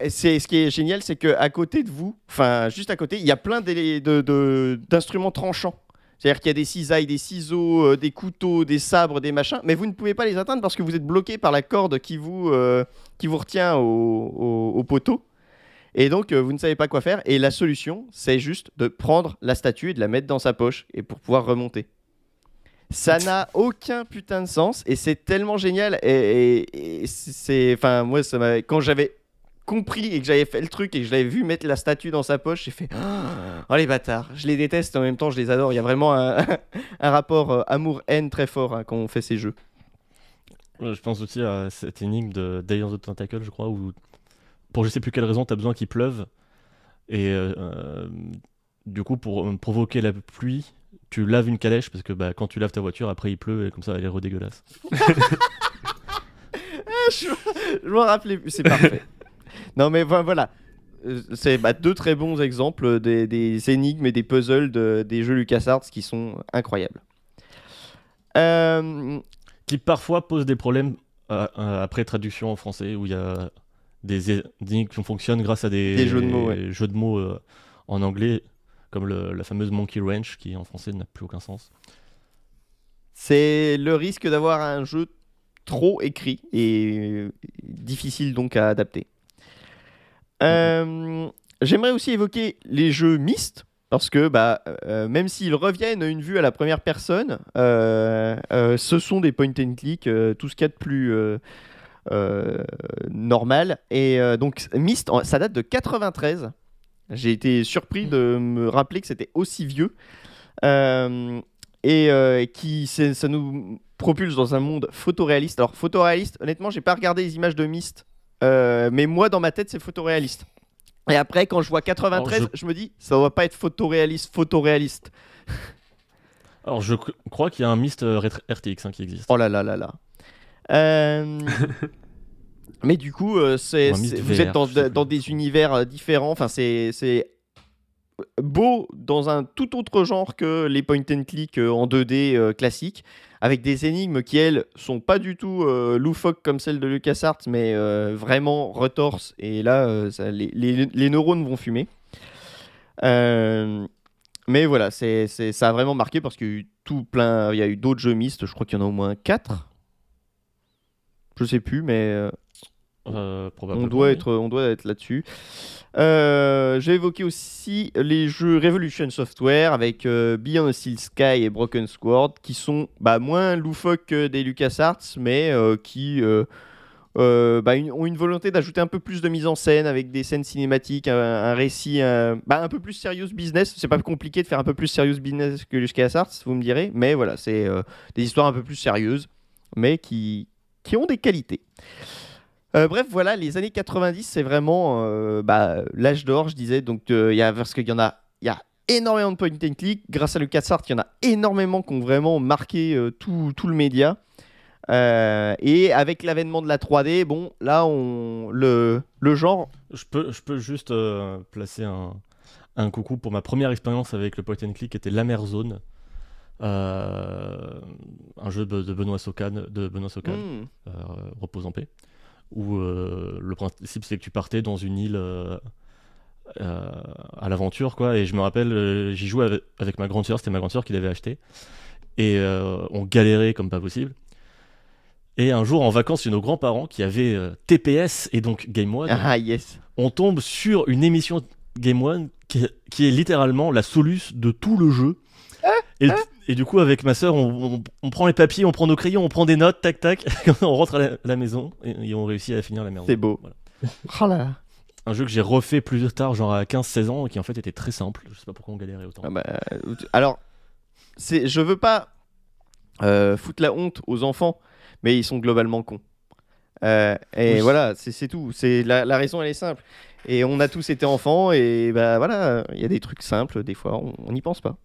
c'est ce qui est génial, c'est que à côté de vous, enfin juste à côté, il y a plein d'élé- de- de- d'instruments tranchants. C'est-à-dire qu'il y a des cisailles, des ciseaux, euh, des couteaux, des sabres, des machins, mais vous ne pouvez pas les atteindre parce que vous êtes bloqué par la corde qui vous, euh, qui vous retient au, au- au poteau. Et donc, euh, vous ne savez pas quoi faire. Et la solution, c'est juste de prendre la statue et de la mettre dans sa poche et pour pouvoir remonter. Ça n'a aucun putain de sens et c'est tellement génial. Et, et- et c'est. Enfin, moi, ça m'a- quand j'avais compris et que j'avais fait le truc et que je l'avais vu mettre la statue dans sa poche, j'ai fait Oh les bâtards, je les déteste en même temps je les adore. Il y a vraiment un, un rapport euh, amour-haine très fort hein, quand on fait ces jeux. Ouais, Je pense aussi à cette énigme de Day of the Tentacle, je crois, où pour je sais plus quelle raison, tu as besoin qu'il pleuve. Et euh, euh, du coup, pour euh, provoquer la pluie, tu laves une calèche parce que bah, quand tu laves ta voiture, après il pleut et comme ça elle est redégueulasse. je je m'en rappelais plus, c'est parfait. non mais vo- voilà, c'est bah, deux très bons exemples des, des énigmes et des puzzles de- des jeux LucasArts qui sont incroyables. Euh, Qui parfois pose des problèmes euh, euh, après traduction en français où il y a des énigmes qui fonctionnent grâce à des, Des jeux de mots, ouais. jeux de mots, euh, en anglais, comme le- la fameuse Monkey Wrench qui en français n'a plus aucun sens. c'est le risque d'avoir un jeu trop écrit et euh, difficile donc à adapter. Euh, J'aimerais aussi évoquer les jeux mixtes. Parce que bah, euh, même s'ils reviennent à une vue à la première personne, euh, ce sont des point and click, tout ce qu'il y a de plus normal. Et euh, donc Myst, ça date de 93. J'ai été surpris de me rappeler que c'était aussi vieux. Euh, et euh, qui ça nous propulse dans un monde photoréaliste. Alors photoréaliste, honnêtement, j'ai pas regardé les images de Myst, euh, mais moi dans ma tête c'est photoréaliste. Et après, quand je vois 93, Alors, je... me dis, ça doit pas être photoréaliste, photoréaliste. Alors je cr- crois qu'il y a un Myst euh, rétr- RTX hein, qui existe. Oh là là là là. Euh, Mais du coup, euh, c'est, c'est- vous êtes dans, des univers euh, différents. Enfin, c'est, c'est beau dans un tout autre genre que les point and click en 2D euh, classiques, avec des énigmes qui elles sont pas du tout euh, loufoques comme celles de LucasArts, mais euh, vraiment retorses. Et là, euh, ça- les, les- les neurones vont fumer. Mais voilà, c'est, c'est- ça a vraiment marqué parce qu'il y a eu tout plein. Il y a eu d'autres jeux mixtes. Je crois qu'il y en a au moins 4 Je sais plus, mais euh, Euh, on doit être, on doit être là-dessus. Euh, J'ai évoqué aussi les jeux Revolution Software avec euh, Beyond the Steel Sky et Broken Sword qui sont bah, moins loufoques que des LucasArts, mais qui bah, une- ont une volonté d'ajouter un peu plus de mise en scène avec des scènes cinématiques, un, un récit un, bah, un peu plus serious business. C'est pas compliqué de faire un peu plus serious business que LucasArts, vous me direz, mais voilà, c'est des histoires un peu plus sérieuses, mais qui, qui ont des qualités. Euh, bref, voilà, les années 90, c'est vraiment euh, bah, l'âge d'or, je disais. Donc, euh, y a, parce qu'il y en a, il y a énormément de point and click. Grâce à LucasArts, il y en a énormément qui ont vraiment marqué euh, tout, le média. Et avec l'avènement de la 3D, bon, là, on, le, le genre. Je peux, je peux juste placer un, un coucou pour ma première expérience avec le point and click qui était l'Amerzone. Euh, un jeu de, Benoît Socan, de Benoît Socan Hmm, euh, repose en paix, où euh, le principe c'est que tu partais dans une île euh, euh, à l'aventure, quoi. Et je me rappelle, euh, j'y jouais avec, avec ma grande sœur, c'était ma grande sœur qui l'avait acheté, et euh, on galérait comme pas possible. Et un jour en vacances chez nos grands-parents qui avaient euh, TPS et donc Game One, Ah, yes. on tombe sur une émission Game One qui est, qui est littéralement la soluce de tout le jeu. Et, et du coup, avec ma soeur, on, on- on prend les papiers, on prend nos crayons, on prend des notes, tac tac, on rentre à la, la maison et, et on réussit à finir la merde. C'est beau. Voilà. Oh là. Un jeu que j'ai refait plus tard, genre à 15-16 ans, et qui en fait était très simple. Je sais pas pourquoi on galérait autant. Ah bah, alors, c'est, je veux pas euh, foutre la honte aux enfants, mais ils sont globalement cons. Euh, et Oui. voilà, c'est, c'est tout. C'est la, la raison, elle est simple. Et on a tous été enfants, et bah voilà, il y a des trucs simples, des fois, on n'y pense pas.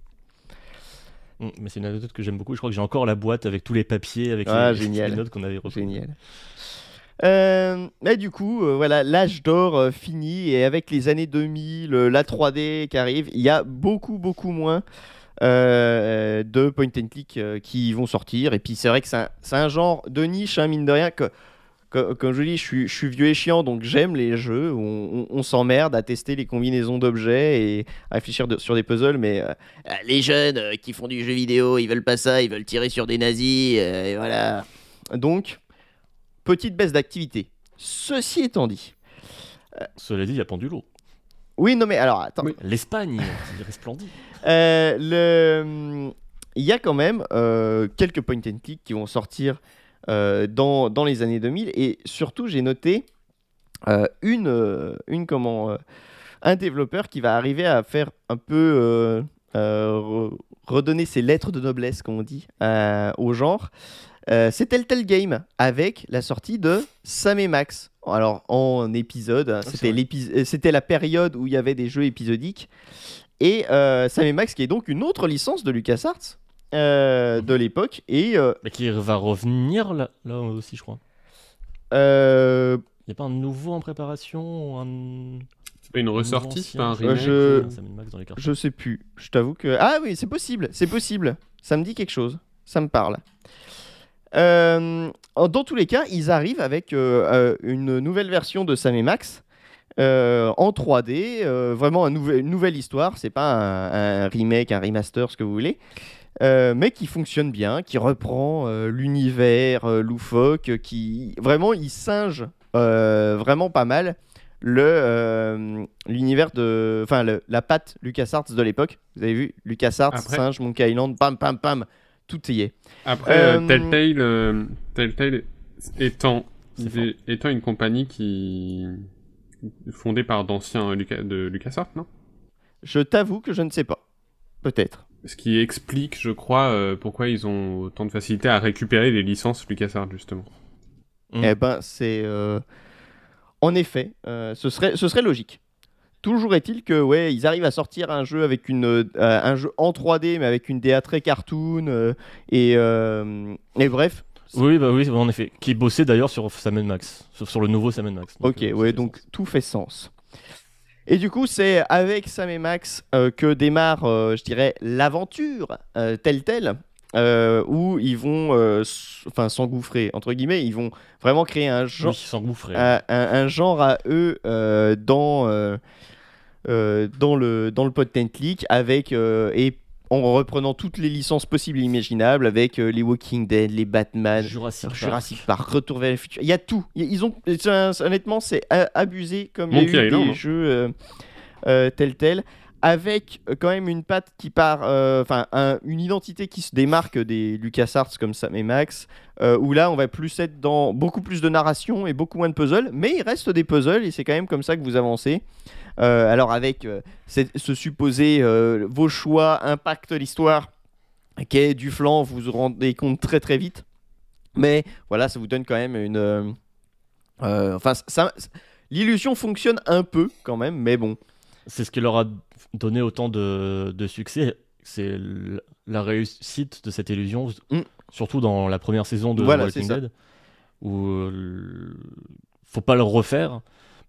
Mm, Mais c'est une anecdote que j'aime beaucoup. Je crois que j'ai encore la boîte avec tous les papiers, avec Ah, les, génial. les notes qu'on avait refaites. Génial. Euh, mais du coup, euh, voilà, l'âge d'or euh, fini et avec les années 2000, euh, la 3D qui arrive, il y a beaucoup, beaucoup moins de point and click qui vont sortir. Et puis c'est vrai que c'est un, c'est un genre de niche, hein, mine de rien, que, que- comme je dis, je suis, je suis vieux et chiant, donc j'aime les jeux où on, on- on s'emmerde à tester les combinaisons d'objets et à réfléchir de- sur des puzzles, mais euh, euh, les jeunes euh, qui font du jeu vidéo, ils veulent pas ça, ils veulent tirer sur des nazis, euh, et voilà. Donc, petite baisse d'activité. Ceci étant dit. Cela dit, il y a Pendulo. Oui, non, mais alors, attends. Oui. L'Espagne, c'est resplendit. Euh, le... Il y a quand même euh, quelques point and click qui vont sortir euh, dans, dans les années 2000. Et surtout, j'ai noté euh, une, euh, une, comment, euh, un développeur qui va arriver à faire un peu euh, euh, re- redonner ses lettres de noblesse, comme on dit, euh, au genre. Euh, c'est Telltale Game avec la sortie de Sam et Max. Alors en épisode, hein, euh, c'était la période où il y avait des jeux épisodiques. Et euh, Sam et Max, qui est donc une autre licence de LucasArts euh, de l'époque. Et euh, Mais qui va revenir là, là aussi, je crois. euh, Il n'y a pas un nouveau en préparation un... C'est pas une ressortie, c'est pas un remake. je- Un Sam Max dans les cartons. je sais plus. Je t'avoue que. Ah oui, c'est possible. C'est possible. Ça me dit quelque chose. Ça me parle. Euh, dans tous les cas, ils arrivent avec euh, euh, une nouvelle version de Sam et Max. euh, en 3D, euh, vraiment un nouvel- une nouvelle histoire, c'est pas un, un remake, un remaster, ce que vous voulez, euh, mais qui fonctionne bien, qui reprend euh, l'univers euh, loufoque, euh, qui vraiment il singe vraiment pas mal le l'univers de, enfin la patte LucasArts de l'époque. Vous avez vu LucasArts, Après- singe, Monkey Island, pam pam pam, tout y est. Après, Telltale, Telltale étant, des- étant une compagnie qui fondée par d'anciens de LucasArts, non? Je t'avoue que je ne sais pas. Peut-être. Ce qui explique, je crois, euh, pourquoi ils ont autant de facilité à récupérer les licences LucasArts, justement. Mm. Eh ben, c'est. euh, En effet, euh, ce, serait, ce serait logique. Toujours est-il que, ouais, ils arrivent à sortir un jeu avec une, euh, un jeu en 3D, mais avec une DA très cartoon. euh, et, euh, et bref. Oui, bah oui, en effet. Qui bossait d'ailleurs sur Sam Max, sur, sur le nouveau Sam Max. Donc, Ok, euh, ouais, donc sens. tout fait sens. Et du coup, c'est avec Sam et Max euh, que démarre, euh, je dirais, l'aventure euh, telle telle, euh, où ils vont, enfin, s'engouffrer entre guillemets, ils vont vraiment créer un genre, Oui, s'engouffrer. un, genre à eux dans dans le dans le click avec et en reprenant toutes les licences possibles et imaginables avec euh, les Walking Dead, les Batman, Jurassic Park. Jurassic Park, Retour vers le futur. Il y a tout. Ils ont, honnêtement, c'est abusé comme il y a eu des hein. jeux euh, euh, tels tels, avec quand même une patte qui part, euh, enfin un- une identité qui se démarque des LucasArts comme Sam et Max, où là on va plus être dans beaucoup plus de narration et beaucoup moins de puzzles, mais il reste des puzzles et c'est quand même comme ça que vous avancez. Euh, alors avec euh, ce supposé euh, vos choix impactent l'histoire qui est du flanc, vous vous rendez compte très très vite. Mais voilà, ça vous donne quand même une. enfin, ça, l'illusion fonctionne un peu quand même, mais bon. C'est ce qui leur a donné autant de, de succès. C'est la réussite de cette illusion, Mm. surtout dans la première saison de Voilà, Walking. Dead, où euh, faut pas le refaire,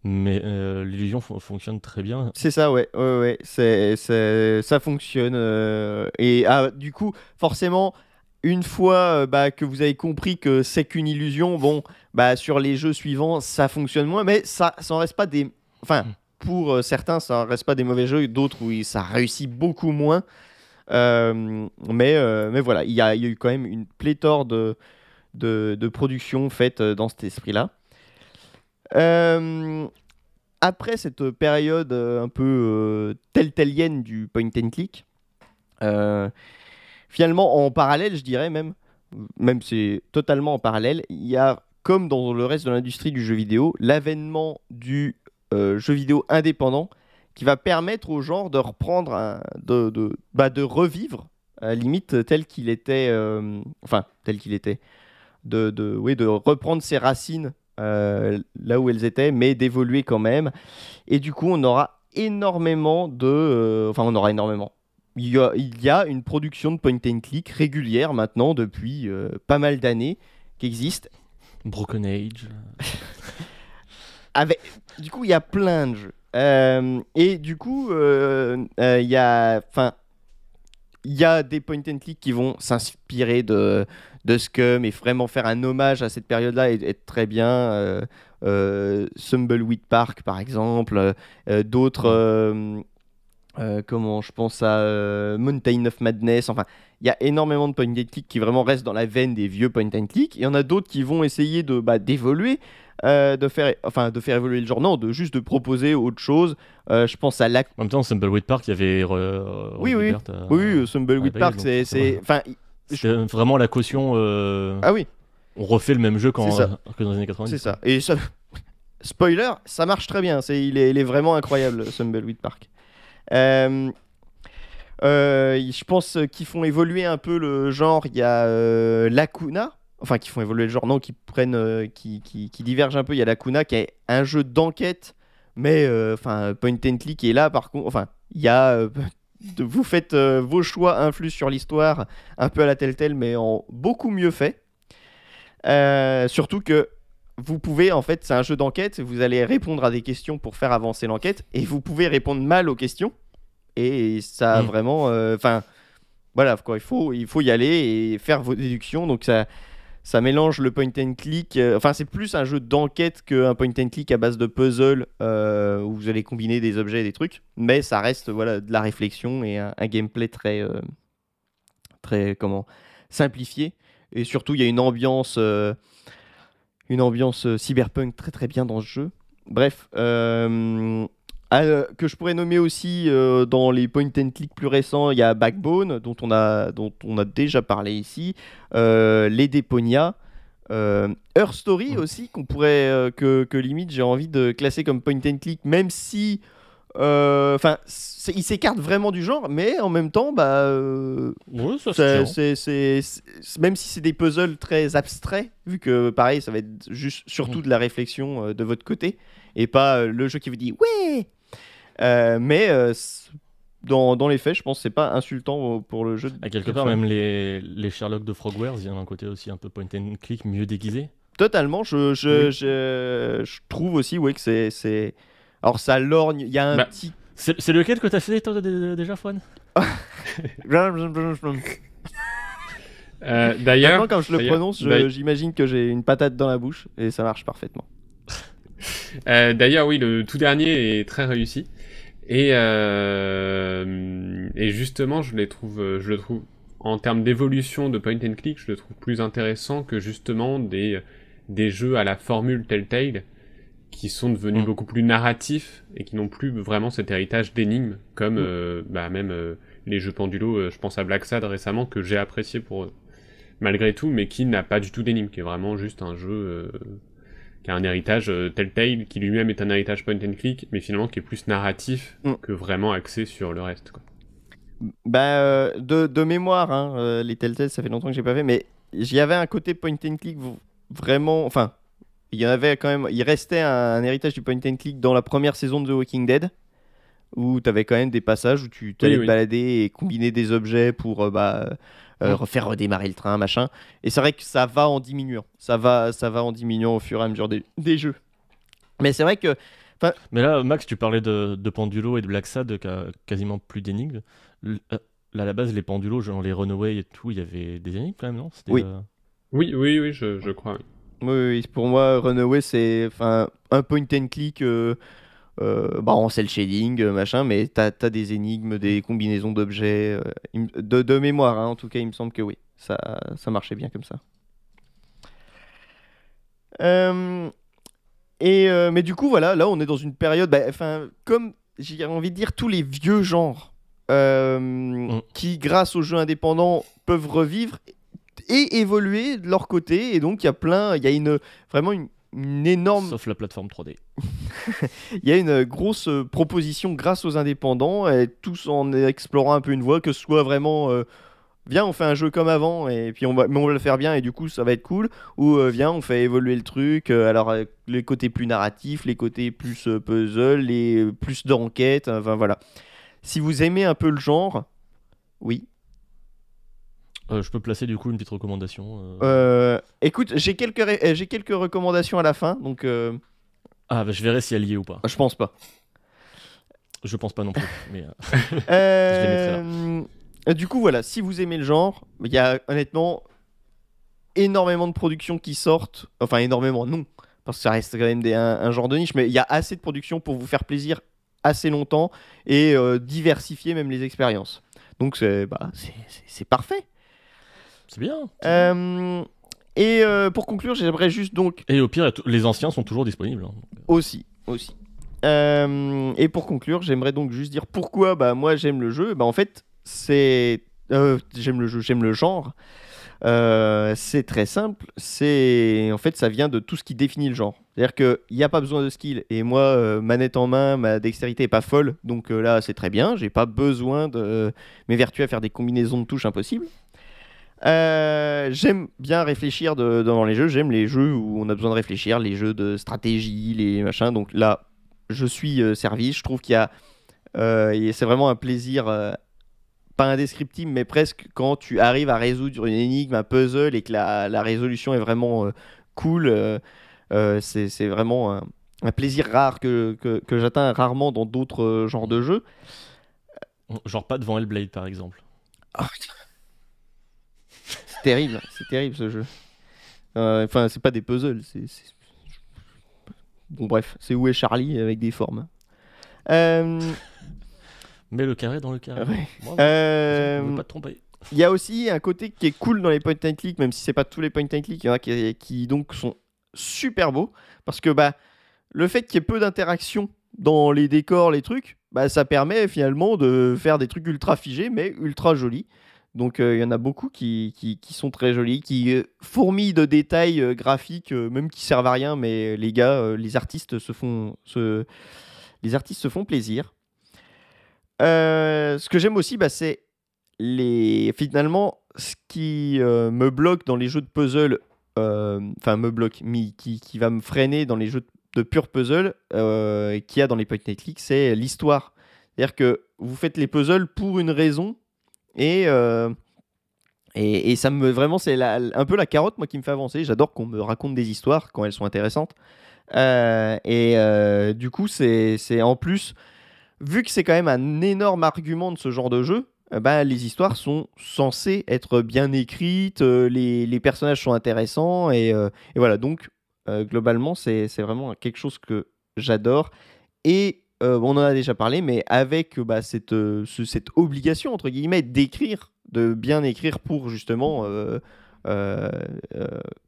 mais euh, l'illusion fon- fonctionne très bien. C'est ça, ouais, ouais, ouais. C'est, c'est- ça fonctionne. euh, et ah, du coup, forcément, une fois euh, bah, que vous avez compris que c'est qu'une illusion, bon, bah, sur les jeux suivants, ça fonctionne moins, mais ça, ça en reste pas des. Enfin, Mm. pour certains, ça en reste pas des mauvais jeux, d'autres où il- ça réussit beaucoup moins. Mais, mais voilà, il y a, il y a eu quand même une pléthore de, de, de productions faites dans cet esprit-là. Euh, après cette période euh, un peu euh, telltalienne du point and click, euh, finalement en parallèle, je dirais même, même c'est totalement en parallèle, il y a comme dans le reste de l'industrie du jeu vidéo, l'avènement du jeu vidéo indépendant qui va permettre au genre de reprendre, bah, de revivre à la limite tel qu'il était, enfin tel qu'il était, de, oui, de reprendre ses racines euh, là où elles étaient, mais d'évoluer quand même. Et du coup, on aura énormément de, euh, enfin on aura énormément. Il y, a, il y a une production de point and click régulière maintenant depuis euh, pas mal d'années qui existe Broken Age. avec du coup il y a plein de jeux Euh, et du coup euh, euh, il y a enfin il y a des point and click qui vont s'inspirer de de Scum et vraiment faire un hommage à cette période-là et être très bien. Euh, euh, Thumbleweed Park par exemple euh, d'autres euh, comment je pense à Mountain of Madness enfin il y a énormément de point and click qui vraiment restent dans la veine des vieux point and click. Il y en a d'autres qui vont essayer de bah, d'évoluer euh, de faire enfin de faire évoluer le genre. Non de juste de proposer autre chose. Euh, je pense à la En même temps, Thumbleweed Park, il y re- Oui, oui. oui oui, Thumbleweed bah, Park c'est c'est vraiment la caution. euh, ah oui On refait le même jeu C'est ça. que dans les années 90. c'est ça et ça spoiler ça marche très bien c'est il est, il est vraiment incroyable Thumbleweed Park Euh, euh, je pense qu'ils font évoluer un peu le genre il y a euh, Lacuna enfin qui font évoluer le genre non qui prennent euh, qui, qui, qui divergent un peu il y a Lacuna qui est un jeu d'enquête mais enfin point and click et là par contre enfin il y a vous faites euh, vos choix influent sur l'histoire, un peu à la telle mais en beaucoup mieux fait. Euh, surtout que vous pouvez, en fait, c'est un jeu d'enquête, vous allez répondre à des questions pour faire avancer l'enquête, et vous pouvez répondre mal aux questions, et ça a Mm. vraiment, euh, enfin, voilà, quoi, il faut, il faut y aller et faire vos déductions, donc ça, ça mélange le point and click, euh, enfin, c'est plus un jeu d'enquête qu'un point and click à base de puzzle, euh, où vous allez combiner des objets et des trucs, mais ça reste, voilà, de la réflexion et un, gameplay très, euh, très, comment, simplifié, et surtout, il y a une ambiance, une ambiance cyberpunk très très bien dans ce jeu. Bref, euh, ah, euh, que je pourrais nommer aussi euh, dans les point and click plus récents, il y a Backbone dont on a, dont on a déjà parlé ici, euh, les Deponia, euh, Her Story aussi qu'on pourrait que, que limite j'ai envie de classer comme point and click, même si enfin il s'écarte vraiment du genre, mais en même temps bah Ouais, c'est, même si c'est des puzzles très abstraits, vu que pareil, ça va être juste surtout Mm. de la réflexion de votre côté et pas le jeu qui vous dit ouais. Euh, mais euh, dans, dans les faits, je pense que c'est pas insultant pour le jeu. À quelque part, même les, les Sherlock de Frogwares, il y a un côté aussi un peu point and click mieux déguisé. Totalement, je, je, Oui. je, je trouve aussi ouais, que c'est, c'est. Alors ça lorgne, il y a un Bah, petit. C'est c'est lequel que t'as fait toi dé- dé- déjà, Fouane? Euh, D'ailleurs, Maintenant, quand je le d'ailleurs- prononce, je- d'ailleurs- j'imagine que j'ai une patate dans la bouche et ça marche parfaitement. Euh, D'ailleurs, oui, le tout dernier est très réussi. Et, euh, et justement, je les trouve, euh, je le trouve, en termes d'évolution de point and click, je le trouve plus intéressant que justement des, des jeux à la formule Telltale qui sont devenus Mm. beaucoup plus narratifs et qui n'ont plus vraiment cet héritage d'énigmes comme Mm. euh, bah, même euh, les jeux Pendulo, je pense à Black Sad récemment que j'ai apprécié pour eux, malgré tout, mais qui n'a pas du tout d'énigmes, qui est vraiment juste un jeu euh, qui a un héritage euh, Telltale, qui lui-même est un héritage point and click, mais finalement qui est plus narratif Mm. que vraiment axé sur le reste. Quoi. Bah, euh, de, de mémoire, hein, euh, les Telltale, ça fait longtemps que j'ai pas fait, mais j'y avait un côté point and click vraiment. Enfin, il y en avait quand même. Il restait un, un héritage du point and click dans la première saison de The Walking Dead, où tu avais quand même des passages où tu t'allais Oui, te oui. balader et combiner des objets pour bah, euh, refaire redémarrer le train, machin. Et c'est vrai que ça va en diminuant. Ça va, ça va en diminuant au fur et à mesure des, des jeux. Mais c'est vrai que. Mais là, Max, tu parlais de, de Pendulo et de Black Sad, qui a quasiment plus d'énigmes. Euh, Là, à la base, les Pendulos, genre les Runaway et tout, il y avait des énigmes quand même, non? Oui. euh, Oui, oui, oui, je, je crois. oui. Oui, oui, pour moi, Runaway, c'est enfin, un point and click euh, euh, bah, en cel shading, euh, machin, mais t'as as des énigmes, des combinaisons d'objets. euh, de, de mémoire, hein, en tout cas, il me semble que oui, ça, ça marchait bien comme ça. Euh, et, mais du coup, voilà, là, on est dans une période, bah, comme j'ai envie de dire, tous les vieux genres euh, qui, grâce aux jeux indépendants, peuvent revivre et évoluer de leur côté. Et donc, il y a plein, il y a une, vraiment une, une énorme, Sauf la plateforme 3D. il y a une grosse euh, proposition grâce aux indépendants, et tous en explorant un peu une voie, que ce soit vraiment. euh, Viens, on fait un jeu comme avant, et puis on va, mais on va le faire bien, et du coup, ça va être cool. Ou euh, viens, on fait évoluer le truc. euh, alors, les côtés plus narratifs, les côtés plus puzzle, les plus d'enquête. Enfin, voilà. Si vous aimez un peu le genre, oui. Euh, je peux placer du coup une petite recommandation. euh. Euh, écoute, j'ai quelques, ré- j'ai quelques recommandations à la fin, donc Ah, bah, je verrai si elle y est ou pas. je pense pas. Je pense pas non plus. mais, Euh, euh, du coup, voilà, si vous aimez le genre, il y a honnêtement énormément de productions qui sortent. Enfin, énormément, non, parce que ça reste quand même des- un, un genre de niche, mais il y a assez de productions pour vous faire plaisir assez longtemps et euh, diversifier même les expériences. Donc, c'est bah, c'est- c'est- c'est parfait. C'est bien. Euh, et euh, pour conclure, j'aimerais juste donc Et au pire, les anciens sont toujours disponibles. hein. Aussi, aussi. Euh, et pour conclure, j'aimerais donc juste dire pourquoi bah, moi j'aime le jeu. Bah, en fait, c'est. euh, j'aime le jeu, j'aime le genre. Euh, c'est très simple. C'est en fait, ça vient de tout ce qui définit le genre. C'est-à-dire qu'il n'y a pas besoin de skill. Et moi, euh, manette en main, ma dextérité est pas folle. Donc euh, là, c'est très bien. J'ai pas besoin de m'évertuer à faire des combinaisons de touches impossibles. Euh, j'aime bien réfléchir de- dans les jeux. J'aime les jeux où on a besoin de réfléchir, les jeux de stratégie, les machins. Donc là, je suis euh, servi. Je trouve qu'il y a. euh, et c'est vraiment un plaisir euh, pas indescriptible, mais presque quand tu arrives à résoudre une énigme, un puzzle et que la, la résolution est vraiment euh, cool. c'est vraiment un, un plaisir rare que, que, que j'atteins rarement dans d'autres genres de jeux. Genre pas devant Hellblade par exemple. C'est terrible, c'est terrible ce jeu. Euh, Enfin, c'est pas des puzzles, c'est. Bon, bref, c'est où est Charlie avec des formes. Euh, Mais le carré dans le carré. Ouais. Bravo. euh, Vous pas te tromper. Il y a aussi un côté qui est cool dans les point and click, même si c'est pas tous les point and click, il y en a qui, qui donc sont super beaux parce que bah le fait qu'il y ait peu d'interaction dans les décors, les trucs, bah ça permet finalement de faire des trucs ultra figés mais ultra jolis. Donc euh, il y en a beaucoup qui, qui, sont très jolis, qui euh, fourmillent de détails euh, graphiques, euh, même qui servent à rien, mais les gars, euh, les artistes se font, se, les artistes se font plaisir. Euh, ce que j'aime aussi, bah, c'est les finalement ce qui euh, me bloque dans les jeux de puzzle euh, enfin me bloque mais qui, qui va me freiner dans les jeux de, pur puzzle euh, qu'il y a dans les point click c'est l'histoire c'est à dire que vous faites les puzzles pour une raison et euh, et, et ça me vraiment c'est un peu la carotte moi qui me fait avancer. J'adore qu'on me raconte des histoires quand elles sont intéressantes. Euh, et euh, du coup c'est en plus vu que c'est quand même un énorme argument de ce genre de jeu, bah, les histoires sont censées être bien écrites, les, les personnages sont intéressants, et, voilà, donc globalement, c'est vraiment quelque chose que j'adore. Et euh, on en a déjà parlé, mais avec euh, bah, cette, euh, ce- cette obligation, entre guillemets, d'écrire, de bien écrire pour justement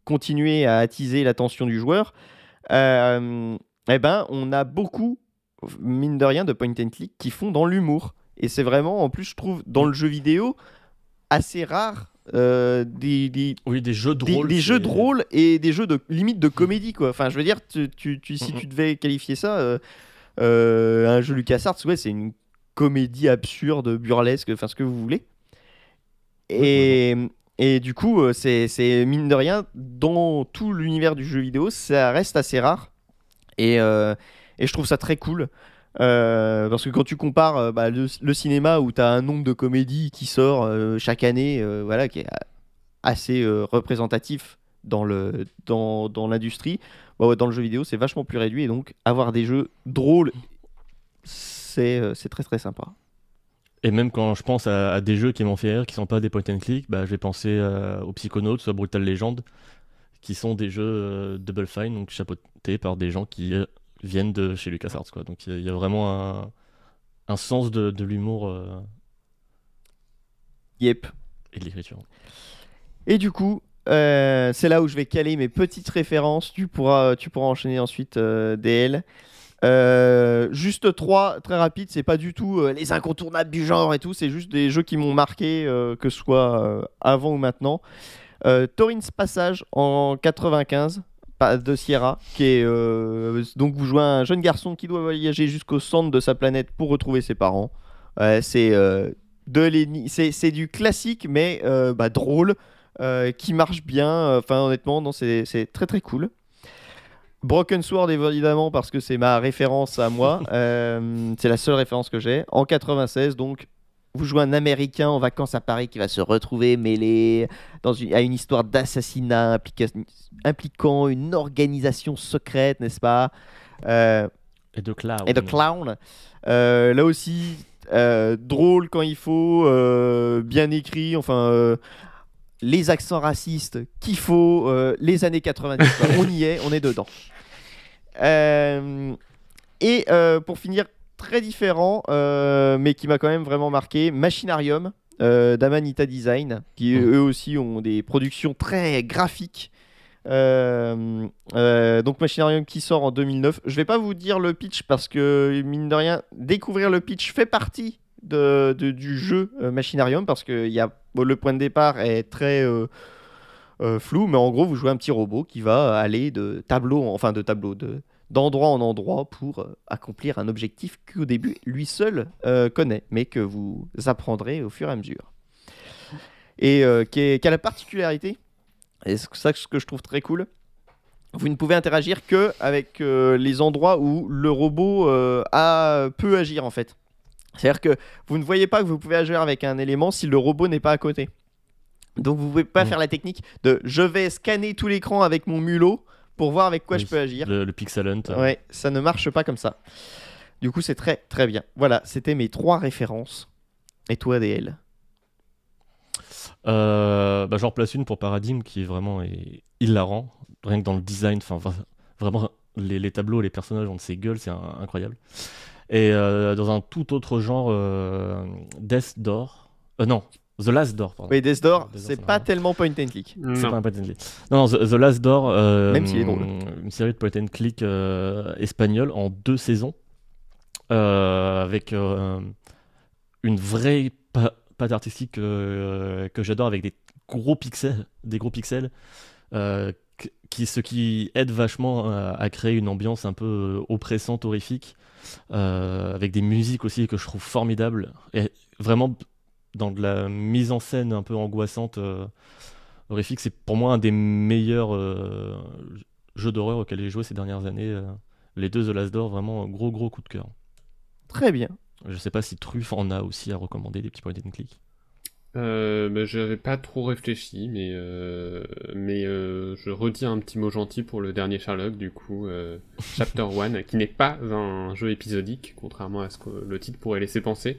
continuer à attiser l'attention du joueur, eh ben, on a beaucoup mine de rien, de point and click qui font dans l'humour. Et c'est vraiment, en plus, je trouve, dans le jeu vidéo, assez rare euh, des, des, Oui, des jeux des- drôles. des jeux et des jeux de limite de comédie, quoi. Enfin, je veux dire, tu, tu- tu- si Mhm. tu devais qualifier ça, euh, un jeu LucasArts, ouais, c'est une comédie absurde, burlesque, enfin, ce que vous voulez. Et. Et du coup, euh, c'est mine de rien, dans tout l'univers du jeu vidéo, ça reste assez rare. Et, euh, et je trouve ça très cool. Euh, parce que quand tu compares euh, bah, le, le cinéma où tu as un nombre de comédies qui sort euh, chaque année, euh, voilà, qui est assez euh, représentatif dans le dans, dans l'industrie, bah ouais, dans le jeu vidéo c'est vachement plus réduit et donc avoir des jeux drôles, c'est euh, très très sympa. Et même quand je pense à, à des jeux qui m'ont fait rire, qui sont pas des point and click, bah, je vais penser euh, aux Psychonauts, soit Brutal Legend, qui sont des jeux euh, Double Fine, donc chapeautés par des gens qui euh, viennent de chez LucasArts. Quoi. Donc il y, a- il y a vraiment un, un sens de, de l'humour Yep. et de l'écriture. Et du coup, euh, c'est là où je vais caler mes petites références. Tu pourras, tu pourras enchaîner ensuite euh, DL. Euh, juste trois, très rapides. C'est pas du tout euh, les incontournables du genre et tout. C'est juste des jeux qui m'ont marqué, que ce soit avant ou maintenant. Torrens Passage en 95 pas- de Sierra, qui est donc vous jouez un jeune garçon qui doit voyager jusqu'au centre de sa planète pour retrouver ses parents. C'est c'est du classique mais bah, drôle qui marche bien. Enfin, honnêtement, non, c'est c'est très très cool. Broken Sword, évidemment, parce que c'est ma référence à moi. Euh, c'est la seule référence que j'ai. En 96, donc, vous jouez un Américain en vacances à Paris qui va se retrouver mêlé dans une, à une histoire d'assassinat implica- impliquant une organisation secrète, n'est-ce pas? Euh, Et de Cloud. et de clown. Euh, là aussi, euh, drôle quand il faut, euh, bien écrit, enfin, euh, les accents racistes qu'il faut, euh, les années 90, quoi. on y est, on est dedans. Euh, et euh, pour finir, très différent, mais qui m'a quand même vraiment marqué, Machinarium d'Amanita Design, qui Mhm. eux aussi ont des productions très graphiques. Donc Machinarium qui sort en 2009. Je vais pas vous dire le pitch parce que mine de rien, découvrir le pitch fait partie de, du jeu euh, Machinarium parce que y a, le point de départ est très euh, euh, flou, mais en gros vous jouez un petit robot qui va aller de tableau, en- enfin de tableau, de d'endroit en endroit pour accomplir un objectif qu'au début lui seul connaît, mais que vous apprendrez au fur et à mesure. Et qui, est- a la particularité, et c'est ça ce que je trouve très cool, vous ne pouvez interagir que avec les endroits où le robot a, peut agir en fait. C'est-à-dire que vous ne voyez pas que vous pouvez agir avec un élément si le robot n'est pas à côté. Donc vous pouvez pas Mm. faire la technique de je vais scanner tout l'écran avec mon mulot pour voir avec quoi Oui, je peux agir. Le, le pixel hunt. Ouais, ça ne marche pas comme ça. Du coup, c'est très très bien. Voilà, c'était mes trois références. Et toi, DL Euh, bah, j'en replace une pour Paradigm qui est vraiment est hilarant, rien que dans le design, enfin vra- vraiment les, les tableaux, les personnages ont de ces gueules, c'est incroyable. Et euh, dans un tout autre genre, euh, Death Door, euh, non, The Last Door, pardon. Oui, Death Door, c'est pas tellement point and click. C'est Non. pas un point and click. Non, non, The, The Last Door, euh, Même est drôle. une série de point and click euh, espagnol en deux saisons, euh, avec euh, une vraie pa- patte artistique euh, que j'adore, avec des gros pixels, des gros pixels, euh, qu- qui, ce qui aide vachement à, à créer une ambiance un peu oppressante, horrifique, euh, avec des musiques aussi que je trouve formidables, et vraiment dans de la mise en scène un peu angoissante. euh, horrifique, c'est pour moi un des meilleurs euh, jeux d'horreur auxquels j'ai joué ces dernières années. euh, les deux The Last Door, vraiment un gros gros coup de cœur. Très bien. Je sais pas si Truff en a aussi à recommander des petits point and click. Euh, bah, j'avais pas trop réfléchi, mais euh, mais euh, je redis un petit mot gentil pour le dernier Sherlock, du coup, euh, Chapter 1, qui n'est pas un jeu épisodique, contrairement à ce que le titre pourrait laisser penser,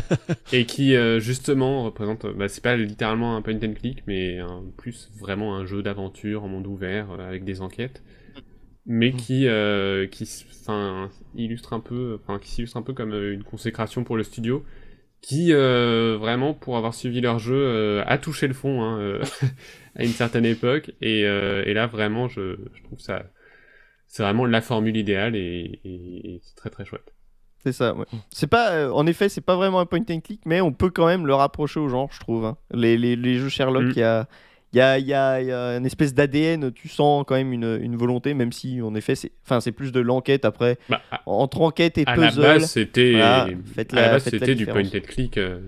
et qui justement représente, bah, c'est pas littéralement un point and click, mais un, plus vraiment un jeu d'aventure en monde ouvert avec des enquêtes, mais qui euh, qui enfin illustre un peu, qui s'illustre un peu comme une consécration pour le studio qui euh, vraiment pour avoir suivi leur jeu euh, a touché le fond hein, euh, à une certaine époque et, et là vraiment je, je trouve ça c'est vraiment la formule idéale et, et- et c'est très très chouette. C'est ça, ouais. C'est pas, euh, en effet, c'est pas vraiment un point and click, mais on peut quand même le rapprocher au genre, je trouve. hein. Les, les- les jeux Sherlock, Mm. il y, a, il y, a, y, a, il y a une espèce d'ADN, tu sens quand même une, une volonté, même si, en effet, c'est enfin, c'est plus de l'enquête après. Bah, à, Entre enquête et à la puzzle. base c'était Voilà, faites à la- base faites la c'était du point and click. euh,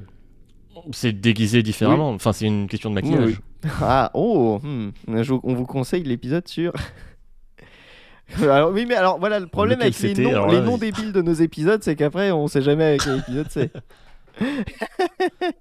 C'est déguisé différemment, enfin c'est une question de maquillage. Oui, Ah, oh, hmm. Je- on vous conseille l'épisode sur. alors, oui, mais alors voilà, le problème avec les noms, les débiles de nos épisodes, c'est qu'après, on sait jamais avec quel épisode c'est.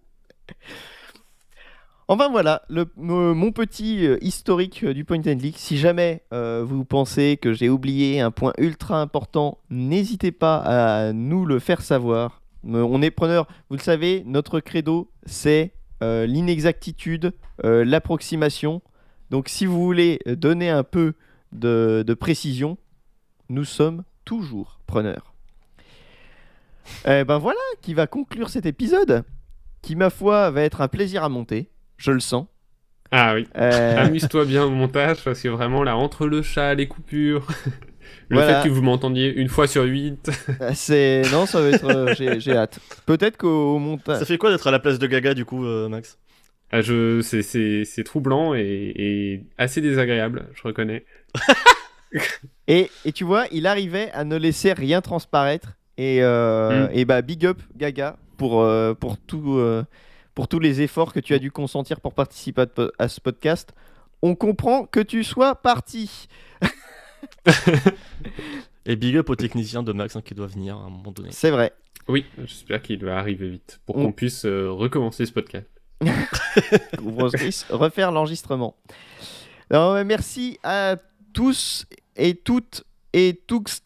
Enfin voilà, mon petit euh, historique euh, du point and click. Si jamais euh, vous pensez que j'ai oublié un point ultra important, n'hésitez pas à nous le faire savoir. On est preneur, vous le savez, notre credo c'est l'inexactitude, l'approximation. Donc si vous voulez donner un peu de, précision, nous sommes toujours preneurs. Eh ben voilà qui va conclure cet épisode, qui ma foi va être un plaisir à monter, je le sens. Ah oui. Euh, Amuse-toi bien au montage parce que vraiment là entre le chat, les coupures, le Voilà. fait que vous m'entendiez une fois sur huit. c'est non, ça va être, euh, j'ai j'ai hâte. Peut-être qu'au montage. Ça fait quoi d'être à la place de Gaga du coup, euh, Max? Ah, je, c'est, c'est, c'est troublant et, et assez désagréable, je reconnais. Et, et tu vois, il arrivait à ne laisser rien transparaître. Et, euh, Mm. et bah, big up, Gaga, pour, euh, pour, tout, euh, pour tous les efforts que tu as dû consentir pour participer à, ce podcast. On comprend que tu sois parti. Et big up aux techniciens de Max hein, qui doivent venir à un moment donné. C'est vrai. Oui, j'espère qu'il va arriver vite pour On- qu'on puisse euh, recommencer ce podcast. Refaire l'enregistrement. Merci à tous et toutes et tous.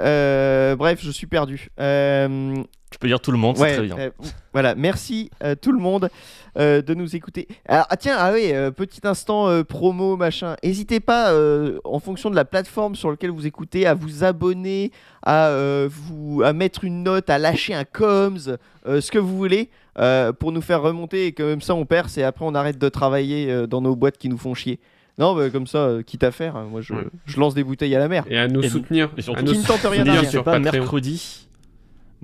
Euh, bref, je suis perdu. Euh, Tu peux dire tout le monde, c'est très bien. euh, voilà, merci euh, tout le monde euh, de nous écouter. Alors, ah tiens, ah oui, euh, petit instant euh, promo, machin. N'hésitez pas, euh, en fonction de la plateforme sur laquelle vous écoutez, à vous abonner, à, euh, vous, à mettre une note, à lâcher un coms, euh, ce que vous voulez, euh, pour nous faire remonter et que même ça on perce et après on arrête de travailler euh, dans nos boîtes qui nous font chier. Non, bah, comme ça, euh, quitte à faire, hein, moi je, Ouais. je lance des bouteilles à la mer. Et à nous Et- soutenir. et surtout- à nous Qui ne tente rien à sur pas Patreon. mercredi.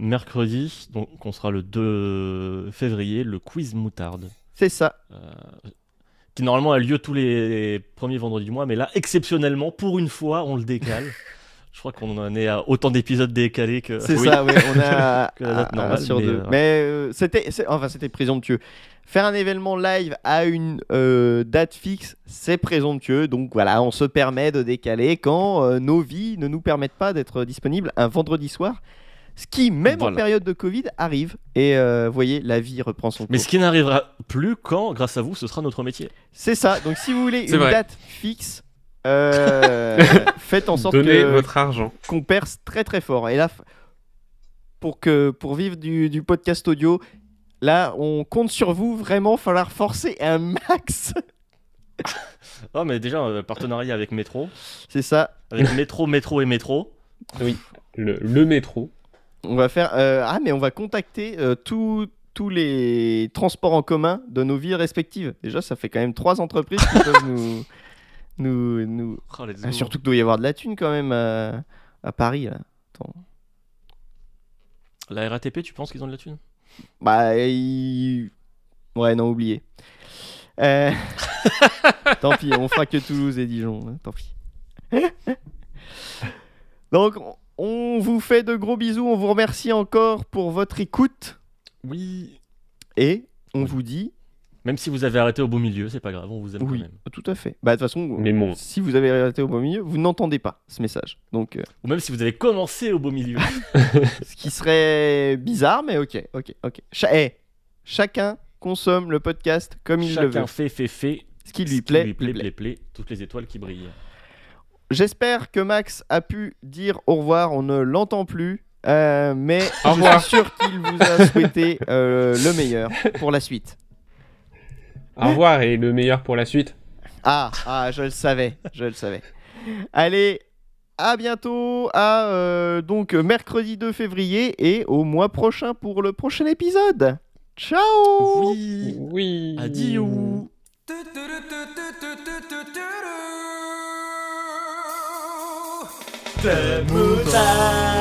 Mercredi, donc on sera le 2 février, le quiz moutarde. C'est ça. euh, qui normalement a lieu tous les premiers vendredis du mois, mais là, exceptionnellement, pour une fois, on le décale. Je crois qu'on en est à autant d'épisodes décalés que. C'est Oui. ça, oui, on a Que la date normale, sur mais, deux. euh, Mais euh, c'était, enfin, c'était présomptueux. Faire un événement live à une euh, date fixe, c'est présomptueux. Donc voilà, on se permet de décaler quand nos vies ne nous permettent pas d'être disponibles un vendredi soir. Ce qui, même en période de Covid, arrive. Et euh, vous voyez, la vie reprend son cours. Mais ce qui n'arrivera plus quand, grâce à vous, ce sera notre métier. C'est ça. Donc si vous voulez une vrai. date fixe, euh, faites en sorte Donnez que- votre argent. qu'on perce très très fort. Et là, pour, que, pour vivre du, du podcast audio, là, on compte sur vous. Vraiment, falloir forcer un max. Oh, mais déjà, euh, partenariat avec Métro. C'est ça. Avec Métro, Métro et Métro. Le, le métro. On va faire. euh, ah, mais on va contacter euh, tous tous les transports en commun de nos villes respectives. Déjà, ça fait quand même trois entreprises qui peuvent nous. nous, nous... Oh, Ah, surtout qu'il doit y avoir de la thune quand même à, à Paris. Là. La RATP, tu penses qu'ils ont de la thune? Bah, il- ouais, non, oublié. Euh, tant pis, on fera que Toulouse et Dijon. hein, tant pis. Donc, on- vous fait de gros bisous. On vous remercie encore pour votre écoute. Oui. Et on Oui. vous dit. Même si vous avez arrêté au beau milieu, c'est pas grave, on vous aime Oui, quand même. tout à fait. Bah, de toute façon, Mais bon. si vous avez arrêté au beau milieu, vous n'entendez pas ce message. Donc, euh, Ou même si vous avez commencé au beau milieu. ce qui serait bizarre, mais ok, ok, ok. Cha- eh, chacun consomme le podcast comme il le veut. Chacun fait, fait, fait. Ce qui ce lui qui plaît, lui plaît, lui plaît. plaît, plaît. Toutes les étoiles qui brillent. J'espère que Max a pu dire au revoir. On ne l'entend plus. euh, mais Au je revoir. suis sûr qu'il vous a souhaité euh, le meilleur pour la suite. Au revoir et le meilleur pour la suite. Ah, ah, je le savais, je le savais. Allez, à bientôt, à euh, donc mercredi 2 février et au mois prochain pour le prochain épisode. Ciao Oui. Oui. Adieu. Crème moutarde.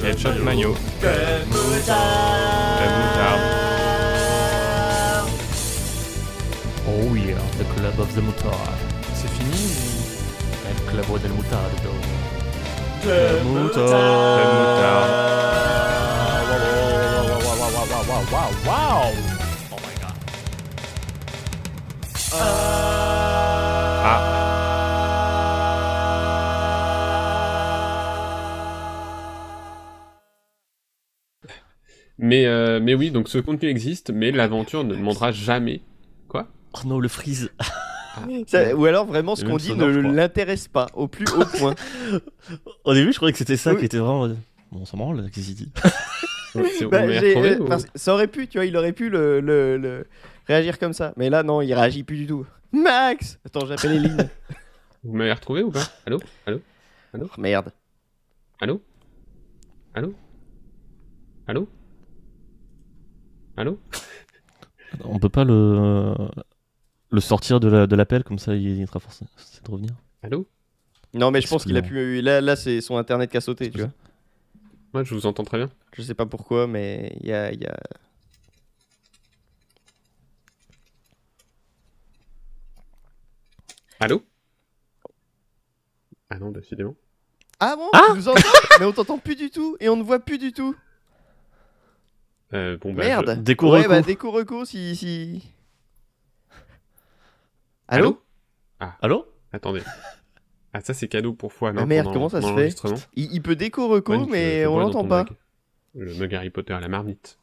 Ketchup mayo. Crème moutarde. Oh yeah, the club of the mutard. C'est fini El club del mutardo. Crème moutarde. Mais, euh, mais oui, donc ce contenu existe, mais l'aventure ne demandera jamais. Oh non, le freeze. Ça- Ou alors vraiment ce qu'on dit sonore, ne l'intéresse pas au plus haut point. Au début, je croyais que c'était ça Oui. qui était vraiment. Bon, ça marrant, là, qu'est-ce qu'il dit? Bah, euh, ou- parce- ça aurait pu, tu vois, il aurait pu le, le- le- réagir comme ça. Mais là, non, il réagit plus du tout. Max Attends, j'appelle Eline. Vous m'avez retrouvé ou pas? Allô? Allô? Oh, merde. Allô? Allô? Allô? Allô? On peut pas le. le sortir de la- de l'appel, comme ça il sera forcé c'est de revenir. Allô? Non, mais je pense qu'il a pu. Là, là c'est son internet qui a sauté, tu vois. Moi, je vous entends très bien. Je sais pas pourquoi, mais il y a, il y a- Allô Ah non, décidément. Ah bon Tu nous entends Mais on t'entend plus du tout et on ne voit plus du tout. Euh, bon, bah, Merde. Déco ouais, bah déco si. si... Allô, Allô Allô je- Attendez. Ah, ça, c'est cadeau pour foi. non, Ah, merde, comment ça se fait il, il peut déco reco, Ouais, je- mais je on l'entend pas. mug. Le mug Harry Potter à la marmite.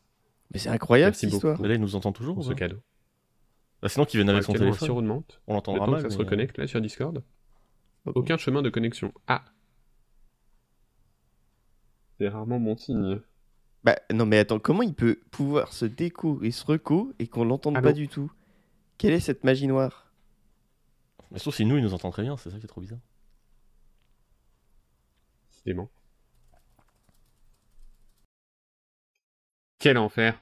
Mais c'est incroyable Merci cette histoire. beaucoup. Mais là, il nous entend toujours Pour ou ce cadeau. Bah, Sinon, qu'il vienne avec son téléphone. On Le l'entendra mal. ça se mais- reconnecte là sur Discord. Ok. Aucun chemin de connexion. Ah C'est rarement bon signe. Bah non, mais attends, comment il peut pouvoir se déco et se reco et qu'on l'entende pas du tout? Quelle est cette magie noire? Mais sauf si nous, il nous entend très bien, c'est ça qui est trop bizarre. C'est bon. Quel enfer